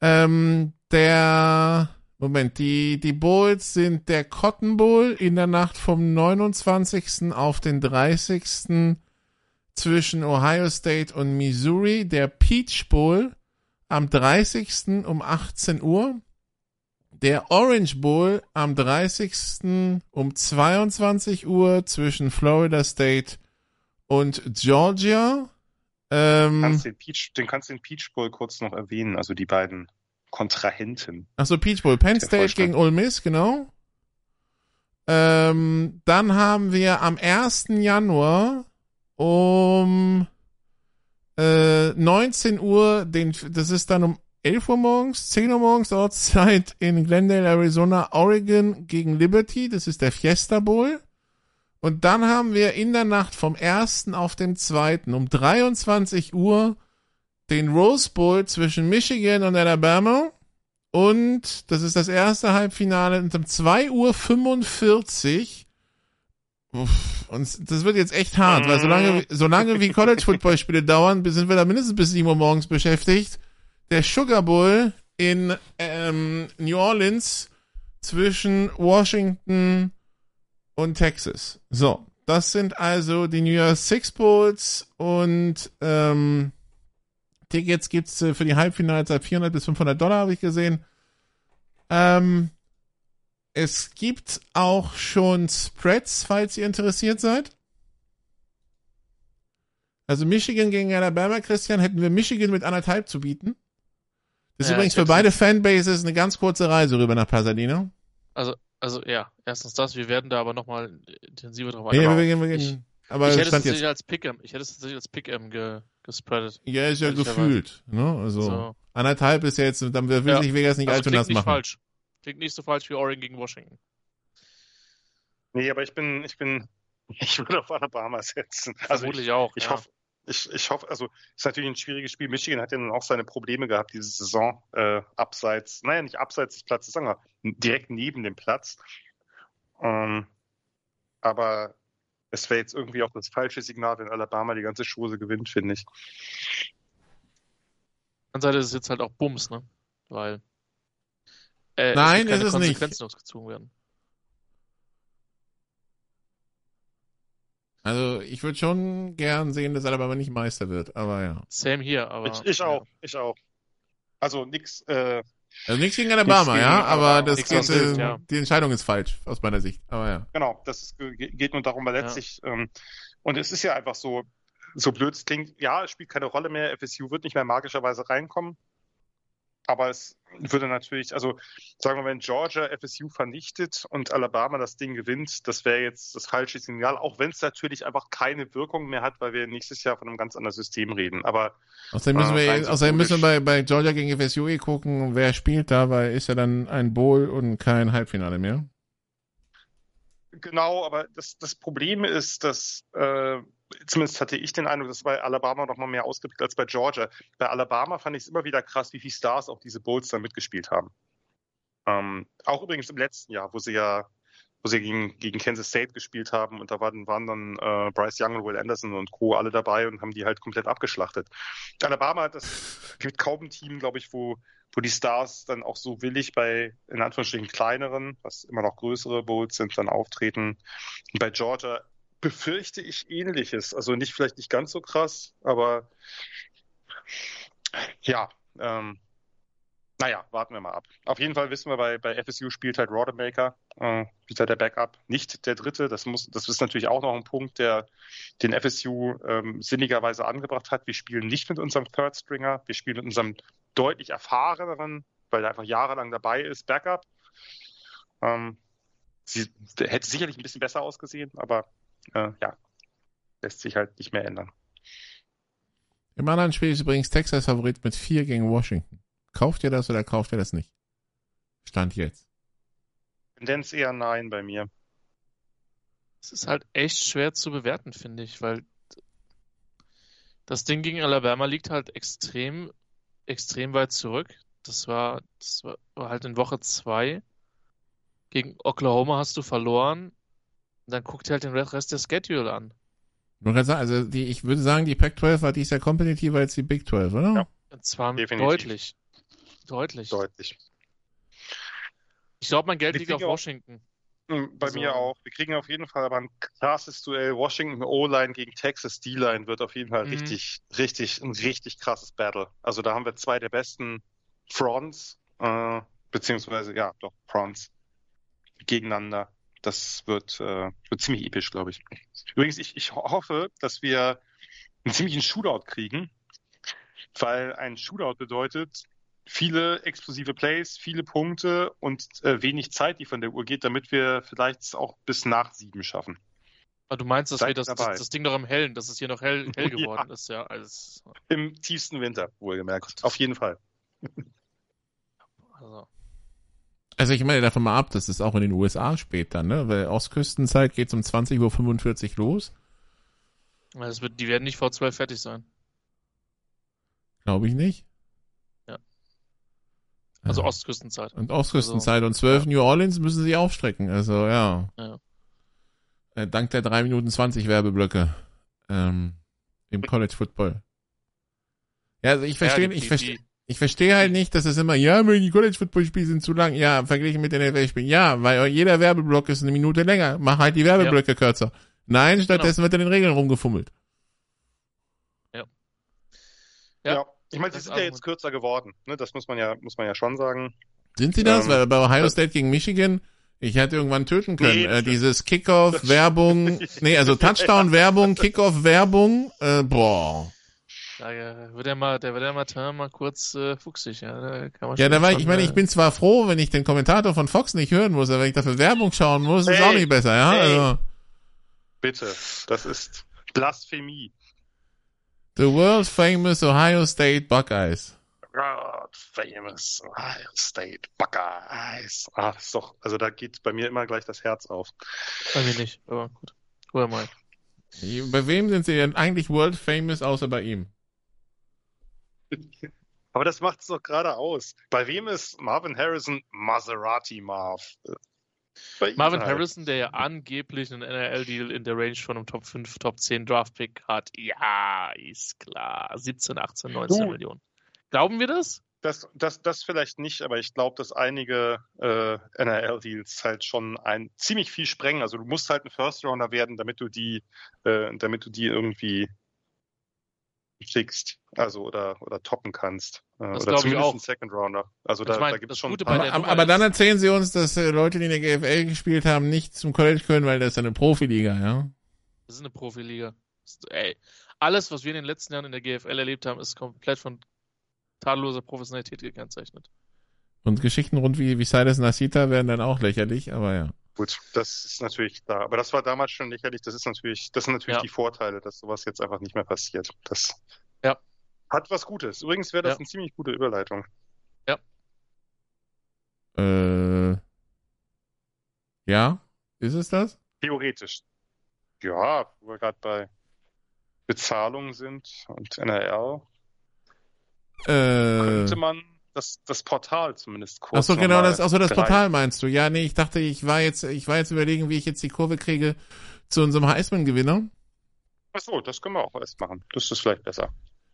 Ähm, der Moment, die, die Bowls sind der Cotton Bowl in der Nacht vom 29. auf den 30. zwischen Ohio State und Missouri, der Peach Bowl am 30. um 18 Uhr, der Orange Bowl am 30. um 22 Uhr zwischen Florida State und Georgia. Ähm, Kannst den Peach, den kannst du den Peach Bowl kurz noch erwähnen, also die beiden Kontrahenten. Achso, Peach Bowl. Penn State gegen Ole Miss, genau. Ähm, dann haben wir am 1. Januar um äh, 19 Uhr, den, das ist dann um 11 Uhr morgens, 10 Uhr morgens Ortszeit in Glendale, Arizona, Oregon gegen Liberty. Das ist der Fiesta Bowl. Und dann haben wir in der Nacht vom 1. auf dem 2. um 23 Uhr den Rose Bowl zwischen Michigan und Alabama. Und das ist das erste Halbfinale und um 2.45 Uhr. Und das wird jetzt echt hart, weil solange, solange wie College-Football-Spiele dauern, sind wir da mindestens bis 7 Uhr morgens beschäftigt. der Sugar Bowl in ähm, New Orleans zwischen Washington und Texas. So, das sind also die New Year's Six Bowls und ähm, Tickets gibt's äh, für die Halbfinals ab 400 bis 500 Dollar, habe ich gesehen. Ähm, es gibt auch schon Spreads, falls ihr interessiert seid. Also Michigan gegen Alabama, Christian, hätten wir Michigan mit anderthalb zu bieten. Das ist Ja, übrigens ich für beide Fanbases eine ganz kurze Reise rüber nach Pasadena. Also, also ja, erstens das, wir werden da aber nochmal intensiver drauf Ja, eingehen. wir gehen, wir Ich- gehen. Aber ich hätte es tatsächlich jetzt. als Pick'em, ich hätte es tatsächlich als Pick'em ge, gespreadet. Ja, ist ja gefühlt. Ne? Also So. anderthalb ist ja jetzt, dann will Ja. sich Vegas nicht Also allzu nass nicht machen. falsch. Klingt nicht so falsch wie Oregon gegen Washington. Nee, aber ich bin, ich bin, ich würde auf Alabama setzen. Also Vermutlich ich, auch. ich ja. hoffe, ich, ich hoffe, also ist natürlich ein schwieriges Spiel. Michigan hat ja nun auch seine Probleme gehabt diese Saison, äh, abseits, naja, nicht abseits des Platzes, sagen wir, direkt neben dem Platz. Ähm, aber es wäre jetzt irgendwie auch das falsche Signal, wenn Alabama die ganze Chose gewinnt, finde ich. Anderen Seite ist es jetzt halt auch Bums, ne? Weil. Äh, Nein, keine ist es nicht. Ausgezogen werden. Also ich würde schon gern sehen, dass Alabama nicht Meister wird, aber ja. Same hier, aber. ich, ich ja. auch, ich auch. Also nix, äh, Also nichts gegen Alabama, gegen ja, aber Alabama. das geht, äh, ja. die Entscheidung ist falsch aus meiner Sicht. Aber ja. Genau, das ist, ge- geht nur darum, weil letztlich, ähm, und es ist ja einfach so, so blöd es klingt, ja, es spielt keine Rolle mehr, FSU wird nicht mehr magischerweise reinkommen, aber es würde natürlich, also sagen wir, wenn Georgia FSU vernichtet und Alabama das Ding gewinnt, das wäre jetzt das falsche Signal, auch wenn es natürlich einfach keine Wirkung mehr hat, weil wir nächstes Jahr von einem ganz anderen System reden. Aber Außerdem müssen Ah, wir, rein außerdem müssen wir bei, bei Georgia gegen FSU eh gucken, wer spielt da, weil ist ja dann ein Bowl und kein Halbfinale mehr. Genau, aber das, das Problem ist, dass äh, zumindest hatte ich den Eindruck, dass bei Alabama noch mal mehr ausgeprägt als bei Georgia. Bei Alabama fand ich es immer wieder krass, wie viele Stars auch diese Bowls dann mitgespielt haben. Ähm, auch übrigens im letzten Jahr, wo sie ja, wo sie gegen, gegen Kansas State gespielt haben und da waren, waren dann äh, Bryce Young und Will Anderson und Co. alle dabei und haben die halt komplett abgeschlachtet. Alabama das gibt kaum ein Team, glaube ich, wo, wo die Stars dann auch so willig bei, in Anführungsstrichen, kleineren, was immer noch größere Bowls sind, dann auftreten. Und bei Georgia befürchte ich ähnliches. Also nicht vielleicht nicht ganz so krass, aber ja, ähm, naja, warten wir mal ab. Auf jeden Fall wissen wir, bei, bei FSU spielt halt Rodemaker, äh, spielt halt der Backup, nicht der Dritte. Das muss, das ist natürlich auch noch ein Punkt, der den FSU ähm, sinnigerweise angebracht hat. Wir spielen nicht mit unserem Third Stringer, wir spielen mit unserem deutlich erfahreneren, weil er einfach jahrelang dabei ist, Backup. Ähm, sie hätte sicherlich ein bisschen besser ausgesehen, aber äh, ja, lässt sich halt nicht mehr ändern. Im anderen Spiel ist übrigens Texas Favorit mit 4 gegen Washington. Kauft ihr das oder kauft ihr das nicht? Stand jetzt. Tendenz eher nein bei mir. Es ist halt echt schwer zu bewerten, finde ich, weil das Ding gegen Alabama liegt halt extrem, extrem weit zurück. Das war, das war war halt in Woche zwei. Gegen Oklahoma hast du verloren. Dann guck dir halt den Rest der Schedule an. Also die, ich würde sagen, die Pac-12 war dies Jahr kompetitiver als die Big 12, oder? Ja. Und zwar Definitiv. deutlich. Deutlich. Deutlich. Ich glaube, mein Geld Wir liegt auf kriegen auch- Washington. Mm, Bei Also- mir auch. Wir kriegen auf jeden Fall aber ein krasses Duell. Washington O-Line gegen Texas D-Line wird auf jeden Fall Mhm. richtig, richtig, ein richtig krasses Battle. Also da haben wir zwei der besten Fronts, äh, beziehungsweise, ja, doch, Fronts gegeneinander. Das wird, äh, wird ziemlich episch, glaube ich. Übrigens, ich, ich ho- hoffe, dass wir einen ziemlichen Shootout kriegen, weil ein Shootout bedeutet viele explosive Plays, viele Punkte und äh, wenig Zeit, die von der Uhr geht, damit wir vielleicht auch bis nach sieben schaffen. Aber du meinst, dass Seid wir das, das, das Ding doch im Hellen, dass es hier noch hell, hell Ja. geworden ist, ja. Alles, Im tiefsten Winter, wohlgemerkt. Auf jeden Fall. also. Also ich meine davon mal ab, das ist auch in den USA spät dann, ne? Weil Ostküstenzeit geht's um 20.45 Uhr los. Das wird, die werden nicht vor zwölf fertig sein. Glaube ich nicht. Ja. Also Äh, Ostküstenzeit. Und Ostküstenzeit und 12 New Orleans müssen sie aufstrecken. Also ja. Ja. Äh, dank der 3 Minuten 20 Werbeblöcke ähm, im College Football. Ja, also ich verstehe, ich verstehe. Ich verstehe halt nicht, dass es immer, ja, die College-Football-Spiele sind zu lang. Ja, verglichen mit den NFL-Spielen. Ja, weil jeder Werbeblock ist eine Minute länger. Mach halt die Werbeblöcke ja. kürzer. Nein, stattdessen genau. wird in den Regeln rumgefummelt. Ja. Ja, ja. ich meine, sie sind ja jetzt kürzer geworden. Ne? Das muss man ja, muss man ja schon sagen. Sind sie das? Ähm, weil bei Ohio State gegen Michigan, ich hätte irgendwann töten können. Nee, äh, dieses Kickoff, Werbung, nee, also Touchdown, Werbung, Kickoff, Werbung, äh, boah. Da wird er mal, der wird ja mal, mal kurz äh, fuchsig, ja. Da kann man ja, da war ich, ich meine, ich bin zwar froh, wenn ich den Kommentator von Fox nicht hören muss, aber wenn ich dafür Werbung schauen muss, hey, ist auch nicht besser, ja. Hey. Also. Bitte, das ist Blasphemie. The world famous Ohio State Buckeyes. God famous Ohio State Buckeyes. Ah, das ist doch, also da geht bei mir immer gleich das Herz auf. Bei mir nicht, aber gut. Woher mal. Bei wem sind sie denn eigentlich world famous außer bei ihm? Aber das macht es doch gerade aus. Bei wem ist Marvin Harrison Maserati Marv? Marvin halt. Harrison, der ja angeblich einen NRL-Deal in der Range von einem Top 5, Top 10 Draft-Pick hat. Ja, ist klar. 17, 18, 19 uh. Millionen. Glauben wir das? Das, das, das vielleicht nicht, aber ich glaube, dass einige äh, NRL-Deals halt schon ein ziemlich viel sprengen. Also du musst halt ein First-Rounder werden, damit du die, äh, damit du die irgendwie fixst, also oder oder toppen kannst. Äh, das oder zumindest ein Second Rounder. Also da, ich mein, da gibt es schon. Aber, aber, aber dann erzählen sie uns, dass äh, Leute, die in der GFL gespielt haben, nicht zum College können, weil das ist eine Profiliga, ja? Das ist eine Profiliga. Ey, alles, was wir in den letzten Jahren in der GFL erlebt haben, ist komplett von tadelloser Professionalität gekennzeichnet. Und Geschichten rund wie, wie Silas Nasita werden dann auch lächerlich, aber ja. Gut, das ist natürlich da. Aber das war damals schon lächerlich. Das ist natürlich, das sind natürlich ja. die Vorteile, dass sowas jetzt einfach nicht mehr passiert. Das ja. hat was Gutes. Übrigens wäre das ja. eine ziemlich gute Überleitung. Ja. Äh, ja, ist es das? Theoretisch. Ja, wo wir gerade bei Bezahlung sind und NRL. Äh, könnte man das, das Portal zumindest kurz. Achso, genau, das, achso, das Portal meinst du. Ja, nee, ich dachte, ich war jetzt, ich war jetzt überlegen, wie ich jetzt die Kurve kriege zu unserem Heisman-Gewinner. Achso, das können wir auch erst machen. Das ist vielleicht besser.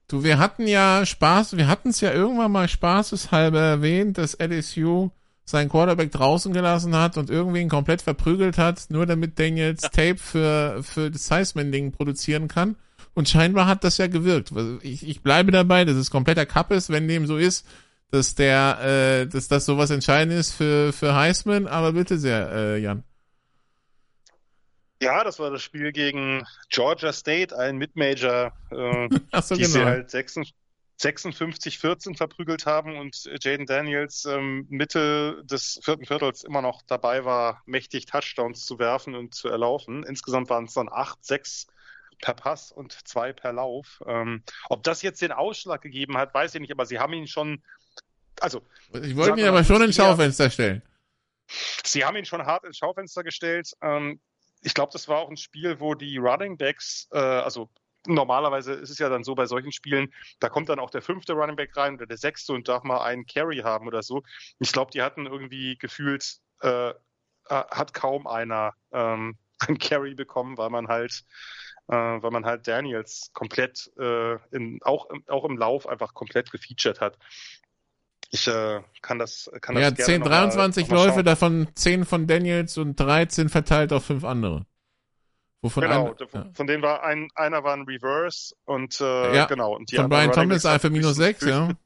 Du, wir hatten ja Spaß, wir hatten es ja irgendwann mal spaßeshalber erwähnt, dass LSU seinen Quarterback draußen gelassen hat und irgendwie ihn komplett verprügelt hat, nur damit Daniels Tape für, für das Heisman-Ding produzieren kann. Und scheinbar hat das ja gewirkt. Ich, ich bleibe dabei, dass es kompletter Cup ist, wenn dem so ist, dass der, äh, dass das sowas Entscheidendes für, für Heisman, aber bitte sehr, äh, Jan. Ja, das war das Spiel gegen Georgia State, ein Midmajor, äh, so, die genau. sie halt 56-14 verprügelt haben und Jaden Daniels ähm, Mitte des vierten Viertels immer noch dabei war, mächtig Touchdowns zu werfen und zu erlaufen. Insgesamt waren es dann 8-6 per Pass und zwei per Lauf. Ähm, ob das jetzt den Ausschlag gegeben hat, weiß ich nicht, aber sie haben ihn schon, also. Ich wollte ihn aber schon ins Schaufenster stellen. Sie haben ihn schon hart ins Schaufenster gestellt. Ähm, ich glaube, das war auch ein Spiel, wo die Running Backs, äh, also normalerweise ist es ja dann so bei solchen Spielen, da kommt dann auch der fünfte Running Back rein oder der sechste und darf mal einen Carry haben oder so. Ich glaube, die hatten irgendwie gefühlt, äh, äh hat kaum einer ähm, einen Carry bekommen, weil man halt äh, weil man halt Daniels komplett äh, in, auch, auch im Lauf einfach komplett gefeatured hat. Ich äh, kann das kann ja, das 10, 23 mal, Läufe, davon 10 von Daniels und 13 verteilt auf fünf andere. Wovon genau, ein, ja. von denen war ein, einer war ein Reverse und äh, ja, genau. Und die von Brian Thomas einfach minus 6, ja.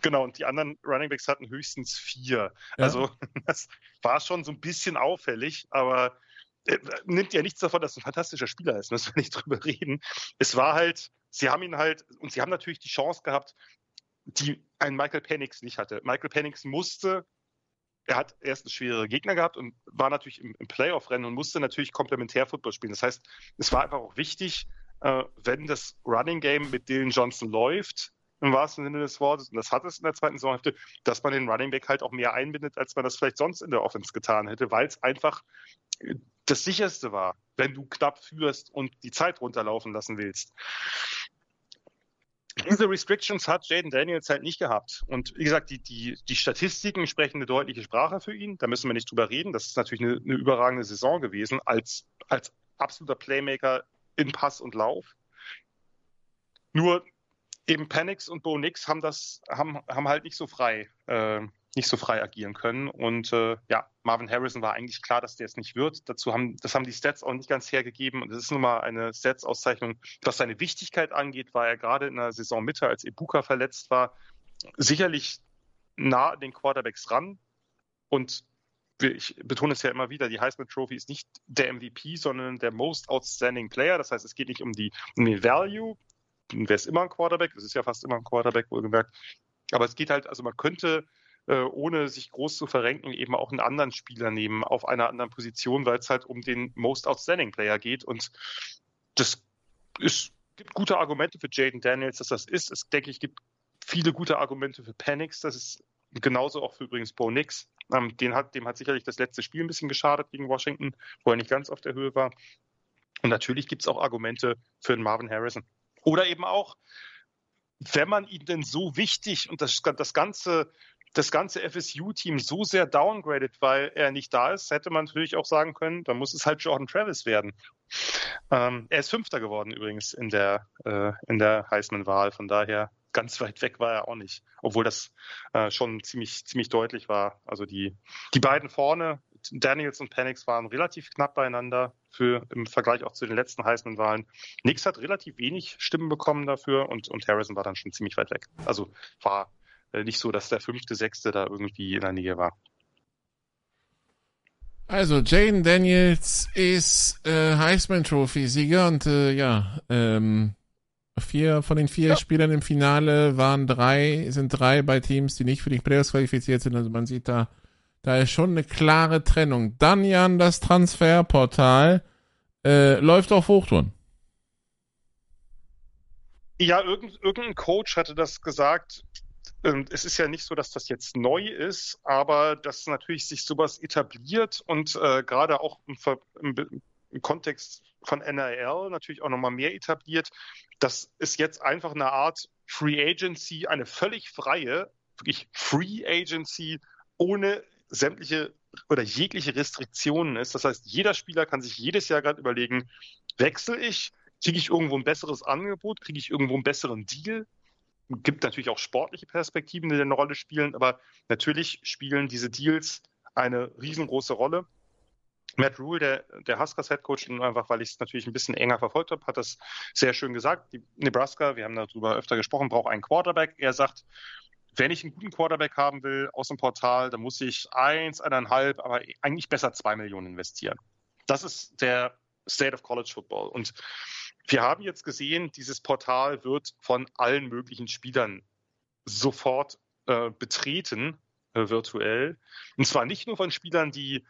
Genau, und die anderen Running Backs hatten höchstens vier. Ja. Also das war schon so ein bisschen auffällig, aber äh, nimmt ja nichts davon, dass ein fantastischer Spieler ist, müssen wir nicht drüber reden. Es war halt, sie haben ihn halt, und sie haben natürlich die Chance gehabt, die ein Michael Penix nicht hatte. Michael Penix musste, er hat erst einen schwere Gegner gehabt und war natürlich im, im Playoff-Rennen und musste natürlich Komplementär-Football spielen. Das heißt, es war einfach auch wichtig, äh, wenn das Running Game mit Dylan Johnson läuft, im wahrsten Sinne des Wortes, und das hat es in der zweiten Saisonhälfte, dass man den Running Back halt auch mehr einbindet, als man das vielleicht sonst in der Offense getan hätte, weil es einfach das sicherste war, wenn du knapp führst und die Zeit runterlaufen lassen willst. Diese Restrictions hat Jaden Daniels halt nicht gehabt. Und wie gesagt, die, die, die Statistiken sprechen eine deutliche Sprache für ihn. Da müssen wir nicht drüber reden. Das ist natürlich eine, eine überragende Saison gewesen als, als absoluter Playmaker in Pass und Lauf. Nur eben Panix und Bo Nix haben das, haben, haben halt nicht so frei, äh, nicht so frei agieren können. Und äh, ja, Marvin Harrison war eigentlich klar, dass der es nicht wird. Dazu haben, das haben die Stats auch nicht ganz hergegeben. Und das ist nun mal eine Stats-Auszeichnung. Was seine Wichtigkeit angeht, war er gerade in der Saisonmitte, als Ibuka verletzt war, sicherlich nah an den Quarterbacks ran. Und ich betone es ja immer wieder, die Heisman Trophy ist nicht der MVP, sondern der Most Outstanding Player. Das heißt, es geht nicht um, die, um den Value. Wer ist immer ein Quarterback? Das ist ja fast immer ein Quarterback, wohlgemerkt. Aber es geht halt, also man könnte, äh, ohne sich groß zu verrenken, eben auch einen anderen Spieler nehmen auf einer anderen Position, weil es halt um den Most Outstanding Player geht. Und das ist, gibt gute Argumente für Jaden Daniels, dass das ist. Es denke ich, gibt viele gute Argumente für Panics. Das ist genauso auch für übrigens Bo Nix. Ähm, den hat, dem hat sicherlich das letzte Spiel ein bisschen geschadet gegen Washington, wo er nicht ganz auf der Höhe war. Und natürlich gibt es auch Argumente für den Marvin Harrison. Oder eben auch, wenn man ihn denn so wichtig und das, das ganze, das ganze FSU-Team so sehr downgradet, weil er nicht da ist, hätte man natürlich auch sagen können, dann muss es halt Jordan Travis werden. Ähm, er ist Fünfter geworden übrigens in der, äh, in der Heisman-Wahl. Von daher ganz weit weg war er auch nicht, obwohl das äh, schon ziemlich, ziemlich deutlich war. Also die, die beiden vorne, Daniels und Penix, waren relativ knapp beieinander für, im Vergleich auch zu den letzten Heisman-Wahlen. Nix hat relativ wenig Stimmen bekommen dafür und, und Harrison war dann schon ziemlich weit weg. Also war nicht so, dass der fünfte, sechste da irgendwie in der Nähe war. Also Jaden Daniels ist äh, Heisman Trophy Sieger und äh, ja, ähm, Vier von den vier ja. Spielern im Finale waren drei, sind drei bei Teams, die nicht für die Playoffs qualifiziert sind. Also man sieht da, da ist schon eine klare Trennung. Dann Jan, das Transferportal äh, läuft auf Hochtouren. Ja, irgend, irgendein Coach hatte das gesagt. Ähm, es ist ja nicht so, dass das jetzt neu ist, aber dass natürlich sich sowas etabliert und äh, gerade auch im, im, im Kontext von NRL natürlich auch nochmal mehr etabliert. Das ist jetzt einfach eine Art Free Agency, eine völlig freie, wirklich Free Agency ohne sämtliche oder jegliche Restriktionen ist. Das heißt, jeder Spieler kann sich jedes Jahr gerade überlegen, wechsle ich, kriege ich irgendwo ein besseres Angebot, kriege ich irgendwo einen besseren Deal. Gibt natürlich auch sportliche Perspektiven, die eine Rolle spielen, aber natürlich spielen diese Deals eine riesengroße Rolle. Matt Rule, der, der Huskers Head Coach, einfach weil ich es natürlich ein bisschen enger verfolgt habe, hat das sehr schön gesagt. Die Nebraska, wir haben darüber öfter gesprochen, braucht einen Quarterback. Er sagt, wenn ich einen guten Quarterback haben will aus dem Portal, dann muss ich eins, eineinhalb, aber eigentlich besser zwei Millionen investieren. Das ist der State of College Football. Und wir haben jetzt gesehen, dieses Portal wird von allen möglichen Spielern sofort äh, betreten, äh, virtuell. Und zwar nicht nur von Spielern, die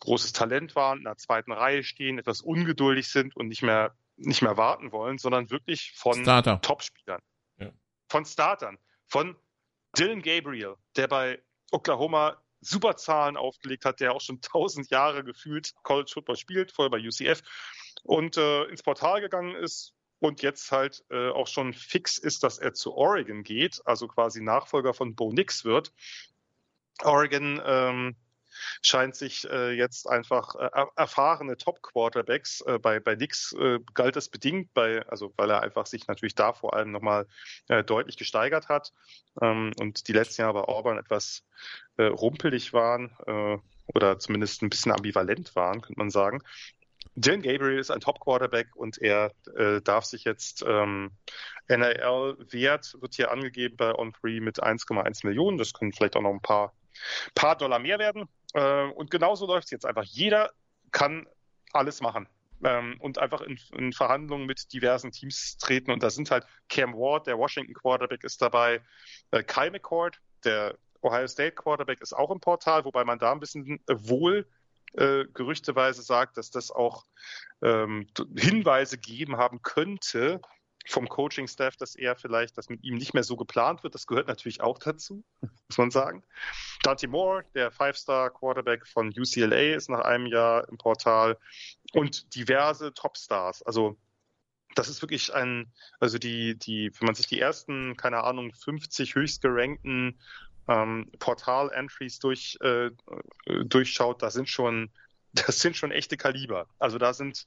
großes Talent waren, in der zweiten Reihe stehen, etwas ungeduldig sind und nicht mehr, nicht mehr warten wollen, sondern wirklich von. Topspielern. Ja. Von Startern. Von Dylan Gabriel, der bei Oklahoma super Zahlen aufgelegt hat, der auch schon tausend Jahre gefühlt College Football spielt, vorher bei UCF und äh, ins Portal gegangen ist und jetzt halt äh, auch schon fix ist, dass er zu Oregon geht, also quasi Nachfolger von Bo Nix wird. Oregon ähm, scheint sich äh, jetzt einfach äh, erfahrene Top-Quarterbacks, äh, bei, bei Nix äh, galt es bedingt, bei, also weil er einfach sich natürlich da vor allem nochmal äh, deutlich gesteigert hat ähm, und die letzten Jahre bei Auburn etwas äh, rumpelig waren oder zumindest ein bisschen ambivalent waren, könnte man sagen. Dylan Gabriel ist ein Top-Quarterback und er äh, darf sich jetzt ähm, NRL-Wert wird hier angegeben bei On3 mit 1,1 Millionen. Das können vielleicht auch noch ein paar, paar Dollar mehr werden. Äh, und genauso läuft es jetzt einfach. Jeder kann alles machen. Ähm, und einfach in, in, Verhandlungen mit diversen Teams treten. Und da sind halt Cam Ward, der Washington Quarterback, ist dabei. Äh, Kyle McCord, der Ohio State Quarterback, ist auch im Portal, wobei man da ein bisschen äh, wohl äh, gerüchteweise sagt, dass das auch ähm, Hinweise gegeben haben könnte, vom Coaching-Staff, dass er vielleicht, dass mit ihm nicht mehr so geplant wird. Das gehört natürlich auch dazu, muss man sagen. Dante Moore, der Five-Star-Quarterback von UCLA, ist nach einem Jahr im Portal und diverse Topstars. Also das ist wirklich ein, also die, die, wenn man sich die ersten, keine Ahnung, 50 höchst gerankten ähm, Portal-Entries durch, äh, durchschaut, da sind schon das sind schon echte Kaliber. Also da sind,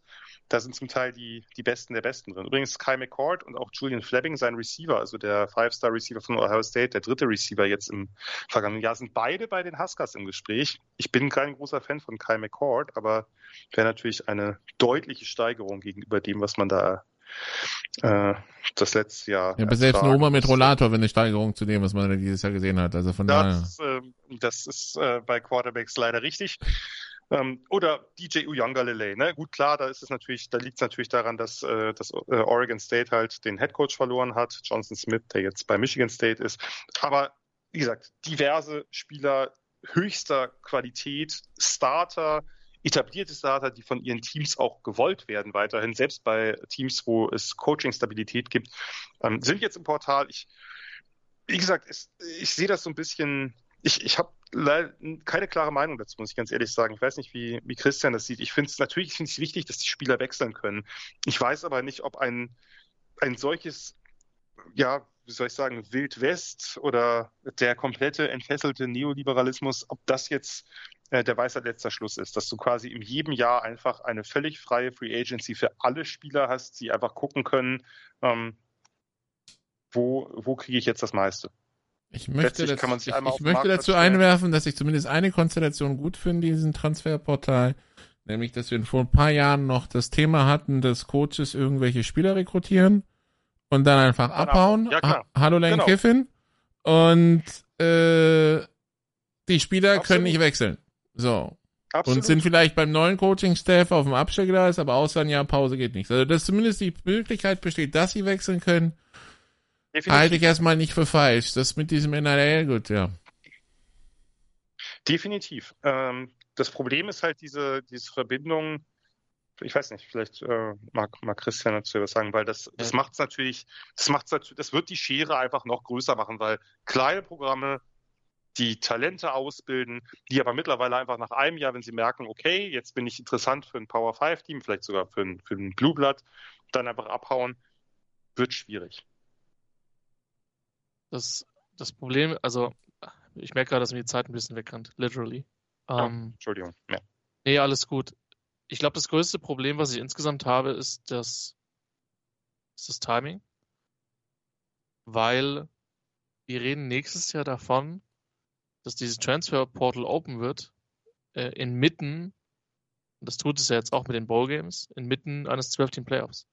da sind zum Teil die, die Besten der Besten drin. Übrigens Kai McCord und auch Julian Fleming, sein Receiver, also der Five-Star-Receiver von Ohio State, der dritte Receiver jetzt im vergangenen Jahr, sind beide bei den Huskers im Gespräch. Ich bin kein großer Fan von Kai McCord, aber wäre natürlich eine deutliche Steigerung gegenüber dem, was man da äh, das letzte Jahr. Ja, aber selbst eine Oma mit Rollator wäre eine Steigerung zu dem, was man dieses Jahr gesehen hat. Also von das, daher. Äh, das ist äh, bei Quarterbacks leider richtig. Ähm, oder DJ Uyangalele, ne? Gut, klar, da ist es natürlich, da liegt es natürlich daran, dass, äh, dass äh, Oregon State halt den Headcoach verloren hat, Johnson Smith, der jetzt bei Michigan State ist. Aber wie gesagt, diverse Spieler höchster Qualität, Starter, etablierte Starter, die von ihren Teams auch gewollt werden weiterhin, selbst bei Teams, wo es Coaching-Stabilität gibt, ähm, sind jetzt im Portal. Ich, wie gesagt, es, ich sehe das so ein bisschen, ich, ich habe keine klare Meinung dazu, muss ich ganz ehrlich sagen. Ich weiß nicht, wie, wie Christian das sieht. Ich finde es natürlich find es wichtig, dass die Spieler wechseln können. Ich weiß aber nicht, ob ein, ein solches, ja, wie soll ich sagen, Wild West oder der komplette entfesselte Neoliberalismus, ob das jetzt äh, der Weisheit letzter Schluss ist, dass du quasi in jedem Jahr einfach eine völlig freie Free Agency für alle Spieler hast, die einfach gucken können, ähm, wo, wo kriege ich jetzt das meiste. Ich möchte, dazu, ich, ich möchte dazu einwerfen, dass ich zumindest eine Konstellation gut finde, diesen Transferportal. Nämlich, dass wir vor ein paar Jahren noch das Thema hatten, dass Coaches irgendwelche Spieler rekrutieren und dann einfach genau. abhauen. Ja, ha Hallo Lane genau. Kiffin. Und äh, die Spieler Absolut. können nicht wechseln. So. Absolut. Und sind vielleicht beim neuen Coaching-Staff auf dem Abstellgleis, aber außer ein Jahr Pause geht nichts. Also, dass zumindest die Möglichkeit besteht, dass sie wechseln können, Definitiv. halte ich erstmal nicht für falsch. Das mit diesem NRL, gut, ja. Definitiv. Ähm, das Problem ist halt diese, diese Verbindung, ich weiß nicht, vielleicht äh, mag, mag Christian dazu was sagen, weil das, das macht es natürlich, das macht's natürlich, das wird die Schere einfach noch größer machen, weil kleine Programme die Talente ausbilden, die aber mittlerweile einfach nach einem Jahr, wenn sie merken, okay, jetzt bin ich interessant für ein Power 5 Team, vielleicht sogar für ein, für ein Blue Blood, dann einfach abhauen, wird schwierig. Das, das Problem, also ich merke gerade, dass mir die Zeit ein bisschen wegrennt, literally. Ah, ähm, Entschuldigung. Ja. Nee, alles gut. Ich glaube, das größte Problem, was ich insgesamt habe, ist das, ist das Timing. Weil wir reden nächstes Jahr davon, dass dieses Transfer Portal open wird, äh, inmitten, und das tut es ja jetzt auch mit den Bowl Games, inmitten eines 12-Team Playoffs.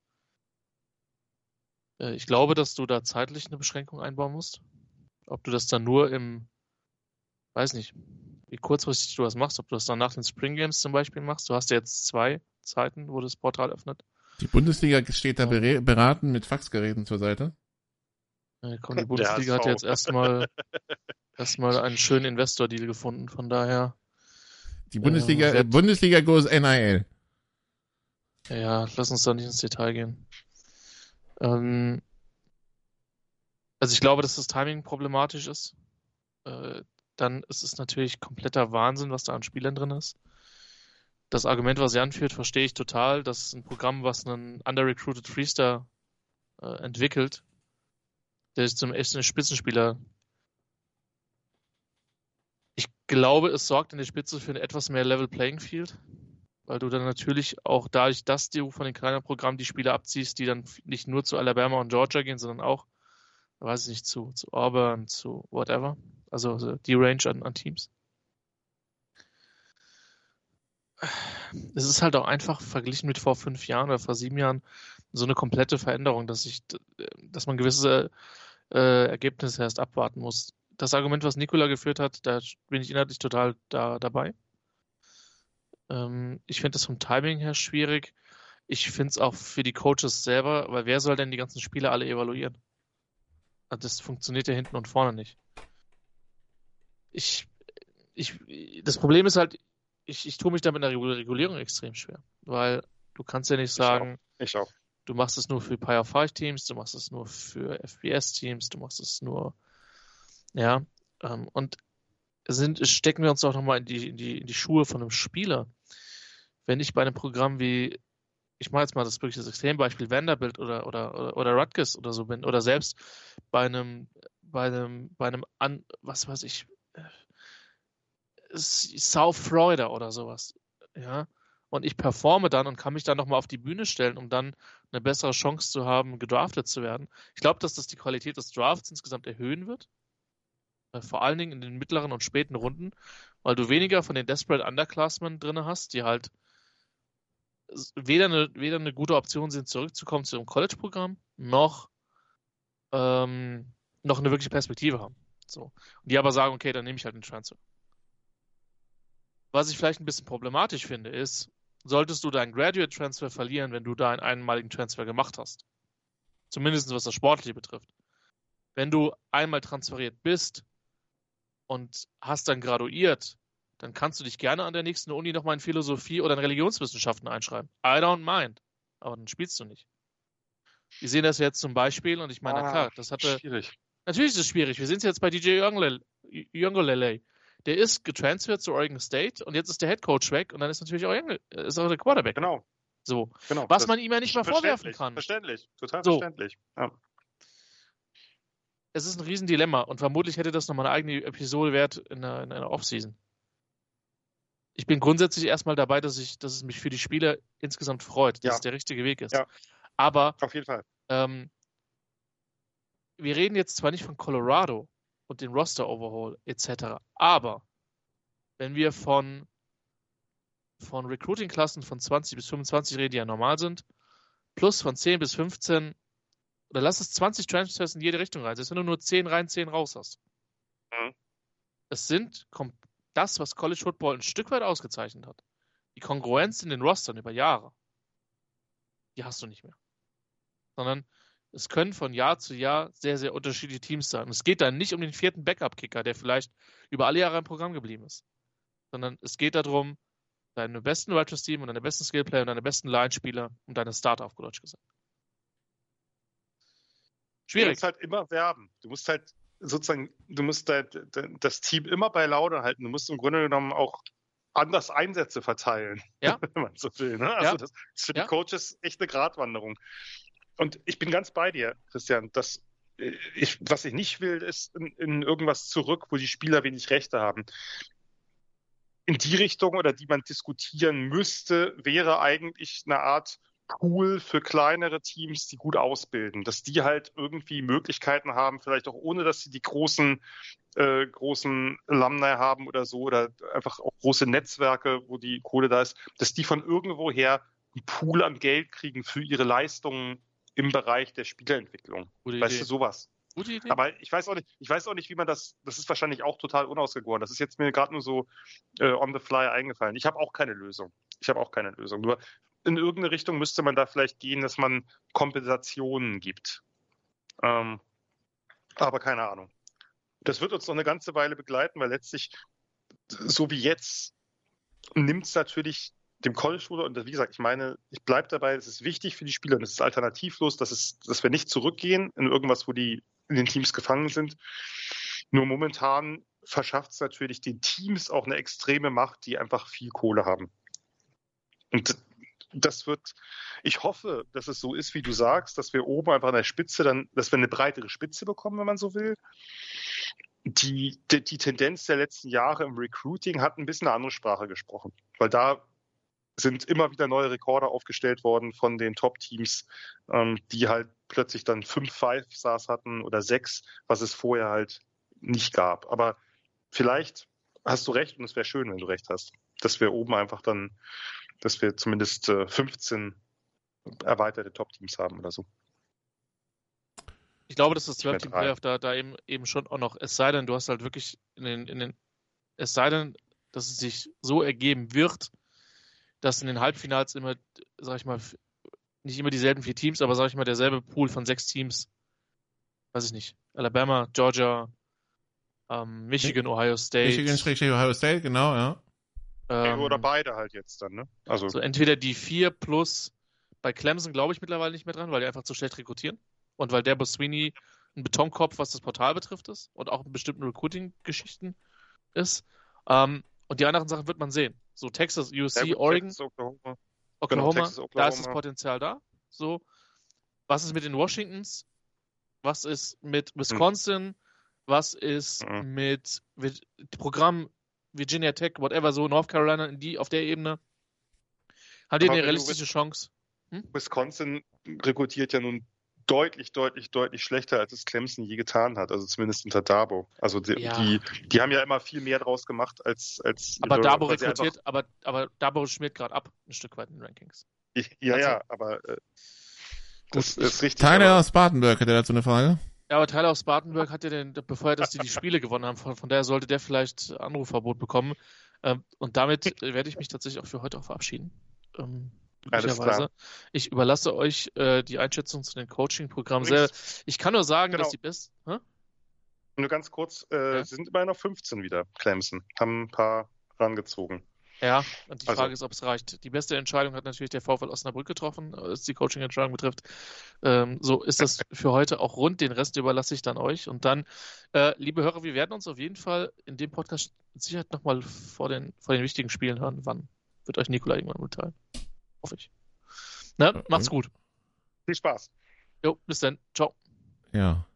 Äh, ich glaube, dass du da zeitlich eine Beschränkung einbauen musst. Ob du das dann nur im, weiß nicht, wie kurzfristig du das machst, ob du das dann nach den Spring Games zum Beispiel machst. Du hast ja jetzt zwei Zeiten, wo das Portal öffnet. Die Bundesliga steht da beraten mit Faxgeräten zur Seite. Ja, komm, die Bundesliga hat jetzt erstmal erstmal einen schönen Investor-Deal gefunden, von daher. Die Bundesliga, äh, Bundesliga goes NIL. Ja, lass uns da nicht ins Detail gehen. Ähm, also ich glaube, dass das Timing problematisch ist. Äh, dann ist es natürlich kompletter Wahnsinn, was da an Spielern drin ist. Das Argument, was er anführt, verstehe ich total. Das ist ein Programm, was einen under-recruited Freestar äh, entwickelt, der sich zum echten Spitzenspieler ich glaube, es sorgt in der Spitze für ein etwas mehr Level Playing Field, weil du dann natürlich auch dadurch, dass du von den kleinen Programmen die Spieler abziehst, die dann nicht nur zu Alabama und Georgia gehen, sondern auch, weiß ich nicht, zu, zu Auburn, zu whatever. Also die Range an, an Teams. Es ist halt auch einfach verglichen mit vor fünf Jahren oder vor sieben Jahren so eine komplette Veränderung, dass ich, dass man gewisse äh, Ergebnisse erst abwarten muss das Argument, was Nikola geführt hat, da bin ich inhaltlich total da, dabei. Ähm, ich finde das vom Timing her schwierig. Ich finde es auch für die Coaches selber, weil wer soll denn die ganzen Spiele alle evaluieren? Also das funktioniert ja hinten und vorne nicht. Ich, ich, das Problem ist halt, ich, ich tue mich da mit einer Regulierung extrem schwer, weil du kannst ja nicht sagen, ich auch. Ich auch. du machst es nur für Power 5 Teams, du machst es nur für FBS Teams, du machst es nur ja, ähm, und sind, stecken wir uns auch nochmal in die, in, die, in die Schuhe von einem Spieler. Wenn ich bei einem Programm wie, ich mache jetzt mal das wirklich das Extrembeispiel Vanderbilt oder, oder, oder, oder Rutgers oder so bin, oder selbst bei einem, bei einem, bei einem, an, was weiß ich, South Florida oder sowas. ja, und ich performe dann und kann mich dann nochmal auf die Bühne stellen, um dann eine bessere Chance zu haben, gedraftet zu werden. Ich glaube, dass das die Qualität des Drafts insgesamt erhöhen wird. Äh, vor allen Dingen in den mittleren und späten Runden, weil du weniger von den Desperate Underclassmen drin hast, die halt weder eine, weder eine gute Option sind, zurückzukommen zu ihrem College-Programm, noch, ähm, noch eine wirkliche Perspektive haben. So. Und die aber sagen, okay, dann nehme ich halt einen Transfer. Was ich vielleicht ein bisschen problematisch finde, ist, solltest du deinen Graduate Transfer verlieren, wenn du da einen einmaligen Transfer gemacht hast. Zumindest was das Sportliche betrifft. Wenn du einmal transferiert bist und hast dann graduiert, dann kannst du dich gerne an der nächsten Uni nochmal in Philosophie oder in Religionswissenschaften einschreiben. I don't mind. Aber dann spielst du nicht. Wir sehen das jetzt zum Beispiel und ich meine, ah, na klar, das hatte. Schwierig. Natürlich ist es schwierig. Wir sind jetzt bei DJ Yongolele. Der ist getransfert zu Oregon State und jetzt ist der Head Coach weg und dann ist natürlich auch, ist auch der Quarterback. Genau. So. Genau. Was man ihm ja nicht mal vorwerfen kann. Verständlich. Total so. verständlich. Ja. Es ist ein Riesendilemma und vermutlich hätte das nochmal eine eigene Episode wert in einer, in einer Offseason. Ich bin grundsätzlich erstmal dabei, dass ich, dass es mich für die Spieler insgesamt freut, dass ja. es der richtige Weg ist. Ja. Aber auf jeden Fall. Ähm, wir reden jetzt zwar nicht von Colorado, und den Roster Overhaul etc. Aber wenn wir von, von Recruiting-Klassen von 20 bis 25 reden, die ja normal sind, plus von 10 bis 15, oder lass es 20 Transfers in jede Richtung rein, selbst wenn du nur 10 rein, 10 raus hast. Mhm. Es sind das, was College Football ein Stück weit ausgezeichnet hat. Die Kongruenz in den Rostern über Jahre, die hast du nicht mehr. Sondern es können von Jahr zu Jahr sehr, sehr unterschiedliche Teams sein. Und es geht dann nicht um den vierten Backup-Kicker, der vielleicht über alle Jahre im Programm geblieben ist, sondern es geht darum, deine besten Righteous Team und deine besten Skillplayer und deine besten Line-Spieler und deine Starter auf Deutsch gesagt. Schwierig. Du musst halt immer werben. Du musst halt sozusagen, du musst halt das Team immer bei Laune halten. Du musst im Grunde genommen auch anders Einsätze verteilen, ja. wenn man so will. Ne? Also ja. das ist für die ja. Coaches echt eine Gratwanderung. Und ich bin ganz bei dir, Christian. Das, äh, ich, was ich nicht will, ist in, in irgendwas zurück, wo die Spieler wenig Rechte haben. In die Richtung oder die man diskutieren müsste, wäre eigentlich eine Art Pool für kleinere Teams, die gut ausbilden, dass die halt irgendwie Möglichkeiten haben, vielleicht auch ohne, dass sie die großen äh, großen Alumni haben oder so oder einfach auch große Netzwerke, wo die Kohle da ist, dass die von irgendwoher einen Pool an Geld kriegen für ihre Leistungen im Bereich der Spieleentwicklung. Gute weißt Idee. du, sowas. Gute Idee. Aber ich weiß auch nicht, ich weiß auch nicht, wie man das, das ist wahrscheinlich auch total unausgegoren. Das ist jetzt mir gerade nur so äh, on the fly eingefallen. Ich habe auch keine Lösung. Ich habe auch keine Lösung. Nur in irgendeine Richtung müsste man da vielleicht gehen, dass man Kompensationen gibt. Ähm, aber keine Ahnung. Das wird uns noch eine ganze Weile begleiten, weil letztlich, so wie jetzt, nimmt es natürlich dem College-Spieler, und wie gesagt, ich meine, ich bleibe dabei, es ist wichtig für die Spieler und es ist alternativlos, dass, es, dass wir nicht zurückgehen in irgendwas, wo die in den Teams gefangen sind. Nur momentan verschafft es natürlich den Teams auch eine extreme Macht, die einfach viel Kohle haben. Und das wird, ich hoffe, dass es so ist, wie du sagst, dass wir oben einfach an der Spitze dann, dass wir eine breitere Spitze bekommen, wenn man so will. Die, die, die Tendenz der letzten Jahre im Recruiting hat ein bisschen eine andere Sprache gesprochen, weil da sind immer wieder neue Rekorde aufgestellt worden von den Top-Teams, ähm, die halt plötzlich dann fünf Five-Stars hatten oder sechs, was es vorher halt nicht gab. Aber vielleicht hast du recht und es wäre schön, wenn du recht hast, dass wir oben einfach dann, dass wir zumindest äh, 15 erweiterte Top-Teams haben oder so. Ich glaube, dass das 12 Team Playoff da, da eben, eben schon auch noch, es sei denn, du hast halt wirklich in den, in den, es sei denn, dass es sich so ergeben wird, dass in den Halbfinals immer, sag ich mal, nicht immer dieselben vier Teams, aber sag ich mal, derselbe Pool von sechs Teams, weiß ich nicht, Alabama, Georgia, ähm, Michigan, Ohio State. Michigan, Ohio State, genau, ja. Ähm, Oder beide halt jetzt dann, ne? Also so entweder die vier plus bei Clemson glaube ich mittlerweile nicht mehr dran, weil die einfach zu schlecht rekrutieren und weil der Sweeney ein Betonkopf, was das Portal betrifft, ist und auch in bestimmten Recruiting-Geschichten ist. Ähm, und die anderen Sachen wird man sehen. So Texas, USC, ja, Oregon, Texas, Oklahoma, Oklahoma, genau, Texas, Oklahoma, da ist das Potenzial da. So, was ist mit den Washingtons? Was ist mit Wisconsin? Hm. Was ist hm. mit, mit Programm Virginia Tech, whatever, so North Carolina in die auf der Ebene? Haben die Aber eine realistische Chance? Wisconsin rekrutiert ja nun deutlich, deutlich, deutlich schlechter, als es Clemson je getan hat. Also zumindest unter Dabo. Also die, Ja. die, die haben ja immer viel mehr draus gemacht als als Aber Dabo rekrutiert, aber, aber Dabo schmiert gerade ab, ein Stück weit in den Rankings. Einfach, ja, Also- ja, aber äh, das ist richtig. Tyler aber- aus Spartanburg hat er dazu eine Frage. Ja, aber Tyler aus Spartanburg hat ja den, bevor dass die die Spiele gewonnen haben, von, von daher sollte der vielleicht Anrufverbot bekommen. Ähm, und damit äh, werde ich mich tatsächlich auch für heute auch verabschieden. Ähm, Alles klar. Ich überlasse euch äh, die Einschätzung zu den Coaching-Programmen selber. Ich kann nur sagen, Genau. dass die best. Hä? Nur ganz kurz, äh, Ja. sie sind immerhin auf 15 wieder, Clemson. Haben ein paar rangezogen. Ja, und die Also- Frage ist, ob es reicht. Die beste Entscheidung hat natürlich der VfL Osnabrück getroffen, äh, was die Coaching-Entscheidung betrifft. Ähm, so ist das für heute auch rund. Den Rest überlasse ich dann euch. Und dann, äh, liebe Hörer, wir werden uns auf jeden Fall in dem Podcast mit Sicherheit nochmal vor den, vor den wichtigen Spielen hören. Wann? Wird euch Nikola irgendwann mitteilen. Hoffe ich. Ne? Macht's gut. Viel Spaß. Jo, bis dann. Ciao. Ja.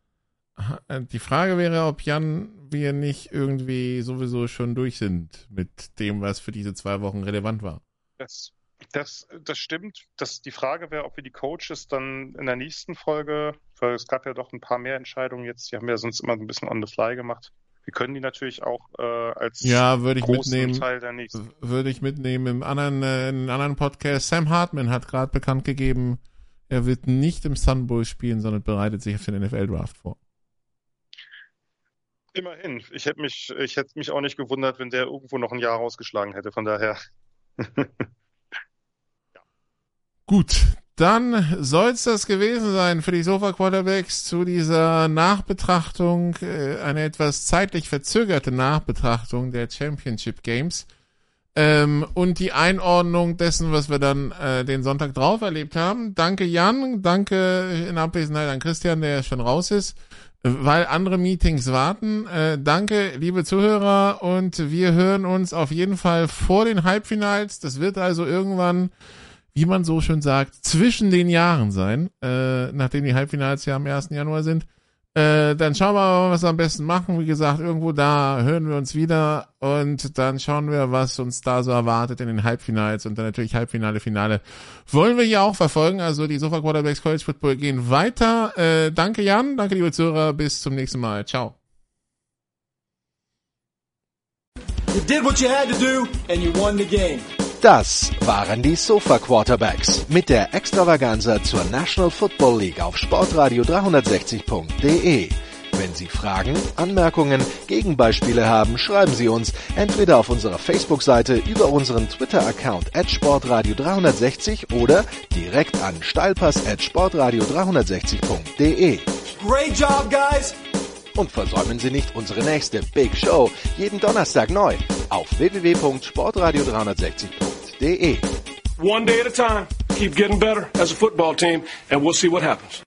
Äh, Die Frage wäre, ob Jan, wir nicht irgendwie sowieso schon durch sind mit dem, was für diese zwei Wochen relevant war. Das, das, das stimmt. Das, die Frage wäre, ob wir die Coaches dann in der nächsten Folge, weil es gab ja doch ein paar mehr Entscheidungen jetzt, die haben wir sonst immer ein bisschen on the fly gemacht. Wir können die natürlich auch äh, als Ja, würde ich großen mitnehmen. Teil der nächsten. Würde ich mitnehmen. Im anderen, äh, in einem anderen Podcast, Sam Hartman hat gerade bekannt gegeben, er wird nicht im Sun Bowl spielen, sondern bereitet sich auf den NFL-Draft vor. Immerhin. Ich hätte mich, ich hätte mich auch nicht gewundert, wenn der irgendwo noch ein Jahr rausgeschlagen hätte. Von daher. Gut, dann soll es das gewesen sein für die Sofa Quarterbacks zu dieser Nachbetrachtung, äh, eine etwas zeitlich verzögerte Nachbetrachtung der Championship Games ähm, und die Einordnung dessen, was wir dann äh, den Sonntag drauf erlebt haben. Danke Jan, danke in Abwesenheit an Christian, der schon raus ist, weil andere Meetings warten. Äh, danke, liebe Zuhörer, und wir hören uns auf jeden Fall vor den Halbfinals. Das wird also irgendwann wie man so schön sagt, zwischen den Jahren sein, äh, nachdem die Halbfinals ja am 1. Januar sind. Äh, dann schauen wir mal, was wir am besten machen. Wie gesagt, irgendwo da hören wir uns wieder und dann schauen wir, was uns da so erwartet in den Halbfinals und dann natürlich Halbfinale, Finale. Wollen wir hier auch verfolgen. Also die Sofa Quarterbacks College Football gehen weiter. Äh, danke Jan, danke liebe Zuhörer, bis zum nächsten Mal. Ciao. You did what you had to do and you won the game. Das waren die Sofa Quarterbacks mit der Extravaganza zur National Football League auf Sportradio 360.de. Wenn Sie Fragen, Anmerkungen, Gegenbeispiele haben, schreiben Sie uns entweder auf unserer Facebook-Seite über unseren Twitter-Account at Sportradio 360 oder direkt an steilpass at Sportradio 360.de. Great job, guys. Und versäumen Sie nicht unsere nächste Big Show jeden Donnerstag neu auf www.sportradio360.de. One day at a time. Keep getting better as a football team, and we'll see what happens.